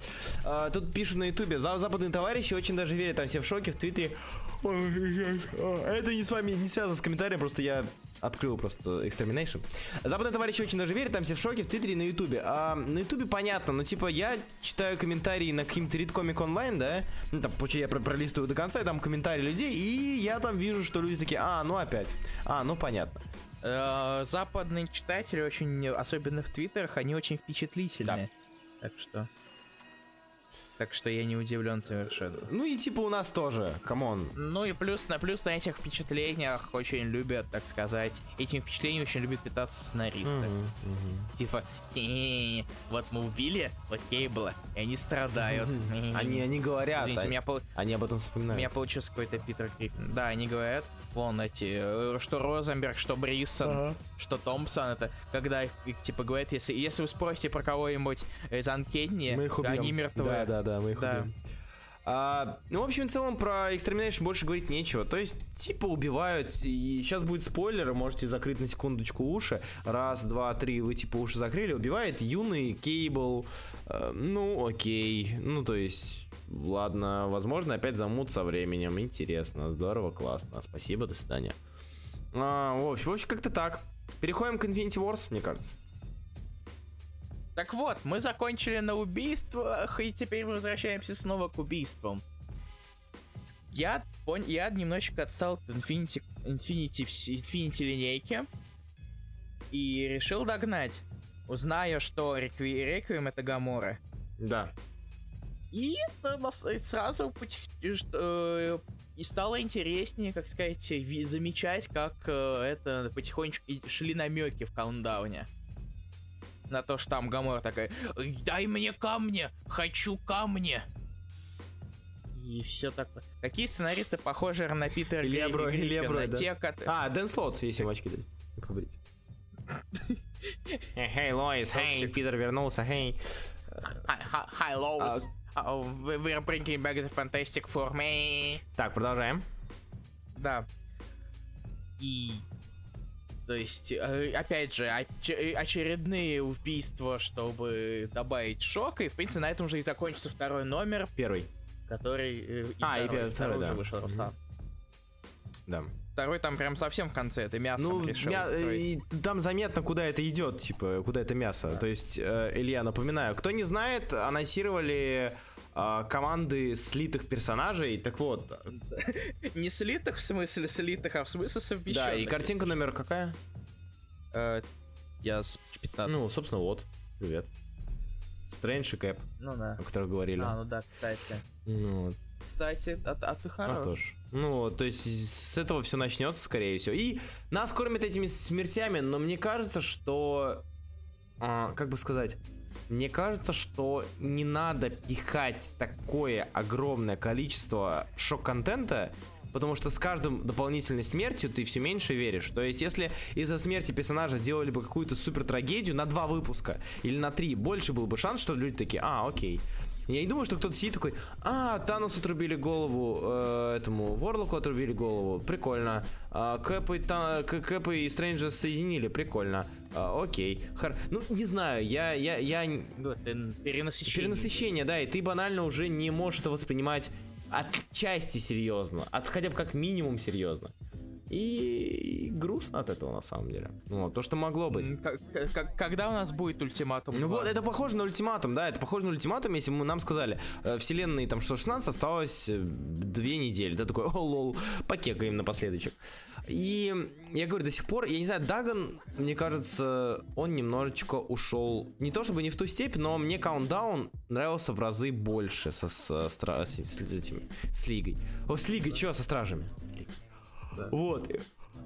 Speaker 3: А, тут пишут на ютубе, «За- западные товарищи очень даже верят, там все в шоке, в твиттере. Это не с вами, не связано с комментарием, просто я открыл просто Extermination. Западные товарищи очень даже верят, там все в шоке в твиттере и на ютубе. А на ютубе понятно, но типа я читаю комментарии на каким-то Comic Online, да, ну там, я про- пролистываю до конца, и там комментарии людей, и я там вижу, что люди такие, а, ну опять, а, ну понятно.
Speaker 2: Э, Западные читатели очень, особенно в твиттерах, они очень впечатлительные. Так что... Так что я не удивлен совершенно.
Speaker 3: Ну и типа у нас тоже, come on.
Speaker 2: Ну и плюс на плюс на этих впечатлениях очень любят, так сказать, этим впечатлением очень любят питаться сценаристы. Типа, «Хе-хе, вот мы убили вот Кейбла, и они страдают.
Speaker 3: Они, они говорят,
Speaker 2: Извините, у
Speaker 3: а-
Speaker 2: меня, пол-
Speaker 3: они об этом
Speaker 2: у
Speaker 3: вспоминают.
Speaker 2: меня получился какой-то Питер Гриффин. Да, они говорят, вон эти, э, что Розенберг, что Бриссон, что Томпсон, это когда их, их, типа говорят, если, если вы спросите про кого-нибудь из
Speaker 3: убьем.
Speaker 2: они мертвы.
Speaker 3: Да, да, да, мы их
Speaker 2: Да.
Speaker 3: убьем. А, ну, в общем, в целом про Extermination больше говорить нечего. То есть, типа, убивают, и сейчас будет спойлер, можете закрыть на секундочку уши. Раз, два, три, вы, типа, уши закрыли. Убивает юный Кейбл. Э, ну, окей. Ну, то есть, ладно, возможно, опять замут со временем. Интересно, здорово, классно. Спасибо, до свидания. А, в общем, общем, как-то так. Переходим к Infinity Wars, мне кажется.
Speaker 2: Так вот, мы закончили на убийствах, и теперь возвращаемся снова к убийствам. Я, пон... я немножечко отстал от Infinity, Infinity, Infinity линейки и решил догнать. Зная, что Рекви... Реквием это Гамора.
Speaker 3: Да.
Speaker 2: И это нас сразу э, и стало интереснее, как сказать, замечать, как э, это потихонечку и шли намеки в каунтдауне. На то, что там Гамора такая, «Эй, дай мне камни, хочу камни. И все такое. Какие сценаристы похожи на Питера
Speaker 3: Илья
Speaker 2: Гри-
Speaker 3: Бро- Илья
Speaker 2: Гриффина?
Speaker 3: Бро, да.
Speaker 2: Те, кот-
Speaker 3: А, Дэн Слот, если ему очки. И. [LAUGHS] Эй, Лоис, эй. Питер вернулся, эй.
Speaker 2: Hi, Lois. Oh, we- we're bringing back the Fantastic Four, me.
Speaker 3: Так, продолжаем.
Speaker 2: Да. И... То есть, э, опять же, оч- очередные убийства, чтобы добавить шок, и, в принципе, на этом же и закончится второй номер,
Speaker 3: Первый.
Speaker 2: который... э,
Speaker 3: А, и
Speaker 2: второй,
Speaker 3: первый, второй,
Speaker 2: уже
Speaker 3: да.
Speaker 2: вышел,
Speaker 3: Мгм.
Speaker 2: Руслан.
Speaker 3: Да.
Speaker 2: Второй там прям совсем в конце, это мясом
Speaker 3: Ну,
Speaker 2: решил
Speaker 3: мя- и там заметно, куда это идет, типа, куда это мясо. То есть, э, Илья, напоминаю, кто не знает, анонсировали э, команды слитых персонажей. Так вот,
Speaker 2: Не слитых в смысле слитых, а в смысле совмещенных.
Speaker 3: да, и картинка номер какая?
Speaker 2: Э, я с 15.
Speaker 3: Ну, собственно, вот. Привет. Стрэндж и Кэп,
Speaker 2: ну да.
Speaker 3: о которых говорили.
Speaker 2: А, ну да, кстати.
Speaker 3: Ну, вот.
Speaker 2: Кстати, а, а ты
Speaker 3: А
Speaker 2: хорош.
Speaker 3: тоже. Ну, то есть с этого все начнется, скорее всего. И нас кормят этими смертями, но мне кажется, что... а, как бы сказать... Мне кажется, что не надо пихать такое огромное количество шок-контента, потому что с каждым дополнительной смертью ты все меньше веришь. То есть, если из-за смерти персонажа делали бы какую-то супер трагедию на два выпуска или на три, больше был бы шанс, что люди такие, а, окей. Я не думаю, что кто-то сидит такой, а, Танус отрубили голову, э, этому Ворлоку отрубили голову, прикольно. А, Кэп и, Та- Кэп и Стрэнджа соединили, прикольно. А, окей. Хар... Ну, не знаю, я, я, я... н-
Speaker 2: Вот, э, перенасыщение.
Speaker 3: Перенасыщение, да, и ты банально уже не можешь это воспринимать отчасти серьезно, от хотя бы как минимум серьезно. И грустно от этого на самом деле. Ну, то, что могло быть.
Speaker 2: Когда у нас будет ультиматум?
Speaker 3: Ну
Speaker 2: 2?
Speaker 3: вот, это похоже на ультиматум, да, это похоже на ультиматум, если мы нам сказали, э, вселенной там 116 осталось э, две недели. Ты такой, о, лол, покекаем напоследочек. И я говорю, до сих пор, я не знаю, Даган, мне кажется, он немножечко ушел, не то чтобы не в ту степь, но мне Countdown нравился в разы больше со, с, стра- с, с этими, с Лигой. О, с Лигой, чё, со Стражами? Вот.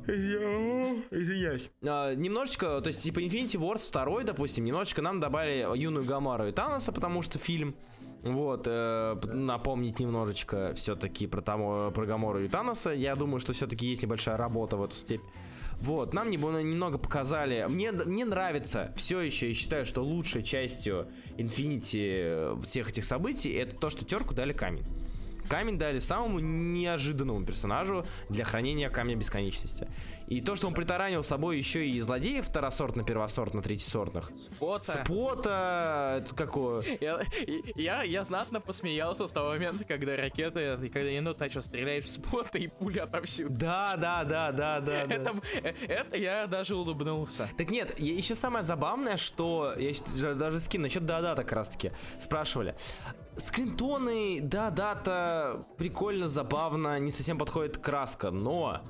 Speaker 3: Я... Извиняюсь. А, немножечко, то есть, типа, Infinity Wars 2, допустим, немножечко нам добавили юную Гамару и Таноса, потому что фильм. Вот, э, напомнить немножечко все-таки про, тому, про Гамору и Таноса. Я думаю, что все-таки есть небольшая работа в эту степь. Вот, нам немного показали. Мне, мне нравится все еще, я считаю, что лучшей частью Infinity э, всех этих событий это то, что терку дали камень. Камень дали самому неожиданному персонажу для хранения камня бесконечности. И то, что он притаранил с собой еще и злодеев второсортно, первосортно, третьесортных.
Speaker 2: Спота.
Speaker 3: Спота, это какое?
Speaker 2: Я, я, я знатно посмеялся с того момента, когда ракеты, и когда енот начал стрелять в спота и пули отовсюду.
Speaker 3: Да, да, да, да, да. да.
Speaker 2: Это, э, это я даже улыбнулся.
Speaker 3: Так нет, еще самое забавное, что я даже- скину насчет Дадата как раз таки спрашивали. Скринтоны, да, дата, прикольно, забавно, не совсем подходит краска, но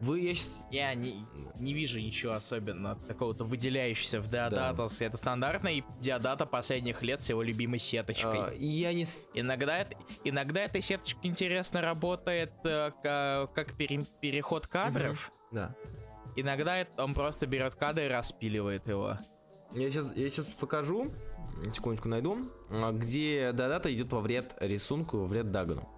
Speaker 3: вы, я щас-
Speaker 2: Я не, не вижу ничего особенно такого-то выделяющегося в Диодатос. Это стандартный Диодата последних лет с его любимой сеточкой.
Speaker 3: а, я не...
Speaker 2: Иногда, это, иногда эта сеточка интересно работает э, ка- как пере- переход кадров.
Speaker 3: Да.
Speaker 2: Иногда это- он просто берет кадр и распиливает его.
Speaker 3: Я сейчас, я сейчас покажу, секундочку найду, а, где Дадата идет во вред рисунку, во вред Дагану.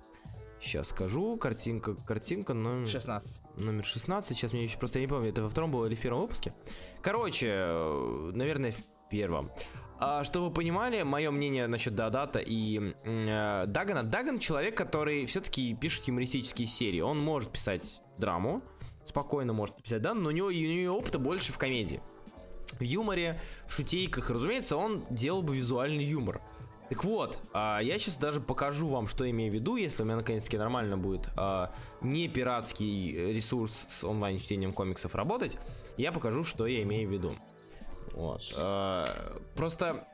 Speaker 3: Сейчас скажу, картинка, картинка номер...
Speaker 2: 16.
Speaker 3: номер 16. Сейчас мне еще просто я не помню, это во втором было или в первом выпуске. Короче, э, наверное, в первом. А, чтобы вы понимали, мое мнение насчет Дадата и э, Дагана. Даган человек, который все-таки пишет юмористические серии. Он может писать драму, спокойно может писать, да, но у него, у него опыта больше в комедии. В юморе, в шутейках, разумеется, он делал бы визуальный юмор. Так вот, а, я сейчас даже покажу вам, что имею в виду, если у меня наконец-таки нормально будет а, не пиратский ресурс с онлайн-чтением комиксов работать, я покажу, что я имею в виду. Вот. а, просто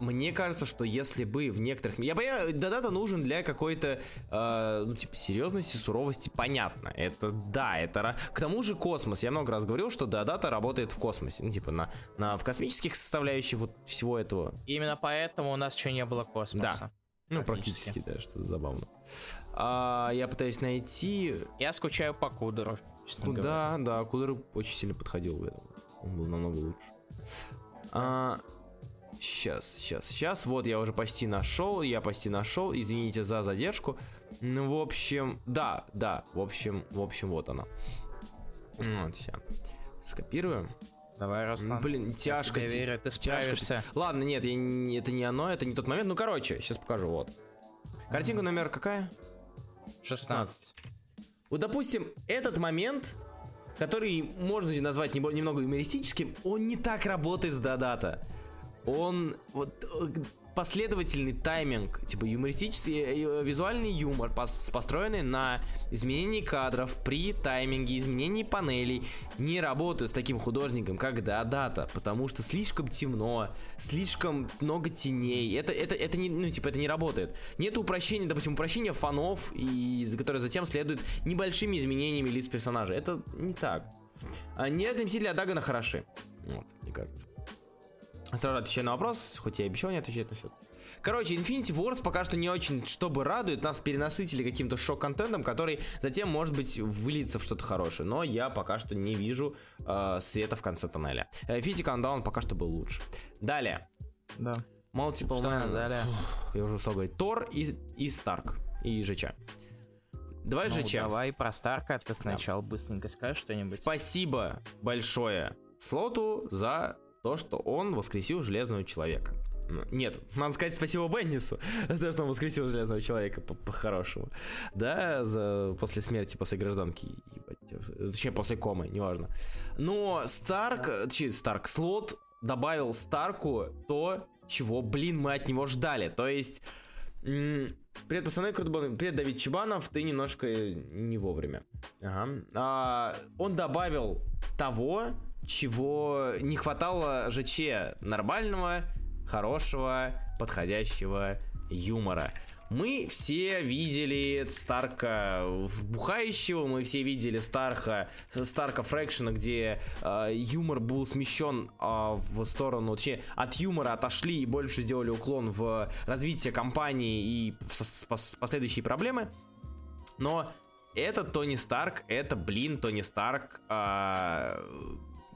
Speaker 3: мне кажется, что если бы в некоторых... Я понимаю, Дадата нужен для какой-то, э, ну, типа, серьезности, суровости, понятно. Это, да, это... К тому же космос. Я много раз говорил, что Дадата работает в космосе. Ну, типа, на, на, в космических составляющих вот всего этого.
Speaker 2: Именно поэтому у нас еще не было космоса.
Speaker 3: Ну,
Speaker 2: Практически.
Speaker 3: практически, да, что забавно. А, я пытаюсь найти...
Speaker 2: Я скучаю по Кудеру. говоря.
Speaker 3: Куда, да, Кудер очень сильно подходил в этом. Он был намного лучше. А, сейчас, сейчас, сейчас. Вот я уже почти нашел, я почти нашел. Извините за задержку. Ну, в общем, да, да, в общем, в общем, вот она. Вот, все. Скопируем.
Speaker 2: Давай, Руслан.
Speaker 3: Блин, тяжко.
Speaker 2: Я верю, ты
Speaker 3: тяжко.
Speaker 2: справишься.
Speaker 3: Ладно, нет, я это не оно, это не тот момент. Ну, короче, сейчас покажу, вот. Картинка номер какая?
Speaker 2: 16.
Speaker 3: Вот, допустим, этот момент, который можно назвать немного юмористическим, он не так работает с Дадата. Он вот э, последовательный тайминг, типа юмористический, э, визуальный юмор, пос- построенный на изменении кадров при тайминге, изменении панелей, не работают с таким художником, как Дадата, потому что слишком темно, слишком много теней. Это, это, это не, ну, типа, это не работает. Нет упрощения, допустим, упрощения фонов, и, которое затем следует небольшими изменениями лиц персонажей. Это не так. А нет, Мстители Адагана хороши. Вот, мне кажется. Сразу отвечаю на вопрос, хоть я и обещал не отвечать на все. Короче, Infinity Wars пока что не очень, чтобы радует, нас перенасытили каким-то шок-контентом, который затем, может быть, выльется в что-то хорошее. Но я пока что не вижу э, света в конце тоннеля. Э, Infinity Countdown пока что был лучше. Далее.
Speaker 2: Да.
Speaker 3: Multiple
Speaker 2: Что
Speaker 3: Man.
Speaker 2: далее?
Speaker 3: Я уже устал говорить. Тор и, и Старк. И ЖЧ. Давай
Speaker 2: Ну,
Speaker 3: ЖЧ.
Speaker 2: давай про Старка ты сначала быстренько скажешь что-нибудь.
Speaker 3: Спасибо большое Слоту за то, что он воскресил Железного Человека. Ну, Нет, надо сказать спасибо Беннису [LAUGHS] за то, что он воскресил Железного Человека по- по-хорошему. Да, за, после смерти, после гражданки, ебать, точнее, после комы, неважно. Но Старк, э, точнее, Старк, Слот добавил Старку то, чего, блин, мы от него ждали. То есть... Привет, пацаны, было. Привет, Давид Чебанов, ты немножко не вовремя. Ага. А, он добавил того, чего не хватало ЖЧ нормального, хорошего, подходящего юмора. Мы все видели Старка вбухающего, мы все видели Старка, Старка Фрэкшена, где э, юмор был смещен э, в сторону, точнее, от юмора отошли и больше сделали уклон в развитие компании и пос- пос- последующие проблемы. Но это Тони Старк, это, блин, Тони Старк а,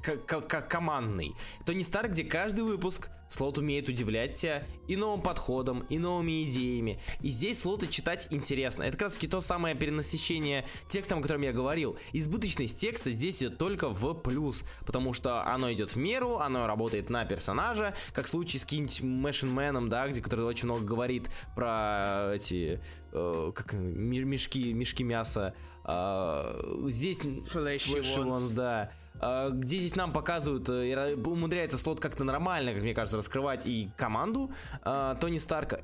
Speaker 3: к- к- к- командный. Тони Старк, где каждый выпуск слот умеет удивлять тебя и новым подходом, и новыми идеями. И здесь слоты читать интересно. Это как раз таки то самое перенасыщение текстом, о котором я говорил. Избыточность текста здесь идет только в плюс, потому что оно идет в меру, оно работает на персонажа, как в случае с каким-нибудь Мэшин Мэном, да, где, который очень много говорит про эти э, как, мешки, мешки мяса. А, здесь
Speaker 2: ones,
Speaker 3: да. А, где здесь нам показывают, э, умудряется слот как-то нормально, как мне кажется, раскрывать и команду а, Тони Старка.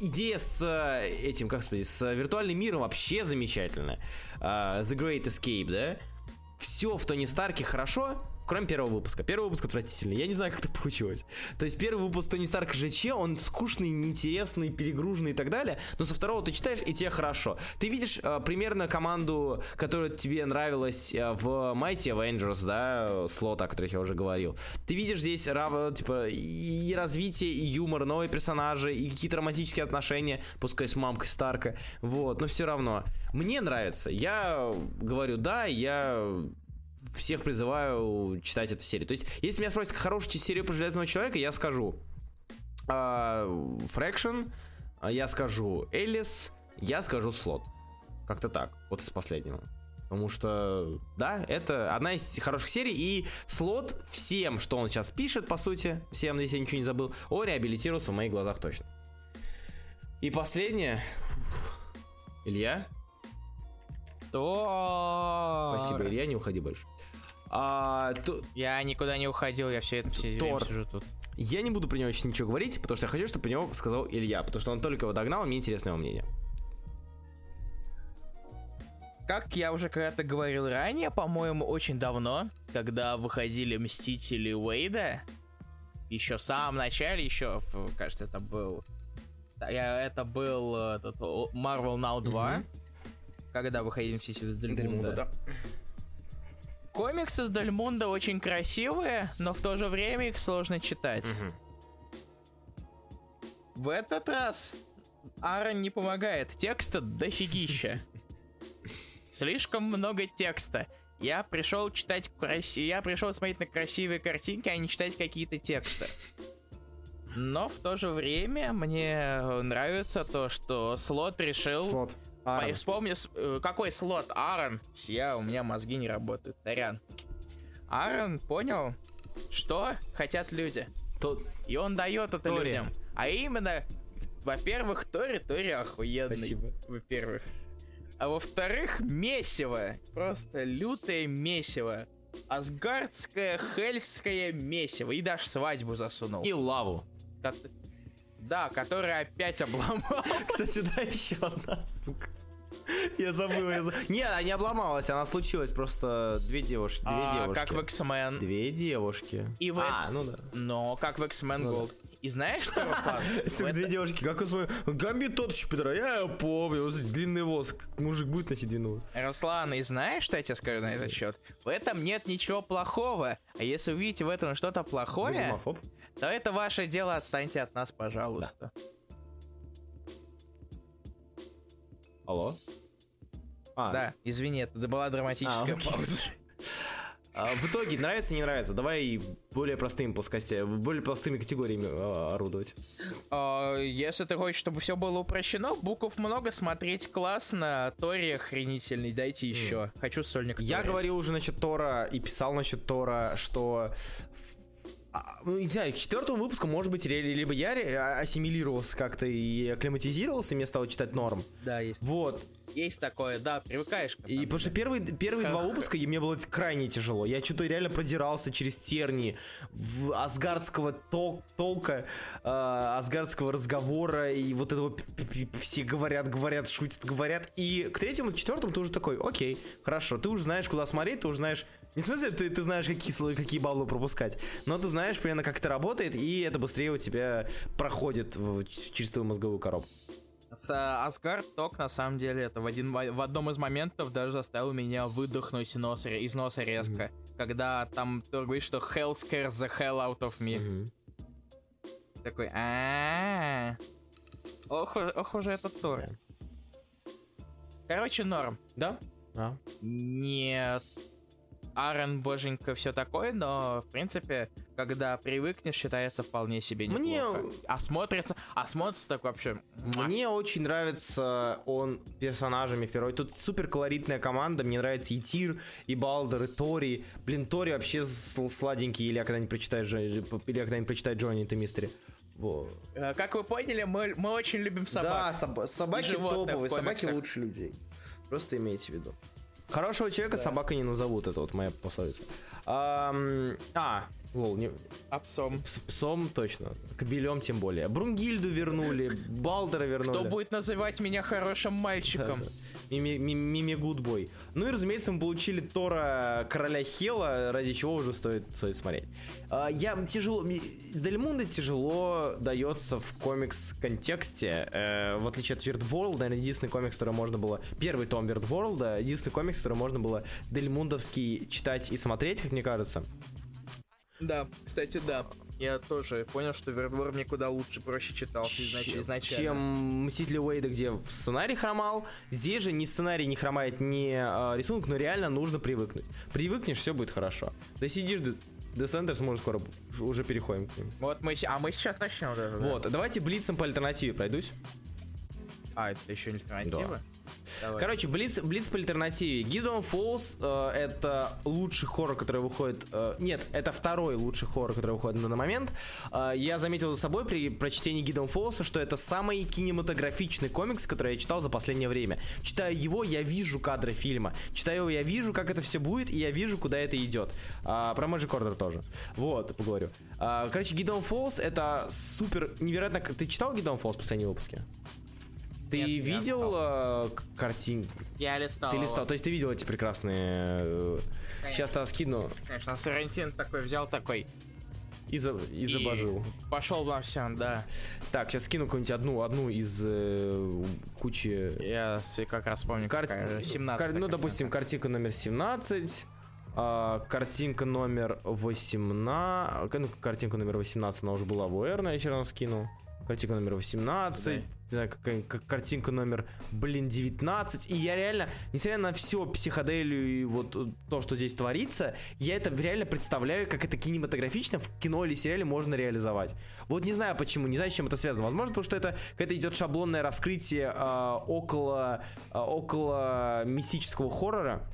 Speaker 3: Идея с э, этим, как сказать, с виртуальным миром вообще замечательная. А, The Great Escape, да? Все в Тони Старке хорошо, кроме первого выпуска. Первый выпуск отвратительный. Я не знаю, как это получилось. То есть первый выпуск Тони Старк ЖЧ, он скучный, неинтересный, перегруженный и так далее. Но со второго ты читаешь, и тебе хорошо. Ты видишь э, примерно команду, которая тебе нравилась э, в Mighty Avengers, да, слота, о которых я уже говорил. Ты видишь здесь рав- типа и развитие, и юмор, новые персонажи, и какие-то романтические отношения, пускай с мамкой Старка. Вот, но все равно. Мне нравится. Я говорю, да, я всех призываю читать эту серию. То есть, если меня спросят хорошую серию про Железного Человека, я скажу Фрэкшн, я скажу Элис, я скажу Слот. Как-то так, вот из последнего. Потому что, да, это одна из хороших серий, и Слот всем, что он сейчас пишет, по сути, всем, если я ничего не забыл, он реабилитировался в моих глазах точно. И последнее. Илья?
Speaker 2: То.
Speaker 3: Спасибо, Илья, не уходи больше. А, то-
Speaker 2: Я никуда не уходил, я все это все
Speaker 3: Тор.
Speaker 2: сижу тут.
Speaker 3: Я не буду про него очень ничего говорить, потому что я хочу, чтобы про него сказал Илья, потому что он только его догнал, и мне интересно его мнение.
Speaker 2: Как я уже когда-то говорил ранее, по-моему, очень давно, когда выходили Мстители Уэйда, еще в самом начале, еще, кажется, это был... Это был этот, Marvel Now 2,
Speaker 3: Мгм.
Speaker 2: когда выходили все из
Speaker 3: Дельмунда,
Speaker 2: Дельмунда.
Speaker 3: да.
Speaker 2: Комиксы с Дельмунда очень красивые, но в то же время их сложно читать.
Speaker 3: Мгм.
Speaker 2: В этот раз Аарон не помогает. Текста дофигища. Слишком много текста. Я пришел читать краси... Я пришел смотреть на красивые картинки, а не читать какие-то тексты. Но в то же время мне нравится то, что слот решил...
Speaker 3: Слот. Аарон.
Speaker 2: Вспомни, э, какой слот? Аарон. Я, у меня мозги не работают. Сорян. Аарон понял, что хотят люди.
Speaker 3: Тот-
Speaker 2: И он дает это
Speaker 3: Тори.
Speaker 2: людям. А именно, во-первых, Тори, Тори охуенный.
Speaker 3: Спасибо.
Speaker 2: Во-первых. А во-вторых, месиво. Просто лютое месиво. Асгардское, хельское месиво. И даже свадьбу засунул.
Speaker 3: И лаву.
Speaker 2: Кот- Да, который опять обломал. [LAUGHS]
Speaker 3: Кстати, да, еще одна, сука. Я забыл, я забыл. Не, она не обломалась, она случилась просто две девушки. Две
Speaker 2: А,
Speaker 3: девушки.
Speaker 2: как в X-Men.
Speaker 3: Две девушки.
Speaker 2: И в-
Speaker 3: А, ну да.
Speaker 2: Но как в X-Men
Speaker 3: Ну да.
Speaker 2: Gold. И знаешь что, Руслан? [LAUGHS] Это-
Speaker 3: две девушки, как он свой... Гамбит тот еще, Петра, я помню, длинный волос. Мужик будет носить длинный волос.
Speaker 2: Руслан, и знаешь, что я тебе скажу на этот счет? В этом нет ничего плохого. А если увидите в этом что-то плохое,
Speaker 3: Гомофоб?
Speaker 2: То это ваше дело, отстаньте от нас, пожалуйста.
Speaker 3: Алло? А,
Speaker 2: Да, извини, это была драматическая
Speaker 3: А, окей.
Speaker 2: пауза.
Speaker 3: а, в итоге, нравится, не нравится? Давай более простым плоскостя, более простыми категориями а, орудовать.
Speaker 2: А, Если ты хочешь, чтобы все было упрощено, букв много, смотреть классно, Тори охренительный, дайте еще. Хочу сольник
Speaker 3: Я
Speaker 2: Тори.
Speaker 3: говорил уже насчет Тора и писал насчет Тора, что в- ну, не знаю, к четвертому выпуску, может быть, либо я а- ассимилировался как-то и акклиматизировался, и мне стало читать норм.
Speaker 2: Да, есть.
Speaker 3: Вот.
Speaker 2: Есть такое, да, привыкаешь
Speaker 3: И
Speaker 2: этому.
Speaker 3: потому что первые, первые два выпуска и мне было крайне тяжело. Я что-то реально продирался через тернии в асгардского тол- толка, э, асгардского разговора, и вот этого все говорят, говорят, шутят, говорят. И к третьему, к четвертому ты уже такой, окей, хорошо, ты уже знаешь, куда смотреть, ты уже знаешь... Не в смысле, ты, ты знаешь, какие, слои, какие баллы пропускать, но ты знаешь примерно, как это работает, и это быстрее у тебя проходит в, через твою мозговую коробку.
Speaker 2: С Асгард Ток, на самом деле, это в, один, в одном из моментов даже заставил меня выдохнуть носа, из носа резко. Когда там Тор говорит, что hell scares the hell out of me.
Speaker 3: Мгм.
Speaker 2: Такой, а Ох, ох уже этот Тор. Короче, норм.
Speaker 3: Да? А.
Speaker 2: Нет. Аарон, боженька, все такое, но, в принципе, когда привыкнешь, считается вполне себе неплохо.
Speaker 3: Мне-
Speaker 2: А смотрится, а смотрится так вообще...
Speaker 3: Мне очень нравится он персонажами Ферой. Тут супер колоритная команда. Мне нравится и Тир, и Балдер, и Тори. Блин, Тори вообще сл- сладенький. Или я когда-нибудь прочитаю, Джо- или я когда-нибудь прочитаю Джонни и Мистери. Во.
Speaker 2: Э, Как вы поняли, мы, мы очень любим собак.
Speaker 3: Да, соб- собаки топовые, собаки лучше людей. Просто имейте в виду. Хорошего человека собака не назовут, это вот моя пословица. Ам, а, лол, не,
Speaker 2: А псом.
Speaker 3: с псом точно, кобелем тем более. Брунгильду вернули, Балдера вернули.
Speaker 2: Кто будет называть меня хорошим мальчиком?
Speaker 3: Да-да. Мими, Мими, Гудбой. Ну и, разумеется, мы получили Тора Короля Хела, ради чего уже стоит, стоит смотреть. А, я тяжело... Дельмунда тяжело дается в комикс-контексте. Э, в отличие от World, наверное, единственный комикс, который можно было... Первый том World, единственный комикс, который можно было Дельмундовский читать и смотреть, как мне кажется.
Speaker 2: Да, кстати, да. Я тоже понял, что Вердвор мне куда лучше, проще изнач-
Speaker 3: Чем-
Speaker 2: изначально.
Speaker 3: чем Мстители Уэйда, где в сценарий хромал. Здесь же ни сценарий не хромает, ни а, рисунок, но реально нужно привыкнуть. Привыкнешь, все будет хорошо. Да сидишь до, до Сендерс, мы уже скоро уже переходим к ним.
Speaker 2: Вот мы, а мы сейчас начнем даже. да?
Speaker 3: Вот, давайте блицем по альтернативе пройдусь.
Speaker 2: А, это еще не альтернатива? Давай.
Speaker 3: Короче, Блиц, Блиц по альтернативе. Gideon Falls э, это лучший хоррор, который выходит... э, нет, это второй лучший хоррор, который выходит на данный момент. Э, я заметил за собой при прочтении Gideon Falls, что это самый кинематографичный комикс, который я читал за последнее время. Читая его, я вижу кадры фильма. Читая его, я вижу, как это все будет, и я вижу, куда это идет. А, про Magic Order тоже. Вот, поговорю. А, короче, Gideon Falls это супер невероятно... Ты читал Gideon Falls последние выпуски? Ты
Speaker 2: Нет, я
Speaker 3: видел э, к- картинку?
Speaker 2: Я листал.
Speaker 3: Ты
Speaker 2: его.
Speaker 3: листал, то есть ты видел эти прекрасные... э,
Speaker 2: Конечно.
Speaker 3: Сейчас то скину.
Speaker 2: Конечно, Сарантин такой взял такой.
Speaker 3: И, за, и,
Speaker 2: И
Speaker 3: забожил.
Speaker 2: Пошел во всем, да.
Speaker 3: Так, сейчас скину какую-нибудь одну, одну из э, кучи...
Speaker 2: Я как раз помню,
Speaker 3: Кар-
Speaker 2: какая, 17
Speaker 3: кар- Ну, допустим, картинка номер 17, а, картинка номер 18, ну, картинка номер 18, она уже была в УР, но я еще раз скину. Картинка номер 18,
Speaker 2: Да.
Speaker 3: Не знаю, какая- как- картинка номер, блин, 19. И я реально, несмотря на все психоделию и вот э, то, что здесь творится, я это реально представляю, как это кинематографично в кино или сериале можно реализовать. Вот не знаю почему, не знаю, с чем это связано. Возможно, потому что это какое-то идет шаблонное раскрытие а, около, а, около мистического хоррора.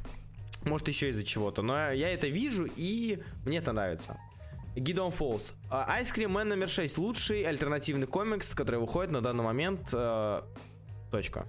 Speaker 3: Может, еще из-за чего-то. Но я это вижу, и мне это нравится. Гидон Фолс. А, Ice Cream Man номер 6. Лучший альтернативный комикс, который выходит на данный момент. э, точка.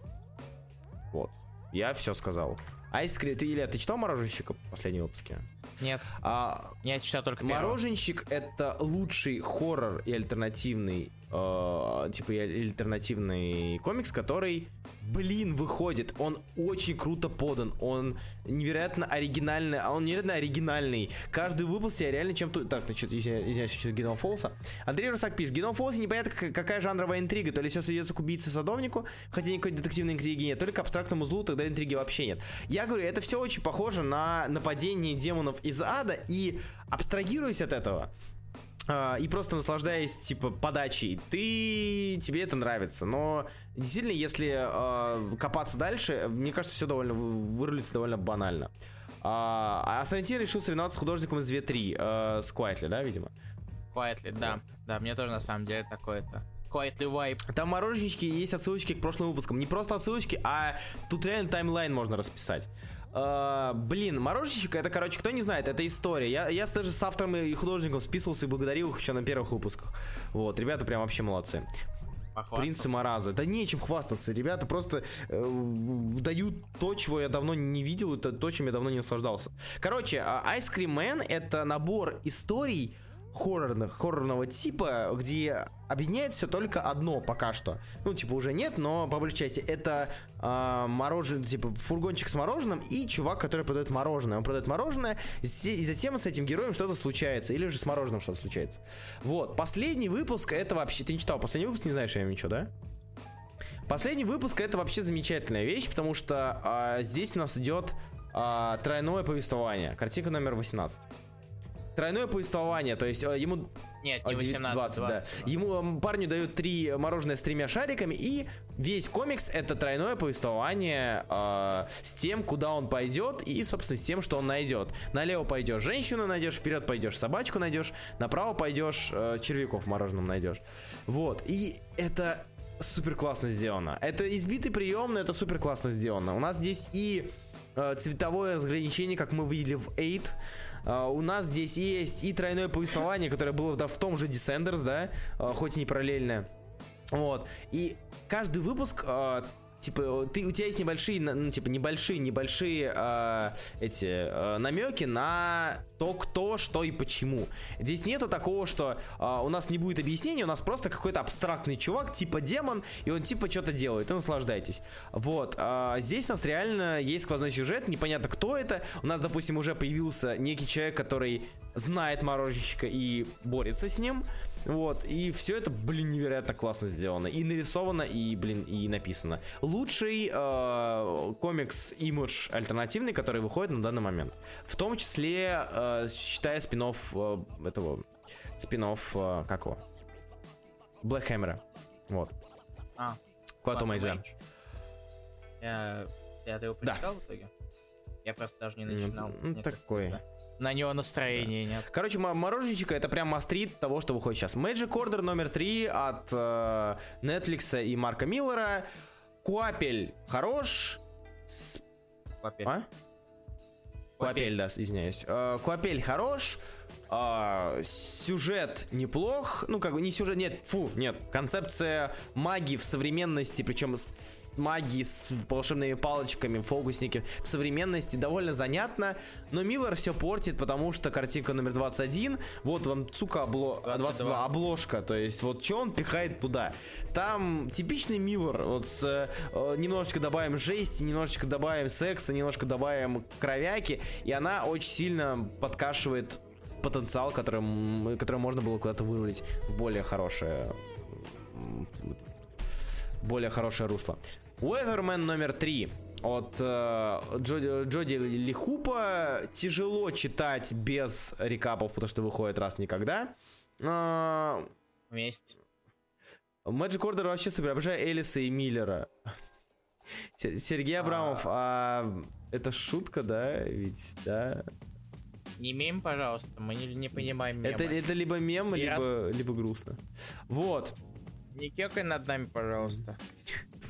Speaker 3: Вот. Я все сказал. Ice Cream... Ты, Илья, ты читал «Мороженщика» в последнем выпуске?
Speaker 2: Нет,
Speaker 3: А,
Speaker 2: я читал только первого.
Speaker 3: Мороженщик это лучший хоррор и альтернативный, э, типа и альтернативный комикс, который, блин, выходит. Он очень круто подан, он невероятно оригинальный, а он невероятно оригинальный. Каждый выпуск я реально чем-то... Так, значит, извиняюсь, что Геном Фолса. Андрей Русак пишет, Геном Фолсе непонятно, как- какая жанровая интрига, то ли все сведется к убийце-садовнику, хотя никакой детективной интриги нет, то ли к абстрактному злу, тогда интриги вообще нет. Я говорю, это все очень похоже на нападение демонов из ада, и абстрагируясь от этого, и просто наслаждаясь, типа, подачей, ты, тебе это нравится. Но действительно, если а, копаться дальше, мне кажется, все довольно вы- вырулится довольно банально. А, а Сантин решил соревноваться с художником из 2-3, э, с Quietly, да, видимо?
Speaker 2: Quietly, да. Да, мне тоже на самом деле такое-то. Quietly vibe.
Speaker 3: Там мороженщики есть отсылочки к прошлым выпускам. Не просто отсылочки, а тут реально таймлайн можно расписать. А, блин, мороженщик это, короче, кто не знает, это история. Я, я даже с автором и художником списывался и благодарил их еще на первых выпусках. Вот, ребята прям вообще молодцы.
Speaker 2: Похвастал.
Speaker 3: Принцы Мараза. Да нечем хвастаться. Ребята просто э, дают то, чего я давно не видел, это то, чем я давно не наслаждался. Короче, а, Ice Cream Man это набор историй хоррорных, хоррорного типа, где объединяет все только одно пока что. Ну, типа, уже нет, но по большей части это а, мороженое, типа, фургончик с мороженым и чувак, который продает мороженое. Он продает мороженое, и затем с этим героем что-то случается. Или же с мороженым что-то случается. Вот. Последний выпуск это вообще... Ты не читал последний выпуск, не знаешь, я ничего, да? Последний выпуск это вообще замечательная вещь, потому что а, здесь у нас идет а, тройное повествование. Картинка номер 18. Тройное повествование, то есть а, ему
Speaker 2: Нет, не
Speaker 3: 9,
Speaker 2: 18,
Speaker 3: 20,
Speaker 2: 20.
Speaker 3: да. Ему парню дают три мороженое с тремя шариками, и весь комикс это тройное повествование а, с тем, куда он пойдет, и, собственно, с тем, что он найдет. Налево пойдешь, женщину найдешь, вперед пойдешь, собачку найдешь, направо пойдешь, э, червяков в мороженом найдешь. Вот. И это супер классно сделано. Это избитый прием, но это супер классно сделано. У нас здесь и э, цветовое разграничение, как мы видели в 8. Uh, у нас здесь есть и тройное повествование, которое было да, в том же Descenders, да, uh, хоть и не параллельное. Вот. И каждый выпуск, uh, типа, ты, у тебя есть небольшие, ну, типа, небольшие, небольшие э, эти э, намеки на то, кто, что и почему. Здесь нету такого, что э, у нас не будет объяснения, у нас просто какой-то абстрактный чувак, типа демон, и он типа что-то делает, и наслаждайтесь. Вот. А здесь у нас реально есть сквозной сюжет, непонятно кто это. У нас, допустим, уже появился некий человек, который знает мороженщика и борется с ним. Вот, и все это, блин, невероятно классно сделано. И нарисовано, и, блин, и написано. Лучший э, комикс Image альтернативный, который выходит на данный момент. В том числе, э, считая спин э, этого... спин э, как его? Black Hammer. Вот.
Speaker 2: А,
Speaker 3: Quantum Age.
Speaker 2: Я, я его
Speaker 3: Да.
Speaker 2: прочитал в итоге? Я просто даже не начинал.
Speaker 3: ну, такой.
Speaker 2: как-то На него настроения нет.
Speaker 3: Короче, мороженщика это прям мастрит того, что выходит сейчас. Magic Order номер 3 от э, Netflix и Марка Миллера. Куапель хорош. С-
Speaker 2: Опять.
Speaker 3: А? Куапель, да, извиняюсь. Э, Куапель хорош. А, сюжет неплох. Ну, как бы не сюжет, нет, фу, нет. Концепция магии в современности, причем с, с магии с волшебными палочками, фокусники в современности довольно занятно. Но Миллер все портит, потому что картинка номер 21, вот вам, сука, обло... 22.
Speaker 2: 22.
Speaker 3: обложка. То есть, вот что он пихает туда. Там типичный Миллер, вот с, э, немножечко добавим жести, немножечко добавим секса, немножко добавим кровяки, и она очень сильно подкашивает потенциал, который, который можно было куда-то вырулить в более хорошее более хорошее русло. Weatherman номер три от э, Джоди, Джоди Лихупа тяжело читать без рекапов, потому что выходит раз никогда. Э,
Speaker 2: Вместе.
Speaker 3: Magic Order вообще супер. Обожаю Элиса и Миллера. Се- Сергей Абрамов, а это шутка, да? Ведь, да?
Speaker 2: Не мем, пожалуйста, мы не, не понимаем мемы.
Speaker 3: Это, это либо мем, либо, либо грустно. Вот.
Speaker 2: Не кекай над нами, пожалуйста. [LAUGHS]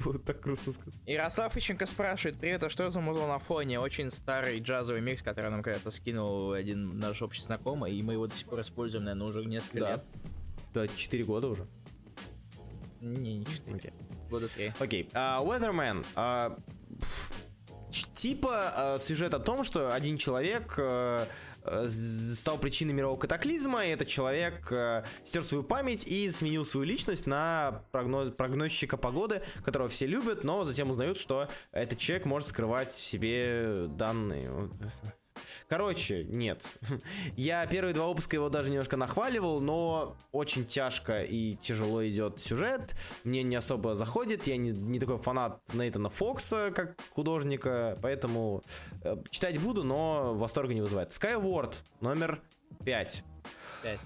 Speaker 3: Вот так грустно сказать.
Speaker 2: Ярослав Ищенко спрашивает, привет, а что за музло на фоне? Очень старый джазовый микс, который нам когда-то скинул один наш общий знакомый, и мы его до сих пор используем, наверное, уже несколько
Speaker 3: Да.
Speaker 2: лет.
Speaker 3: Да, 4 года уже.
Speaker 2: Не, не четыре. Года три.
Speaker 3: Окей. Weatherman. а, пф, ч- типа а, сюжет о том, что один человек з- стал причиной мирового катаклизма, и этот человек э, стер свою память и сменил свою личность на прогноз, прогнозчика погоды, которого все любят, но затем узнают, что этот человек может скрывать в себе данные. Короче, нет. [LAUGHS] Я первые два выпуска его даже немножко нахваливал, но очень тяжко и тяжело идет сюжет. Мне не особо заходит. Я не, не такой фанат Нейтана Фокса как художника, поэтому э, читать буду, но восторга не вызывает. Skyward номер 5.
Speaker 2: Пять.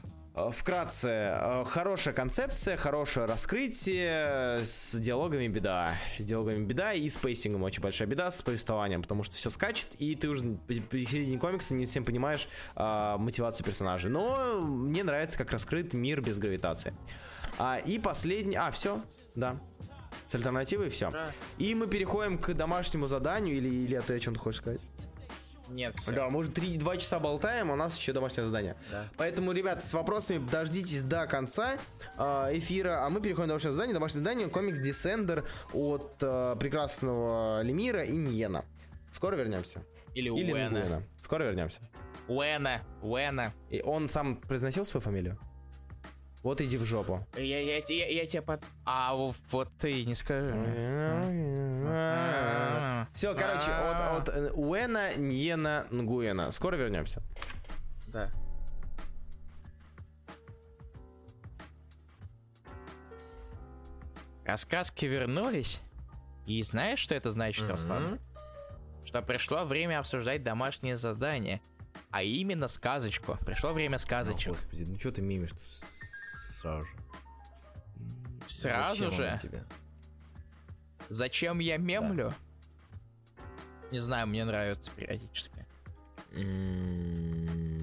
Speaker 3: Вкратце, э, хорошая концепция, хорошее раскрытие, с диалогами беда. С диалогами беда и с pacing ом очень большая беда, с повествованием, потому что все скачет, и ты уже при при середине комикса не всем понимаешь а, мотивацию персонажей. Но мне нравится, как раскрыт мир без гравитации. А, и последний... А, все, да. С альтернативой все. И мы переходим к домашнему заданию, или, или а ты о чем ты хочешь сказать?
Speaker 2: Нет, все.
Speaker 3: Да, мы уже 3-2 часа болтаем, а у нас еще домашнее задание.
Speaker 2: Да.
Speaker 3: Поэтому, ребят, с вопросами дождитесь до конца э, эфира, а мы переходим к домашнему заданию. Домашнее задание комикс Descender от э, прекрасного Лемира и Ниена. Скоро вернемся.
Speaker 2: Или
Speaker 3: Или
Speaker 2: Уэна.
Speaker 3: Скоро вернемся.
Speaker 2: Уэна. Уэна.
Speaker 3: И он сам произносил свою фамилию? Вот иди в жопу.
Speaker 2: Я, я, я, я тебя под... А вот, ты не скажи. [LAUGHS]
Speaker 3: Все, короче, от, от э, Уэна, Ньена, Нгуэна. Скоро вернемся.
Speaker 2: Да. Рассказки вернулись. И знаешь, что это значит, Руслан? Что пришло время обсуждать домашнее задание. А именно сказочку. Пришло время сказочек.
Speaker 3: Господи, ну что ты мимишь сразу же?
Speaker 2: Сразу
Speaker 3: Зачем
Speaker 2: же?
Speaker 3: тебе?
Speaker 2: Зачем я мемлю? Не знаю, мне нравится периодически.
Speaker 3: М,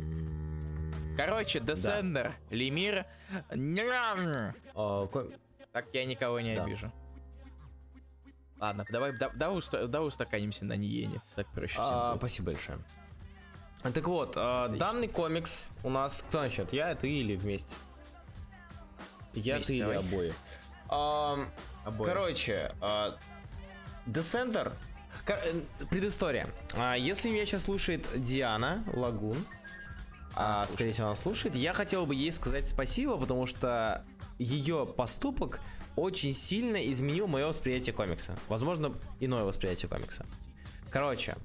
Speaker 2: Короче, Десендер, Лемир. Ням.
Speaker 3: а, ко-
Speaker 2: Так я никого не
Speaker 3: Да.
Speaker 2: обижу. Ладно, давай, да- давай, уста- давай устаканимся на Ниене. Так проще
Speaker 3: а. Спасибо большое. Так вот, а, данный комикс у нас... Кто начнет? Я, ты или вместе? Ты или обои? Ам,
Speaker 2: Обои.
Speaker 3: Короче, а, Descender... Кор- э, Предыстория. А, Если меня сейчас слушает Диана Лагун,
Speaker 2: Она
Speaker 3: а, скорее всего, она слушает, я хотел бы ей сказать спасибо, потому что ее поступок очень сильно изменил мое восприятие комикса. Возможно, иное восприятие комикса. Короче,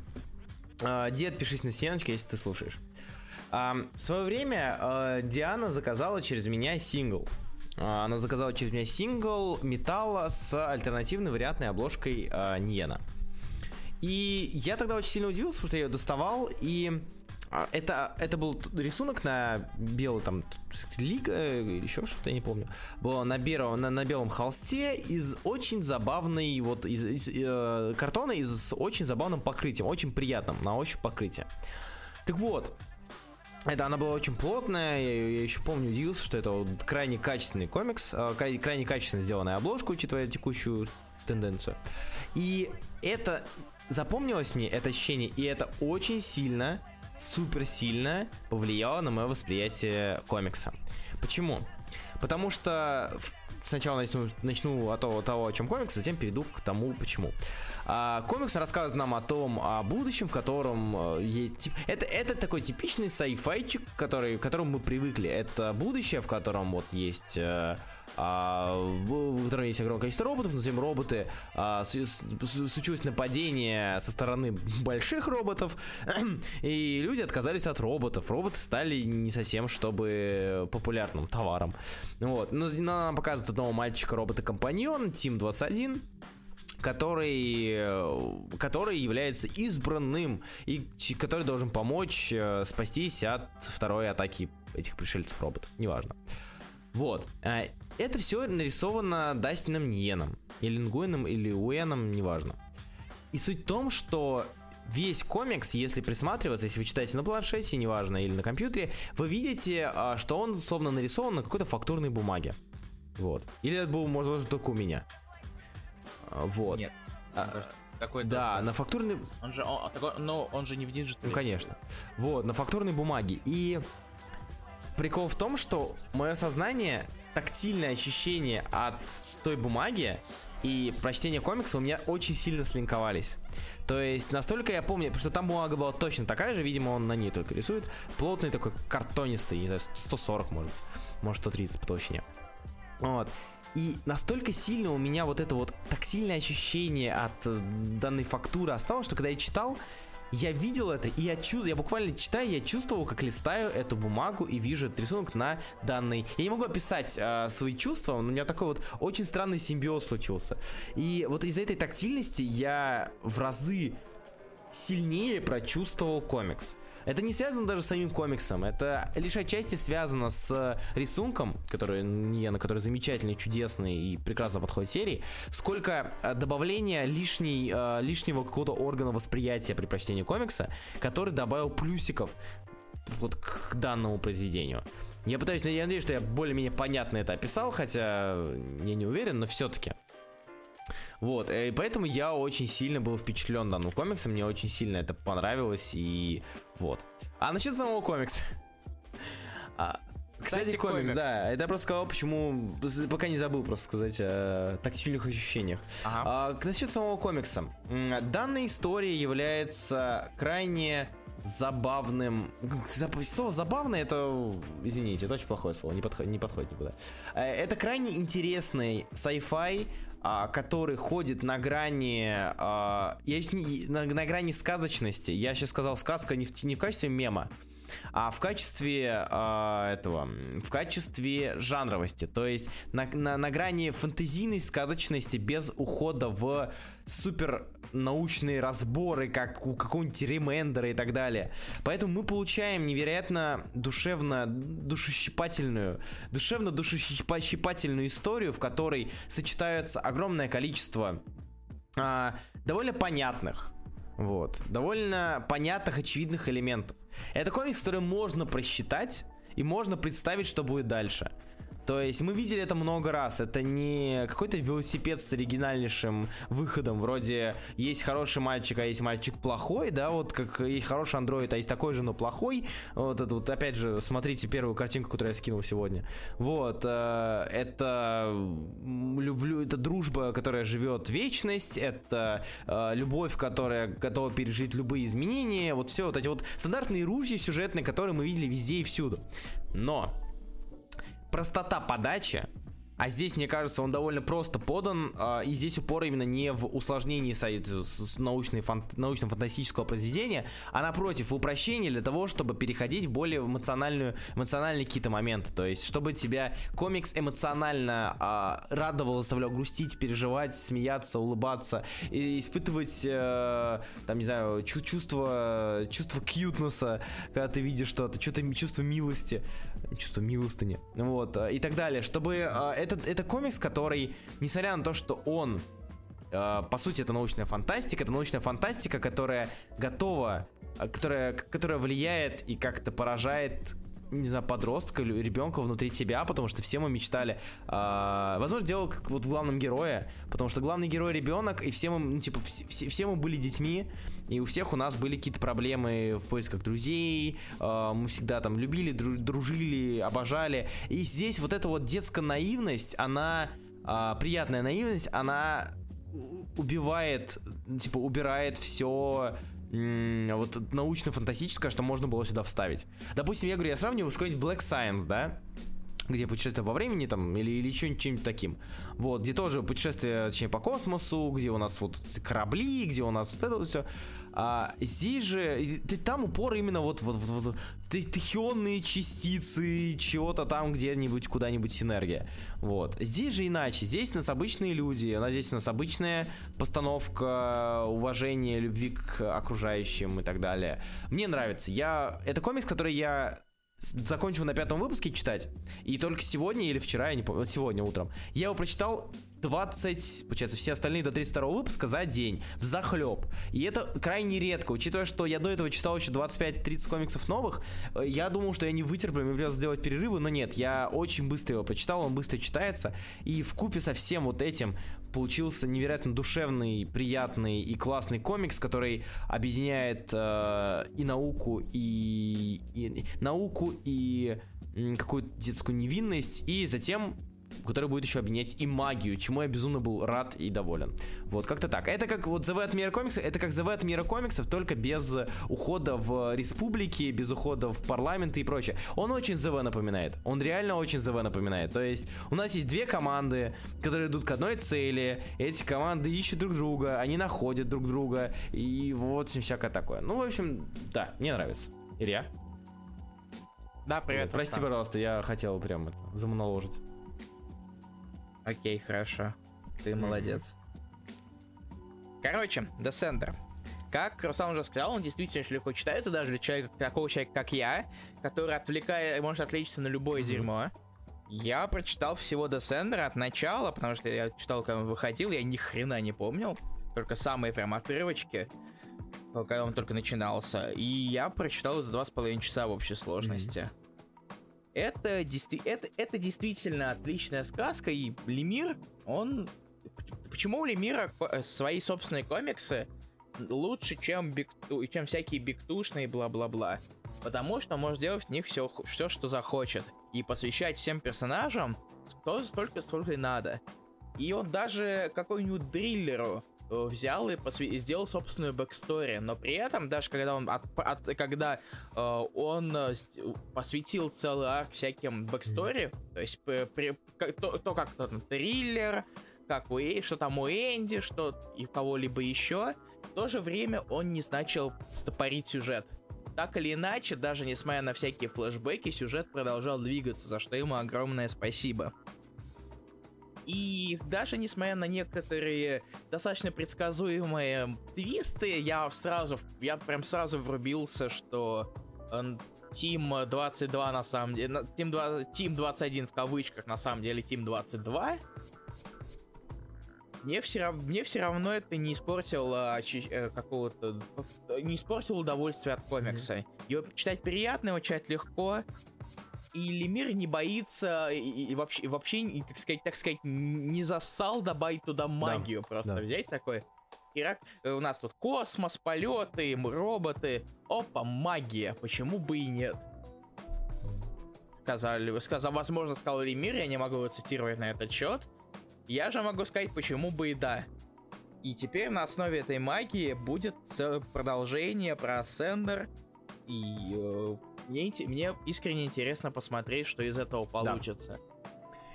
Speaker 3: э, дед, пишись на стеночке, если ты слушаешь. А, в свое время э, Диана заказала через меня сингл. А, Она заказала через меня сингл металла с альтернативной вариантной обложкой э, Ниена. И я тогда очень сильно удивился, потому что я ее доставал, и а, это, это был рисунок на белый там лига э, или еще что-то, я не помню. Было на, белом на, на белом холсте из очень забавной вот из, из, э, картона из с очень забавным покрытием, очень приятным на ощупь покрытие. Так вот, это она была очень плотная, я, я еще помню, удивился, что это вот крайне качественный комикс, э, край- крайне качественно сделанная обложка, учитывая текущую тенденцию. И это запомнилось мне, это ощущение, и это очень сильно, супер сильно повлияло на мое восприятие комикса. Почему? Потому что сначала начну, начну от того, того, о чем комикс, затем перейду к тому, почему. А, комикс рассказывает нам о том, о будущем, в котором э, есть... Это, это такой типичный сайфайчик, который, к которому мы привыкли. Это будущее, в котором вот есть... э, а, в, котором есть огромное количество роботов, но затем роботы а, случилось нападение со стороны больших роботов, [CLEARS THROAT] и люди отказались от роботов. Роботы стали не совсем чтобы популярным товаром. Вот. Но нам показывают одного мальчика робота-компаньон, Тим 21, который, э, который является избранным и который должен помочь э, спастись от второй атаки этих пришельцев роботов, неважно. Вот. А, Это все нарисовано Дастином Ньеном. Или Нгуэном, или Уэном, неважно. И суть в том, что весь комикс, если присматриваться, если вы читаете на планшете, неважно, или на компьютере, вы видите, а, что он словно нарисован на какой-то фактурной бумаге. Вот. Или это было, может, даже только у меня. А, Вот.
Speaker 2: Нет.
Speaker 3: А,
Speaker 2: Какой-то...
Speaker 3: да, на фактурной...
Speaker 2: Он же, он, такой, ну, он же не в digital е.
Speaker 3: Ну, конечно. Вот, на фактурной бумаге. И прикол в том, что мое сознание, тактильное ощущение от той бумаги и прочтение комикса у меня очень сильно слинковались. То есть настолько я помню, потому что там бумага была точно такая же, видимо, он на ней только рисует. Плотный такой картонистый, не знаю, 140 может быть, может 130 по толщине. Вот. И настолько сильно у меня вот это вот тактильное ощущение от э, данной фактуры осталось, что когда я читал, я видел это, и я чувствую, я буквально читаю, я чувствовал, как листаю эту бумагу и вижу этот рисунок на данной. Я не могу описать э, свои чувства, но у меня такой вот очень странный симбиоз случился. И вот из-за этой тактильности я в разы сильнее прочувствовал комикс. Это не связано даже с самим комиксом, это лишь отчасти связано с рисунком, который, не, на который замечательный, чудесный и прекрасно подходит серии, сколько э, добавления лишней, э, лишнего какого-то органа восприятия при прочтении комикса, который добавил плюсиков вот к данному произведению. Я пытаюсь, я надеюсь, что я более-менее понятно это описал, хотя я не уверен, но все-таки. Вот, э, и поэтому я очень сильно был впечатлен данным комиксом, мне очень сильно это понравилось, и вот. А насчет самого комикса. А, кстати,
Speaker 2: Кстати,
Speaker 3: комикс,
Speaker 2: комикс.
Speaker 3: да, это я просто сказал, почему, пока не забыл просто сказать о тактильных ощущениях.
Speaker 2: Ага.
Speaker 3: А, насчет самого комикса. Данная история является крайне забавным. Заб- Слово забавное это, извините, это очень плохое слово, не, подход- не подходит никуда. Э, Это крайне интересный sci-fi, а, который ходит на грани, а, я на, на грани сказочности. Я сейчас сказал сказка не в, не в качестве мема, а в качестве а, этого, в качестве жанровости, то есть на, на, на грани фэнтезийной сказочности без ухода в супер научные разборы, как у какого-нибудь ремендера и так далее. Поэтому мы получаем невероятно душевно, душещипательную, душевно душещипательную историю, в которой сочетаются огромное количество а, довольно понятных, вот, довольно понятных, очевидных элементов. Это комикс, который можно просчитать и можно представить, что будет дальше. То есть мы видели это много раз. Это не какой-то велосипед с оригинальнейшим выходом. Вроде есть хороший мальчик, а есть мальчик плохой, да, вот как есть хороший андроид, а есть такой же, но плохой. Вот это вот опять же, смотрите первую картинку, которую я скинул сегодня. Вот, э, это люблю, это дружба, которая живет вечность, это э, любовь, которая готова пережить любые изменения. Вот все вот эти вот стандартные ружья сюжетные, которые мы видели везде и всюду. Но простота подачи, а здесь, мне кажется, он довольно просто подан, а, и здесь упор именно не в усложнении сайт- с- с научной фан- научно-фантастического произведения, а напротив, в упрощении для того, чтобы переходить в более эмоциональную, эмоциональные какие-то моменты. То есть, чтобы тебя комикс эмоционально а, радовал, заставлял грустить, переживать, смеяться, улыбаться, и испытывать, э, там, не знаю, чу- чувство, чувство кьютнесса, когда ты видишь что-то, чувство, чувство милости, чувство милостыни, вот, э, и так далее, чтобы э, это, это комикс, который, несмотря на то, что он, э, по сути, это научная фантастика, это научная фантастика, которая готова, э, которая, которая влияет и как-то поражает не знаю, подростка ребенка внутри тебя, потому что все мы мечтали, а, возможно, дело как вот в главном герое, потому что главный герой ребенок, и все мы, ну, типа, все, все мы были детьми, и у всех у нас были какие-то проблемы в поисках друзей, а, мы всегда там любили, дру- дружили, обожали, и здесь вот эта вот детская наивность, она, а, приятная наивность, она убивает, типа, убирает все вот научно-фантастическое, что можно было сюда вставить. Допустим, я говорю, я сравниваю с какой-нибудь Black Science, да? где путешествие во времени там или, или что-нибудь таким. Вот, где тоже путешествие, точнее, по космосу, где у нас вот корабли, где у нас вот это вот все. А здесь же, там упор именно вот, вот, вот, вот тахионные частицы, чего-то там где-нибудь, куда-нибудь синергия. Вот. Здесь же иначе. Здесь нас обычные люди, у нас здесь у нас обычная постановка уважения, любви к окружающим и так далее. Мне нравится. Я... Это комикс, который я закончил на пятом выпуске читать, и только сегодня или вчера, я не помню, сегодня утром, я его прочитал 20, получается, все остальные до 32 выпуска за день, в захлеб. И это крайне редко, учитывая, что я до этого читал еще 25-30 комиксов новых, э, я думал, что я не вытерплю, мне придется сделать перерывы, но нет, я очень быстро его прочитал, он быстро читается, и в купе со всем вот этим получился невероятно душевный, приятный и классный комикс, который объединяет э, и науку, и, и науку, и какую-то детскую невинность, и затем который будет еще объединять и магию, чему я безумно был рад и доволен. Вот, как-то так. Это как вот ЗВ от мира комиксов, это как ЗВ от мира комиксов, только без ухода в республики, без ухода в парламенты и прочее. Он очень ЗВ напоминает. Он реально очень ЗВ напоминает. То есть у нас есть две команды, которые идут к одной цели. Эти команды ищут друг друга, они находят друг друга. И вот всякое такое. Ну, в общем, да, мне нравится. Илья?
Speaker 2: Да, привет.
Speaker 3: Прости, пожалуйста, я хотел прям это замоноложить.
Speaker 2: Окей, хорошо. Ты молодец. Короче, Descender. Как Руслан уже сказал, он действительно очень легко читается, даже для человека, такого человека, как я, который отвлекает, может отвлечься на любое mm-hmm. дерьмо. Я прочитал всего Descender от начала, потому что я читал, когда он выходил, я ни хрена не помнил. Только самые прям отрывочки, когда он только начинался. И я прочитал за два с половиной часа в общей сложности. Mm-hmm это, это, это действительно отличная сказка, и Лемир, он... Почему у Лемира э, свои собственные комиксы лучше, чем, биг... чем всякие бигтушные бла-бла-бла? Потому что он может делать в них все, все, что захочет. И посвящать всем персонажам то столько, сколько надо. И он даже какой-нибудь дриллеру взял и посвя- сделал собственную backstory, но при этом даже когда он от, от, когда э, он э, посвятил целый arc всяким backstory, то есть при, при, то, то как то там Дриллер, как у Эй, что там у Энди, что и кого-либо еще, в то же время он не начал стопорить сюжет. Так или иначе, даже несмотря на всякие флешбеки, сюжет продолжал двигаться, за что ему огромное спасибо. И даже несмотря на некоторые достаточно предсказуемые твисты, я сразу, я прям сразу врубился, что Team 22 на самом деле, Team, 2, Team 21 в кавычках на самом деле Team 22. Мне все, мне все равно это не испортило э, какого-то... Не испортило удовольствие от комикса. Mm-hmm. Его читать приятно, его читать легко и Лемир не боится и, и вообще, и вообще, как сказать, так сказать, не засал добавить туда магию, да, просто да. взять такой. Ирак, э, у нас тут космос, полеты, роботы. Опа, магия, почему бы и нет? Сказали, сказал, возможно, сказал Лемир, я не могу его цитировать на этот счет. Я же могу сказать, почему бы и да. И теперь на основе этой магии будет продолжение про Асцендер и э, мне, мне искренне интересно посмотреть, что из этого получится. Да.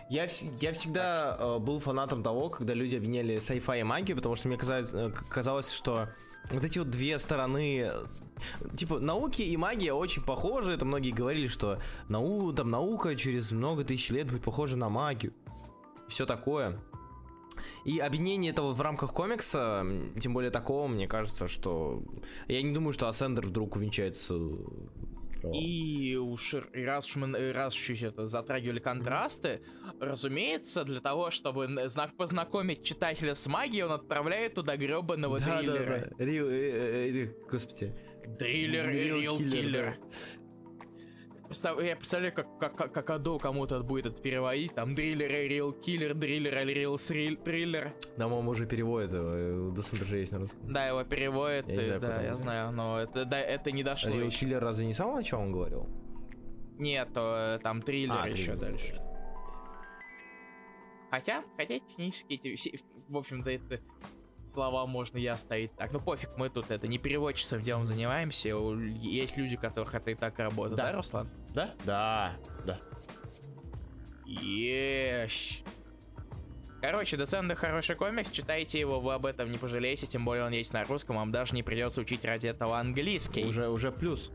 Speaker 3: Я, я всегда э, был фанатом того, когда люди объединяли sci-fi и магию, потому что мне казалось, э, казалось, что вот эти вот две стороны э, типа науки и магия очень похожи. Это многие говорили, что нау, там, наука через много тысяч лет будет похожа на магию. Все такое. И объединение этого в рамках комикса, тем более такого, мне кажется, что... Я не думаю, что Асцендер вдруг увенчается
Speaker 2: и уж раз мы раз чуть это затрагивали контрасты, разумеется, для того, чтобы знак познакомить читателя с магией, он отправляет туда гребаного да, дриллера. Да, да.
Speaker 3: Рил, э, э, э, господи.
Speaker 2: Дриллер, Рил Я представляю, как, как, как Адо кому-то будет это переводить. Там дриллер, реал киллер, дриллер, реал триллер.
Speaker 3: Да, по-моему, уже переводит его. До же есть на русском.
Speaker 2: Да, его переводит. Я и, знаю, да, я знаю, но это, да, это не дошло
Speaker 3: Реал киллер разве не с самого начала он говорил?
Speaker 2: Нет, то, там триллер а, еще триллер. дальше. Хотя, хотя технически в общем-то, это слова можно и оставить так. Ну пофиг, мы тут это не переводчицем делом занимаемся. Есть люди, которых это и так работает, да, да Руслан?
Speaker 3: Да? Да, да.
Speaker 2: Ешь. Короче, Descender хороший комикс, читайте его, вы об этом не пожалеете, тем более он есть на русском, вам даже не придется учить ради этого английский.
Speaker 3: Уже, уже плюс.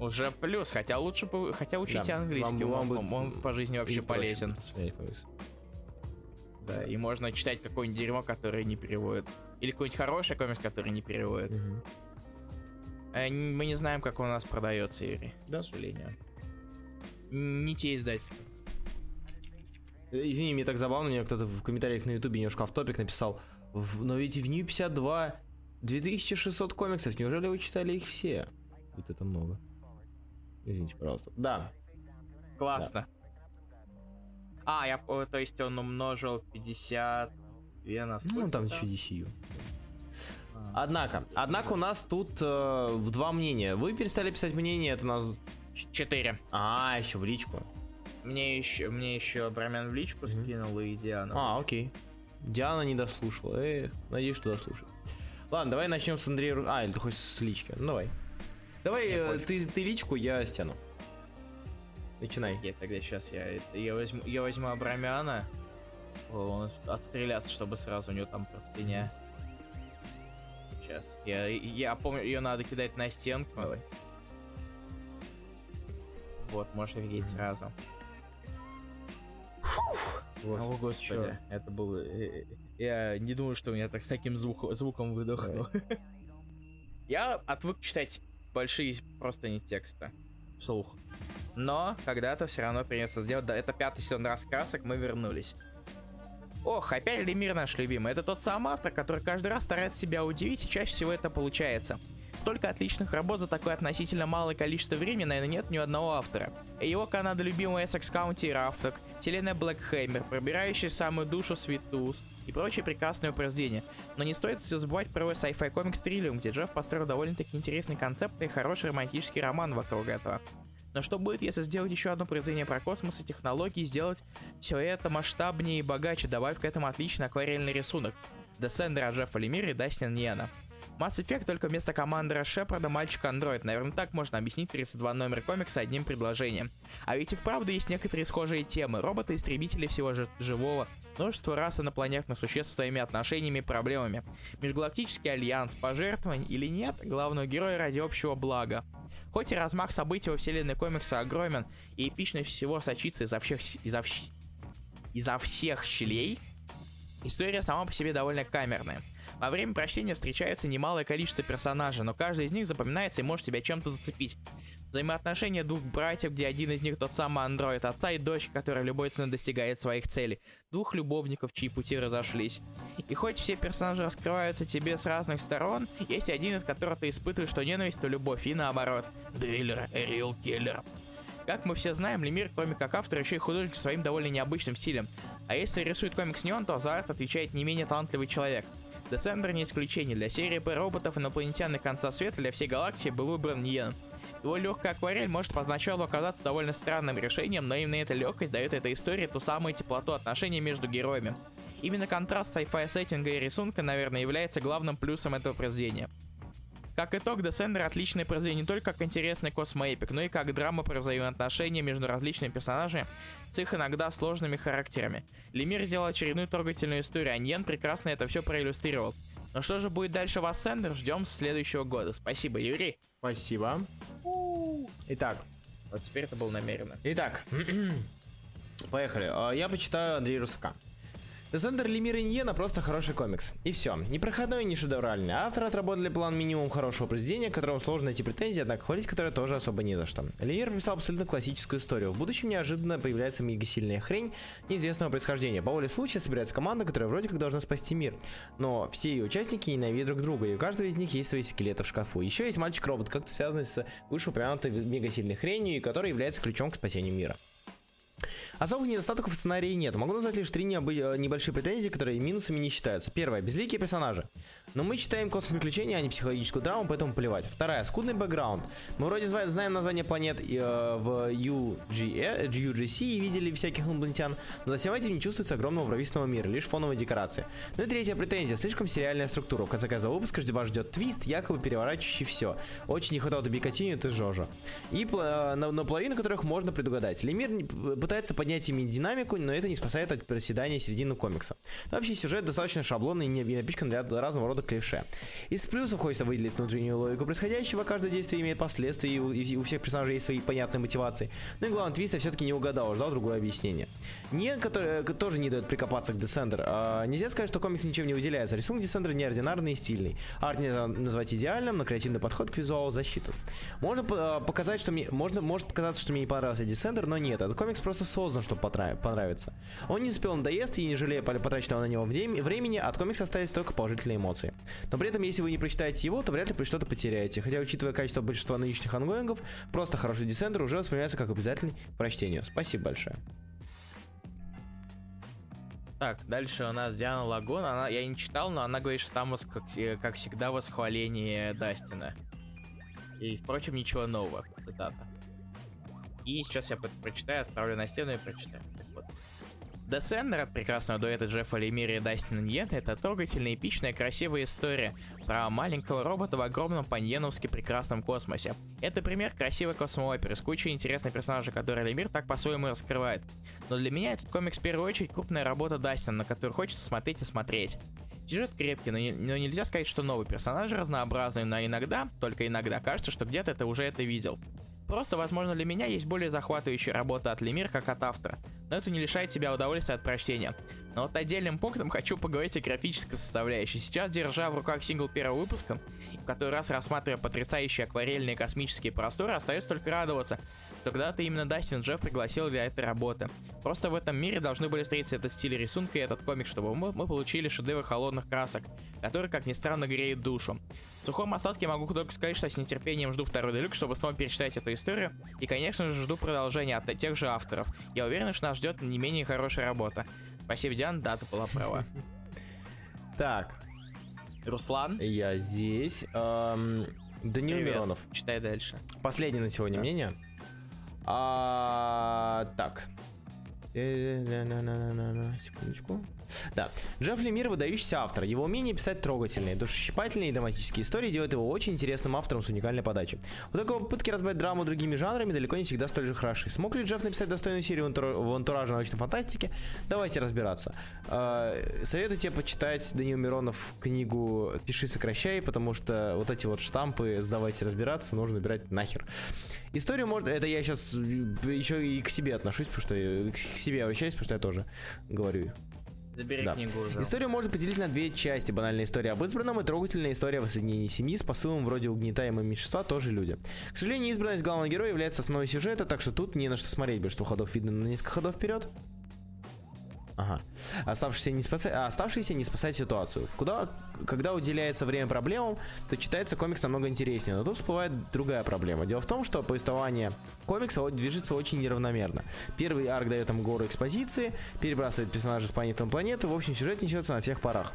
Speaker 2: Уже плюс, хотя лучше бы, хотя учите
Speaker 3: Да,
Speaker 2: английский,
Speaker 3: вам-
Speaker 2: он,
Speaker 3: вам
Speaker 2: он
Speaker 3: будет
Speaker 2: по жизни вообще полезен.
Speaker 3: посмотреть.
Speaker 2: Да, и можно читать какое-нибудь дерьмо, которое не переводит. Или какой-нибудь хороший комикс, который не переводит. Н- мы не знаем, как он у нас продается, Юрий,
Speaker 3: Да.
Speaker 2: к сожалению. Не те издательства.
Speaker 3: Э, Извини, мне так забавно, мне кто-то в комментариях на ютубе немножко в топик написал, «В- но ведь в Нью 52 2600 комиксов, неужели вы читали их все? Вот это много. Извините, пожалуйста. Да,
Speaker 2: Классно. А, я, то есть он умножил 50... две на
Speaker 3: ну там еще DCU. Однако, однако у нас тут э, два мнения. Вы перестали писать мнение, это у нас...
Speaker 2: Четыре.
Speaker 3: А, еще в личку.
Speaker 2: Мне еще, мне еще Брамен в личку
Speaker 3: Мгм.
Speaker 2: скинул и Диана.
Speaker 3: А, окей. Диана не дослушала. Эх, надеюсь, что дослушает. Ладно, давай начнем с Андрея. А, или ты хочешь с лички? Ну давай. Давай э, ты, ты личку, я стену. Начинай.
Speaker 2: Окей, тогда сейчас я, я возьму, я возьму Абрамяна. Он отстреляться, чтобы сразу у него там простыня. Сейчас. Я, я помню, ее надо кидать на стенку.
Speaker 3: Давай.
Speaker 2: Вот, можешь видеть сразу.
Speaker 3: Господи,
Speaker 2: О, господи, это было... э, э, Я не думаю, что у меня так с таким звук- звуком выдохнул. [LAUGHS] Я отвык читать большие просто не текста вслух. Но когда-то все равно придется сделать. Да, это пятый сезон раскрасок, мы вернулись. Ох, опять Лемир наш любимый. Это тот самый автор, который каждый раз старается себя удивить, и чаще всего это получается. Столько отличных работ за такое относительно малое количество времени, наверное, нет ни одного автора. Его Канада любимый Essex County Рафток, вселенная Black Hammer, пробирающий в самую душу Tooth и прочие прекрасные произведения. Но не стоит забывать про sci-fi комикс Trillium, где Джефф построил довольно-таки интересный концепт и хороший романтический роман вокруг этого. Но что будет, если сделать еще одно произведение про космос и технологии, сделать все это масштабнее и богаче, добавив к этому отличный акварельный рисунок? Десендера Джеффа Лемира и Дастина Ньена. Mass Effect только вместо командора Шепарда мальчик-андроид. Наверное, так можно объяснить 32 номер комикса одним предложением. А ведь и вправду есть некоторые схожие темы. Роботы-истребители всего жи- живого, множество рас инопланетных существ своими отношениями и проблемами. Межгалактический альянс, пожертвовань или нет, главного героя ради общего блага. Хоть и размах событий во вселенной комикса огромен, и эпичность всего сочится изо всех, изо, изо всех щелей, история сама по себе довольно камерная. Во время прочтения встречается немалое количество персонажей, но каждый из них запоминается и может тебя чем-то зацепить. Взаимоотношения двух братьев, где один из них тот самый андроид, отца и дочь, которая любой ценой достигает своих целей. Двух любовников, чьи пути разошлись. И хоть все персонажи раскрываются тебе с разных сторон, есть один, от которого ты испытываешь то ненависть, то любовь, и наоборот. Driller, Real Killer. Как мы все знаем, Лемир, кроме как автор, еще и художник своим довольно необычным стилем. А если рисует комикс не он, то за арт отвечает не менее талантливый человек. Descender не исключение. Для серии Про роботов инопланетян и конца света для всей галактики был выбран Нгуен. Его легкая акварель может поначалу оказаться довольно странным решением, но именно эта легкость дает этой истории ту самую теплоту отношений между героями. Именно контраст sci-fi сеттинга и рисунка, наверное, является главным плюсом этого произведения. Как итог, Descender отличное произведение не только как интересный космоэпик, но и как драма про взаимоотношения между различными персонажами с их иногда сложными характерами. Лемир сделал очередную трогательную историю, а Ньен прекрасно это все проиллюстрировал. Но что же будет дальше в Ascender, ждем с следующего года. Спасибо, Юрий.
Speaker 3: Спасибо. Итак,
Speaker 2: Вот теперь это было намеренно.
Speaker 3: Итак, поехали. А, Я почитаю Андрея Русака. Десендер Лемира Иньена просто хороший комикс. И все. Не проходной, не шедевральный. Авторы отработали план минимум хорошего произведения, которому сложно найти претензии, однако хвалить которое тоже особо не за что. Лемир писал абсолютно классическую историю. В будущем неожиданно появляется мегасильная хрень неизвестного происхождения. По воле случая собирается команда, которая вроде как должна спасти мир. Но все ее участники ненавидят друг друга, и у каждого из них есть свои скелеты в шкафу. Еще есть мальчик-робот, как-то связанный с вышеупомянутой мегасильной хренью, и который является ключом к спасению мира. Особых недостатков в сценарии нет. Могу назвать лишь три э, небольшие претензии, которые минусами не считаются. Первое. Безликие персонажи. Но мы читаем космоприключения, а не психологическую драму, поэтому плевать. Вторая. Скудный бэкграунд. Мы вроде знаем название планет э, в UGE, UGC и видели всяких инопланетян, но за всем этим не чувствуется огромного правительственного мира, лишь фоновые декорации. Ну и третья претензия. Слишком сериальная структура. В конце каждого выпуска вас ждет твист, якобы переворачивающий все. Очень не хватает Бикатиню и Жожа. И э, на, на половину которых можно предугадать. Лемир пытается поднять ими динамику, но это не спасает от проседания середины комикса. Но вообще сюжет достаточно шаблонный и не напичкан для разного рода клише. Из плюсов хочется выделить внутреннюю логику происходящего, каждое действие имеет последствия, и у, и у всех персонажей есть свои понятные мотивации. Ну и главное, твист я все-таки не угадал, ждал другое объяснение. Нет, который тоже не дает прикопаться к Descender. А, нельзя сказать, что комикс ничем не выделяется. Рисунок Descender неординарный и стильный. Арт нельзя назвать идеальным, но креативный подход к визуалу защиту. Можно а, показать, что мне... Можно, может показаться, что мне не понравился Descender, но нет. Этот комикс просто создан, чтобы понравиться. Он не успел надоест и не жалея потраченного на него времени, от комикса остались только положительные эмоции. Но при этом, если вы не прочитаете его, то вряд ли что-то потеряете. Хотя, учитывая качество большинства нынешних ongoing ов, просто хороший Десендер уже воспринимается как обязательный прочтению. Спасибо большое.
Speaker 2: Так, дальше у нас Диана Лагун. Она, я не читал, но она говорит, что там, как, как всегда, восхваление Дастина. И, впрочем, ничего нового. Цитата. И сейчас я прочитаю, отправлю на стену и прочитаю. Descender от прекрасного дуэта Джеффа Лемири и Дастина Ньета это трогательная, эпичная, красивая история про маленького робота в огромном паньеновски прекрасном космосе. Это пример красивой космооперы с кучей интересных персонажей, которые Лемир так по-своему раскрывает. Но для меня этот комикс в первую очередь крупная работа Дастина, на которую хочется смотреть и смотреть. Сюжет крепкий, но, не, но нельзя сказать, что новый персонаж разнообразный, но иногда, только иногда кажется, что где-то ты уже это видел. Просто, возможно, для меня есть более захватывающая работа от Лемир как от автора, но это не лишает тебя удовольствия от прочтения. Но вот отдельным пунктом хочу поговорить о графической составляющей. Сейчас, держа в руках сингл первого выпуска, в который раз рассматривая потрясающие акварельные космические просторы, остается только радоваться, что когда-то именно Дастин Джефф пригласил для этой работы. Просто в этом мире должны были встретиться этот стиль рисунка и этот комик, чтобы мы, мы получили шедевр холодных красок, который, как ни странно, греет душу. В сухом остатке могу только сказать, что с нетерпением жду второй делюк, чтобы снова перечитать эту историю. И, конечно же, жду продолжения от тех же авторов. Я уверен, что нас ждет не менее хорошая работа. Спасибо, Диан, да, ты была права.
Speaker 3: Так.
Speaker 2: Руслан?
Speaker 3: Я здесь. Даниил Миронов.
Speaker 2: Читай дальше.
Speaker 3: Последнее на сегодня мнение. А, так. Секундочку. Да. Джефф Лемир выдающийся автор. Его умение писать трогательные, душесчипательные и драматические истории делает его очень интересным автором с уникальной подачей. Вот такой попытки разбавить драму другими жанрами далеко не всегда столь же хороши. Смог ли Джефф написать достойную серию в антураже научной фантастики? Давайте разбираться. А, советую тебе почитать Даниил Миронов книгу «Пиши, сокращай», потому что вот эти вот штампы «Сдавайте разбираться» нужно убирать нахер. Историю можно... Это я сейчас еще и к себе отношусь, потому что к себе обращаюсь, потому что я тоже говорю их.
Speaker 2: Забери да. книгу уже.
Speaker 3: Историю можно поделить на две части. Банальная история об избранном и трогательная история о воссоединении семьи с посылом вроде угнетаемого меньшинства тоже люди. К сожалению, избранность главного героя является основой сюжета, так что тут не на что смотреть. Большинство ходов видно на несколько ходов вперед. Ага. Оставшиеся не, спасать, а оставшиеся не спасать ситуацию. Куда, когда уделяется время проблемам, то читается комикс намного интереснее. Но тут всплывает другая проблема. Дело в том, что повествование комикса движется очень неравномерно. Первый арк дает там гору экспозиции, перебрасывает персонажей с планеты на планету. В общем, сюжет несется на всех парах.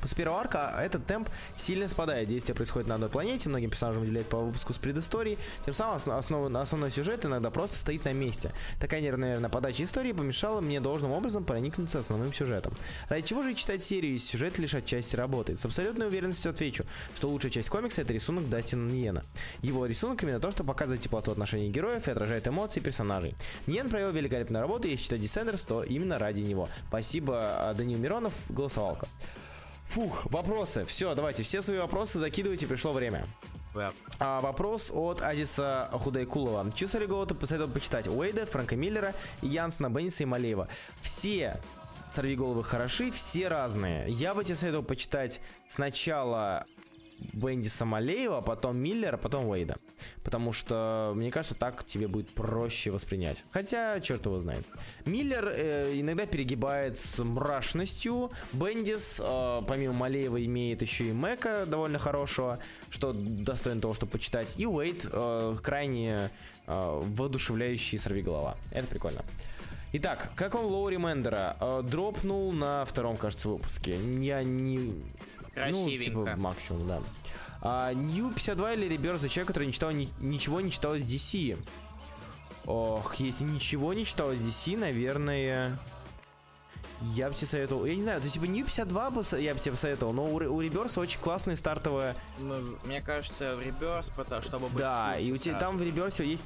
Speaker 3: После первого арка этот темп сильно спадает. Действие происходит на одной планете, многим персонажам уделяют по выпуску с предысторией. Тем самым основ, основной сюжет иногда просто стоит на месте. Такая неравномерная подача истории помешала мне должным образом проникнуться основным сюжетом. Ради чего же читать серию, если сюжет лишь отчасти работает? С абсолютной уверенностью отвечу, что лучшая часть комикса это рисунок Дастина Ниена. Его рисунок именно то, что показывает теплоту отношений героев и отражает эмоции персонажей. Ниен провел великолепную работу, если читать Descenders, то именно ради него. Спасибо, Данил Миронов, голосовалка. Фух, вопросы. Все, давайте, все свои вопросы закидывайте, пришло время. А, вопрос от Азиса Худайкулова. Чью Голота посоветовал почитать? Уэйда, Франка Миллера, Янсона, Бенниса и Малеева. Все сорвиголовы хороши, все разные. Я бы тебе советовал почитать сначала Бенди Самалеева, потом Миллера, потом Уэйда. Потому что, мне кажется, так тебе будет проще воспринять. Хотя, черт его знает. Миллер э, иногда перегибает с мрачностью. Бендис, э, помимо Малеева, имеет еще и Мэка довольно хорошего, что достойно того, чтобы почитать. И Уэйд э, крайне э, воодушевляющий сорвиголова. Это прикольно. Итак, как он Лоури Мендера? Э, дропнул на втором, кажется, выпуске. Я не Ну, типа,
Speaker 2: Красивенько.
Speaker 3: максимум, да. А, New 52 или Rebirth за человек, который не читал, ни- ничего не читал из DC. Ох, если ничего не читал из DC, наверное... Я бы тебе советовал... Я не знаю, то есть, типа, New 52 бы я бы тебе посоветовал, но у, у Rebirth очень классная стартовая...
Speaker 2: Ну, мне кажется, в реберс, потому чтобы быть
Speaker 3: Да, и у тебя там в Rebirth есть...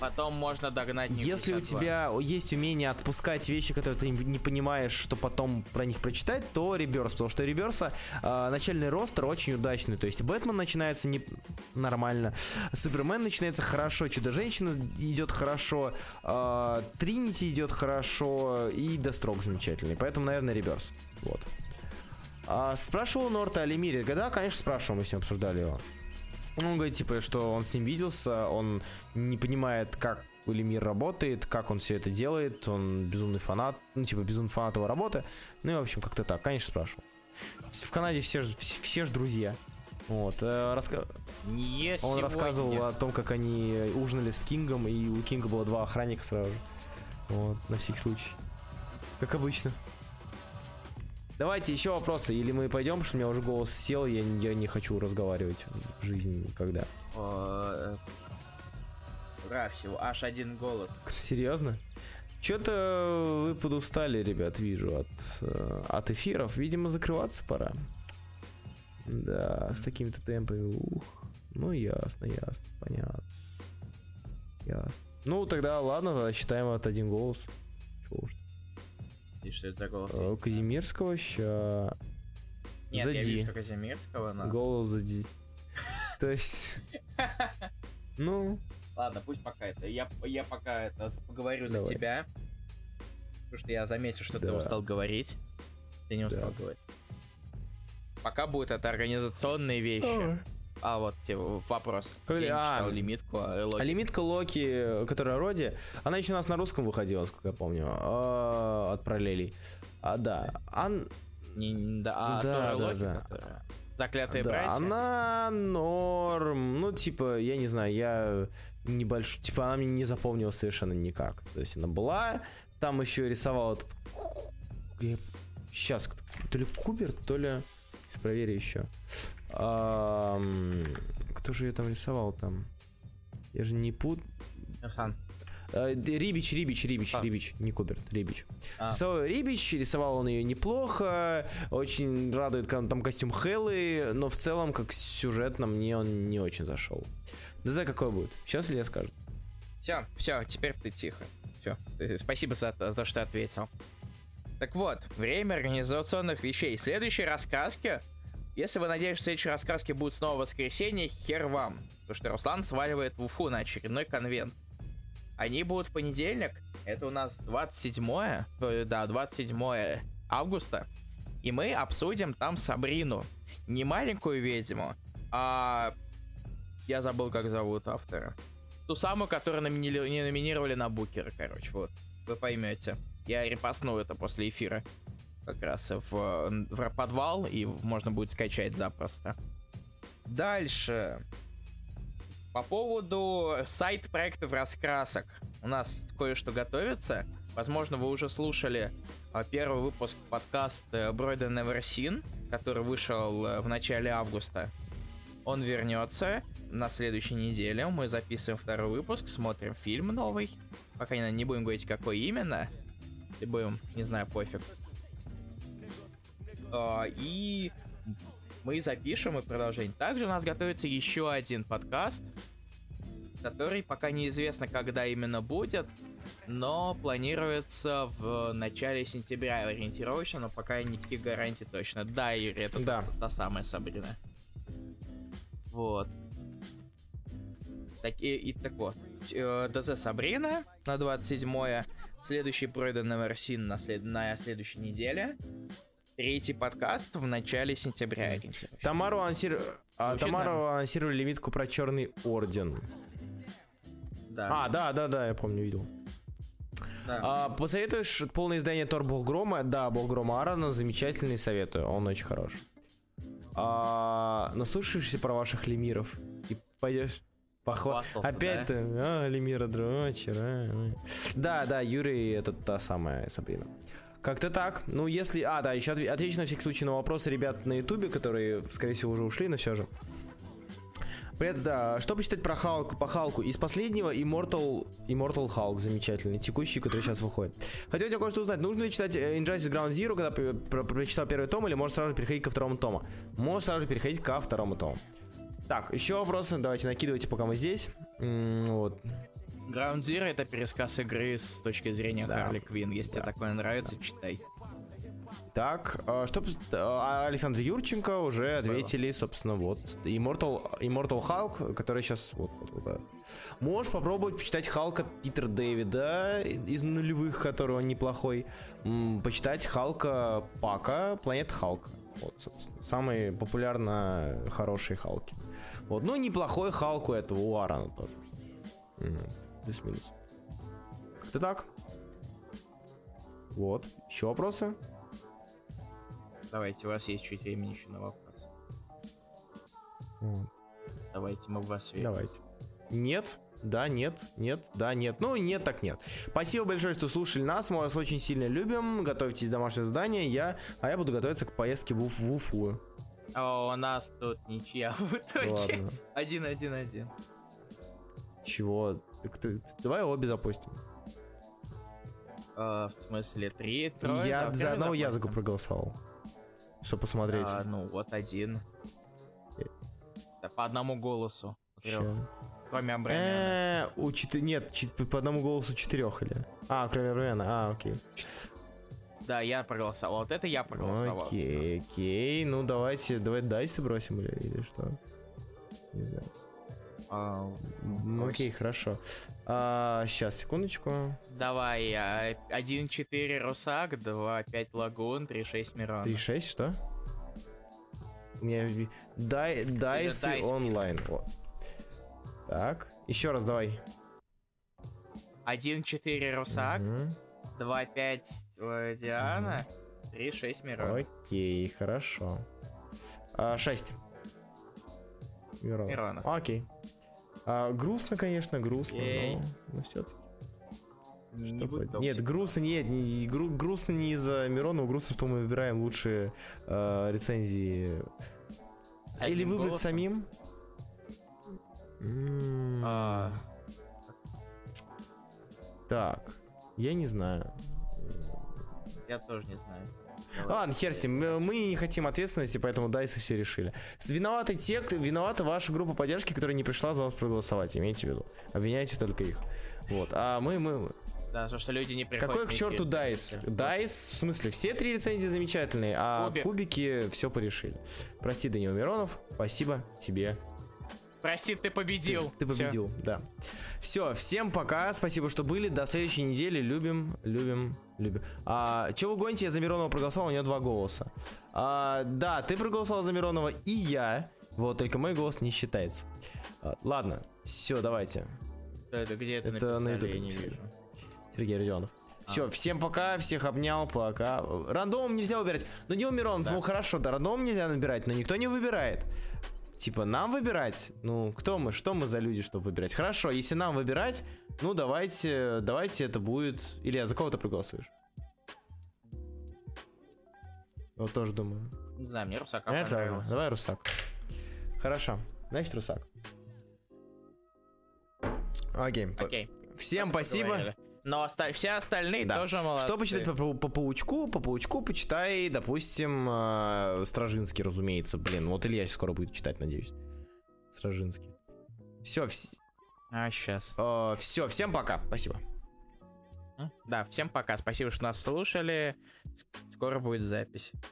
Speaker 2: Потом можно догнать
Speaker 3: Если у
Speaker 2: 52.
Speaker 3: тебя есть умение отпускать вещи, которые ты не понимаешь, что потом про них прочитать, то Реберс, потому что Реберса э, начальный ростер очень удачный. То есть Бэтмен начинается не нормально, Супермен начинается хорошо, Чудо-женщина идет хорошо, э, Тринити идет хорошо и Дестрок замечательный. Поэтому, наверное, Реберс. Вот. А, спрашивал Норта о Лемире. Да, конечно, спрашивал, мы с ним обсуждали его. Ну, он говорит, типа, что он с ним виделся, он не понимает, как Лемир работает, как он все это делает, он безумный фанат, ну, типа, безумный фанат его работы. Ну, и, в общем, как-то так, конечно, спрашивал. В Канаде все же все, все ж друзья. Вот. э, раска-
Speaker 2: Не
Speaker 3: Он
Speaker 2: сегодня.
Speaker 3: рассказывал о том, как они ужинали с Кингом, и у Кинга было два охранника сразу же. Вот, на всякий случай. Как обычно. Давайте еще вопросы, или мы пойдем, что у меня уже голос сел, я, я не хочу разговаривать в жизни никогда.
Speaker 2: Э, Ура, всего аж один голод.
Speaker 3: Серьезно? Че-то вы подустали, ребят, вижу, от, э, от эфиров. Видимо, закрываться пора. Да, с такими-то темпами. Ух. Ну, ясно, ясно, понятно. Ясно. Ну, тогда ладно, тогда считаем от один голос. Чего уж.
Speaker 2: И что это за голос?
Speaker 3: Э, Казимирского ща.
Speaker 2: Нет,
Speaker 3: зади.
Speaker 2: я вижу Казимирского, но...
Speaker 3: Голос за ди- [LAUGHS] То есть... Ну,
Speaker 2: Ладно, пусть пока это. Я, я пока это поговорю за тебя. Потому что я заметил, что ты устал говорить. Ты не устал
Speaker 3: Да.
Speaker 2: говорить. Пока будет это организационные вещи. А вот тебе вопрос.
Speaker 3: Как
Speaker 2: я
Speaker 3: а,
Speaker 2: читал лимитку, а, Элоги.
Speaker 3: А лимитка Локи, которая Роди, она еще у нас на русском выходила, сколько я помню, а, от параллелей. А, да. Ан-
Speaker 2: Не- да, а
Speaker 3: Да,
Speaker 2: Локи,
Speaker 3: да.
Speaker 2: которая- Заклятые
Speaker 3: да,
Speaker 2: братья.
Speaker 3: она норм. Ну, типа, я не знаю, я небольшой. Типа, она мне не запомнилась совершенно никак. То есть она была, там еще рисовал этот. Сейчас, то ли Куберт, то ли. Проверю еще. Кто же ее там рисовал там? Я же не пут. Э, Рибич, Рибич, Рибич,
Speaker 2: А.
Speaker 3: Рибич, не Куберт, Рибич.
Speaker 2: А.
Speaker 3: Рисовал Рибич, рисовал он ее неплохо, очень радует кон- там костюм Хеллы, но в целом, как сюжетно, мне он не очень зашел. Да знаю, какой будет. Сейчас ли я скажу?
Speaker 2: Все, все, теперь ты тихо. Все. Спасибо за, за то, что ответил. Так вот, время организационных вещей. Следующие рассказки. Если вы надеетесь, что следующие рассказки будут снова в воскресенье, хер вам. Потому что Руслан сваливает в Уфу на очередной конвент. Они будут в понедельник. Это у нас 27 э, да, 27 августа. И мы обсудим там Сабрину. Не маленькую ведьму, а... Я забыл, как зовут автора. Ту самую, которую номинили- не номинировали на Букера, короче, вот. Вы поймете. Я репостну это после эфира. Как раз в, в подвал, и можно будет скачать запросто. Дальше. По поводу сайт-проектов раскрасок. У нас кое-что готовится. Возможно, вы уже слушали а, первый выпуск подкаста Бройда Never Seen, который вышел э, в начале августа. Он вернется на следующей неделе. Мы записываем второй выпуск, смотрим фильм новый. Пока не будем говорить, какой именно. И будем, не знаю, пофиг. А, и мы запишем и продолжение. Также у нас готовится еще один подкаст, который пока неизвестно, когда именно будет, но планируется в начале сентября ориентировочно, но пока никаких гарантий точно. Да, Юрий, это
Speaker 3: Да.
Speaker 2: Та, та самая Сабрина. Вот. Так, и, и так вот. Э, ДЗ Сабрина на 27 Следующий пройден Син на, след... на следующей неделе. Третий подкаст в начале сентября.
Speaker 3: Тамару, анонсир- а, Тамару анонсировали лимитку про Черный Орден.
Speaker 2: Да.
Speaker 3: А, да, да, да, я помню, видел.
Speaker 2: да.
Speaker 3: А, посоветуешь полное издание Тор Бог Грома? Да, Бог Грома Аарона, замечательный, советую, он очень хорош. А, наслушаешься про ваших лемиров и пойдешь похва... Опять
Speaker 2: да?
Speaker 3: ты, а, лемира дрочер, а, а. Да, да, Юрий, это та самая Сабрина. Как-то так. Ну, если... А, да, еще отве- отвечу на всякий случай на вопросы ребят на ютубе, которые, скорее всего, уже ушли, но все же. Привет, да. Что почитать про Халк, по Халку? Из последнего Immortal, Immortal Hulk, замечательный, текущий, который сейчас выходит. Хотел тебя кое-что узнать. Нужно ли читать э, Injustice Ground Zero, когда пр- пр- прочитал первый том, или можешь сразу же переходить ко второму тому? Можешь сразу же переходить ко второму тому. Так, еще вопросы, давайте накидывайте, пока мы здесь. М, Вот.
Speaker 2: Ground Zero это пересказ игры с точки зрения
Speaker 3: Да.
Speaker 2: Харли Квин. Если тебе
Speaker 3: Да.
Speaker 2: такое нравится, читай.
Speaker 3: Так, а, что а, Александр Юрченко уже ответили, собственно, вот Immortal, Immortal Hulk, который сейчас вот, вот, вот, да. Можешь попробовать почитать Халка Питера Дэвида из нулевых, который он неплохой. Почитать Халка Пака, Планета Халк. Вот, собственно, самые популярно хорошие Халки. Вот, ну неплохой Халк у этого, у Аарона тоже. Мгм, Плюс-минус. Как-то так. Вот. Еще вопросы?
Speaker 2: Давайте, у вас есть чуть времени еще на вопрос.
Speaker 3: Вот.
Speaker 2: Давайте мы в вас верим.
Speaker 3: Давайте. Нет, да, нет, нет, да, нет. Ну, нет, так нет. Спасибо большое, что слушали нас. Мы вас очень сильно любим. Готовьтесь домашнее задание. Я, а я буду готовиться к поездке в, в Уфу.
Speaker 2: О, у нас тут ничья в итоге. Один-один-один.
Speaker 3: Чего? Так ты- давай обе запустим.
Speaker 2: А, в смысле, три, трое?
Speaker 3: я за одного языка проголосовал. Чтобы посмотреть.
Speaker 2: А, ну, вот один. Да, по одному голосу. Кроме Абрамяна.
Speaker 3: Э, у четы- Нет, чет- по одному голосу четырех или? А, кроме Рена. А, окей.
Speaker 2: Да, я проголосовал. Вот это я проголосовал.
Speaker 3: Окей, окей. Ну давайте, давай дайсы бросим или, или что? Не знаю.
Speaker 2: А,
Speaker 3: Ну, окей, хорошо. А, сейчас, секундочку.
Speaker 2: Давай, а, 1-4 Русак, 2-5 Лагун, 3-6 Мирон.
Speaker 3: 3.6, что? У меня дай, дайсы
Speaker 2: дайс
Speaker 3: онлайн. Вот. Так, еще раз давай.
Speaker 2: 1-4 Русак,
Speaker 3: Мгм.
Speaker 2: 2-5 э, Диана, 3-6 Мирон.
Speaker 3: Окей, хорошо. А, 6. Миронов.
Speaker 2: Миронов.
Speaker 3: Окей. А, грустно, конечно, грустно,
Speaker 2: Окей.
Speaker 3: но, но все-таки.
Speaker 2: Не
Speaker 3: Что поделать? Нет, грустно нет, не, гру- грустно не из-за Миронова, грустно, что мы выбираем лучшие э, рецензии.
Speaker 2: С
Speaker 3: Или
Speaker 2: одним
Speaker 3: выбрать
Speaker 2: голосом.
Speaker 3: самим? М,
Speaker 2: А,
Speaker 3: Так, я не знаю.
Speaker 2: я тоже не знаю.
Speaker 3: Ладно, хер с ним, мы- не хотим ответственности, поэтому дайсы все решили. Виноваты те, кто, виновата ваша группа поддержки, которая не пришла за вас проголосовать, имейте в виду. Обвиняйте только их. Вот, а мы, мы,
Speaker 2: Да, то, что люди не приходят.
Speaker 3: Какой к черту. Дайс? Дайс, в смысле, все три рецензии замечательные, а
Speaker 2: Кубик.
Speaker 3: кубики все порешили. Прости, Данил Миронов, спасибо тебе.
Speaker 2: Прости, ты победил.
Speaker 3: Ты, ты
Speaker 2: Всё.
Speaker 3: победил, да. Все, всем пока, спасибо, что были. До следующей недели. Любим, любим, любим. А, че вы гоните? Я за Миронова проголосовал, у него два голоса. А, да, ты проголосовал за Миронова и я. Вот, только мой голос не считается. А, ладно, все, давайте.
Speaker 2: Это где это,
Speaker 3: Это на
Speaker 2: написали,
Speaker 3: ютубе
Speaker 2: я не вижу.
Speaker 3: Сергей Родионов.
Speaker 2: А.
Speaker 3: Все, всем пока, всех обнял, пока. Рандомом нельзя выбирать. Ну, Дил Миронов,
Speaker 2: Да.
Speaker 3: ну хорошо, да, рандомом нельзя набирать, но никто не выбирает. Типа, нам выбирать? Ну, кто мы, что мы за люди, чтобы выбирать? Хорошо, если нам выбирать, ну, давайте, давайте это будет... Илья, за кого ты проголосуешь? Вот тоже думаю.
Speaker 2: Не знаю, мне Русака
Speaker 3: Понятно?
Speaker 2: понравилось.
Speaker 3: Давай Русак. Хорошо, значит Русак. Окей.
Speaker 2: Окей.
Speaker 3: Всем спасибо.
Speaker 2: поговорили. Но оста- все остальные
Speaker 3: Да.
Speaker 2: тоже молодцы.
Speaker 3: Что почитать по, по, по паучку? По паучку почитай, допустим, э, Стражинский, разумеется. Блин, вот Илья скоро будет читать, надеюсь. Стражинский. Все,
Speaker 2: А, сейчас.
Speaker 3: все, всем пока. Спасибо.
Speaker 2: Да, всем пока. Спасибо, что нас слушали. Скоро будет запись.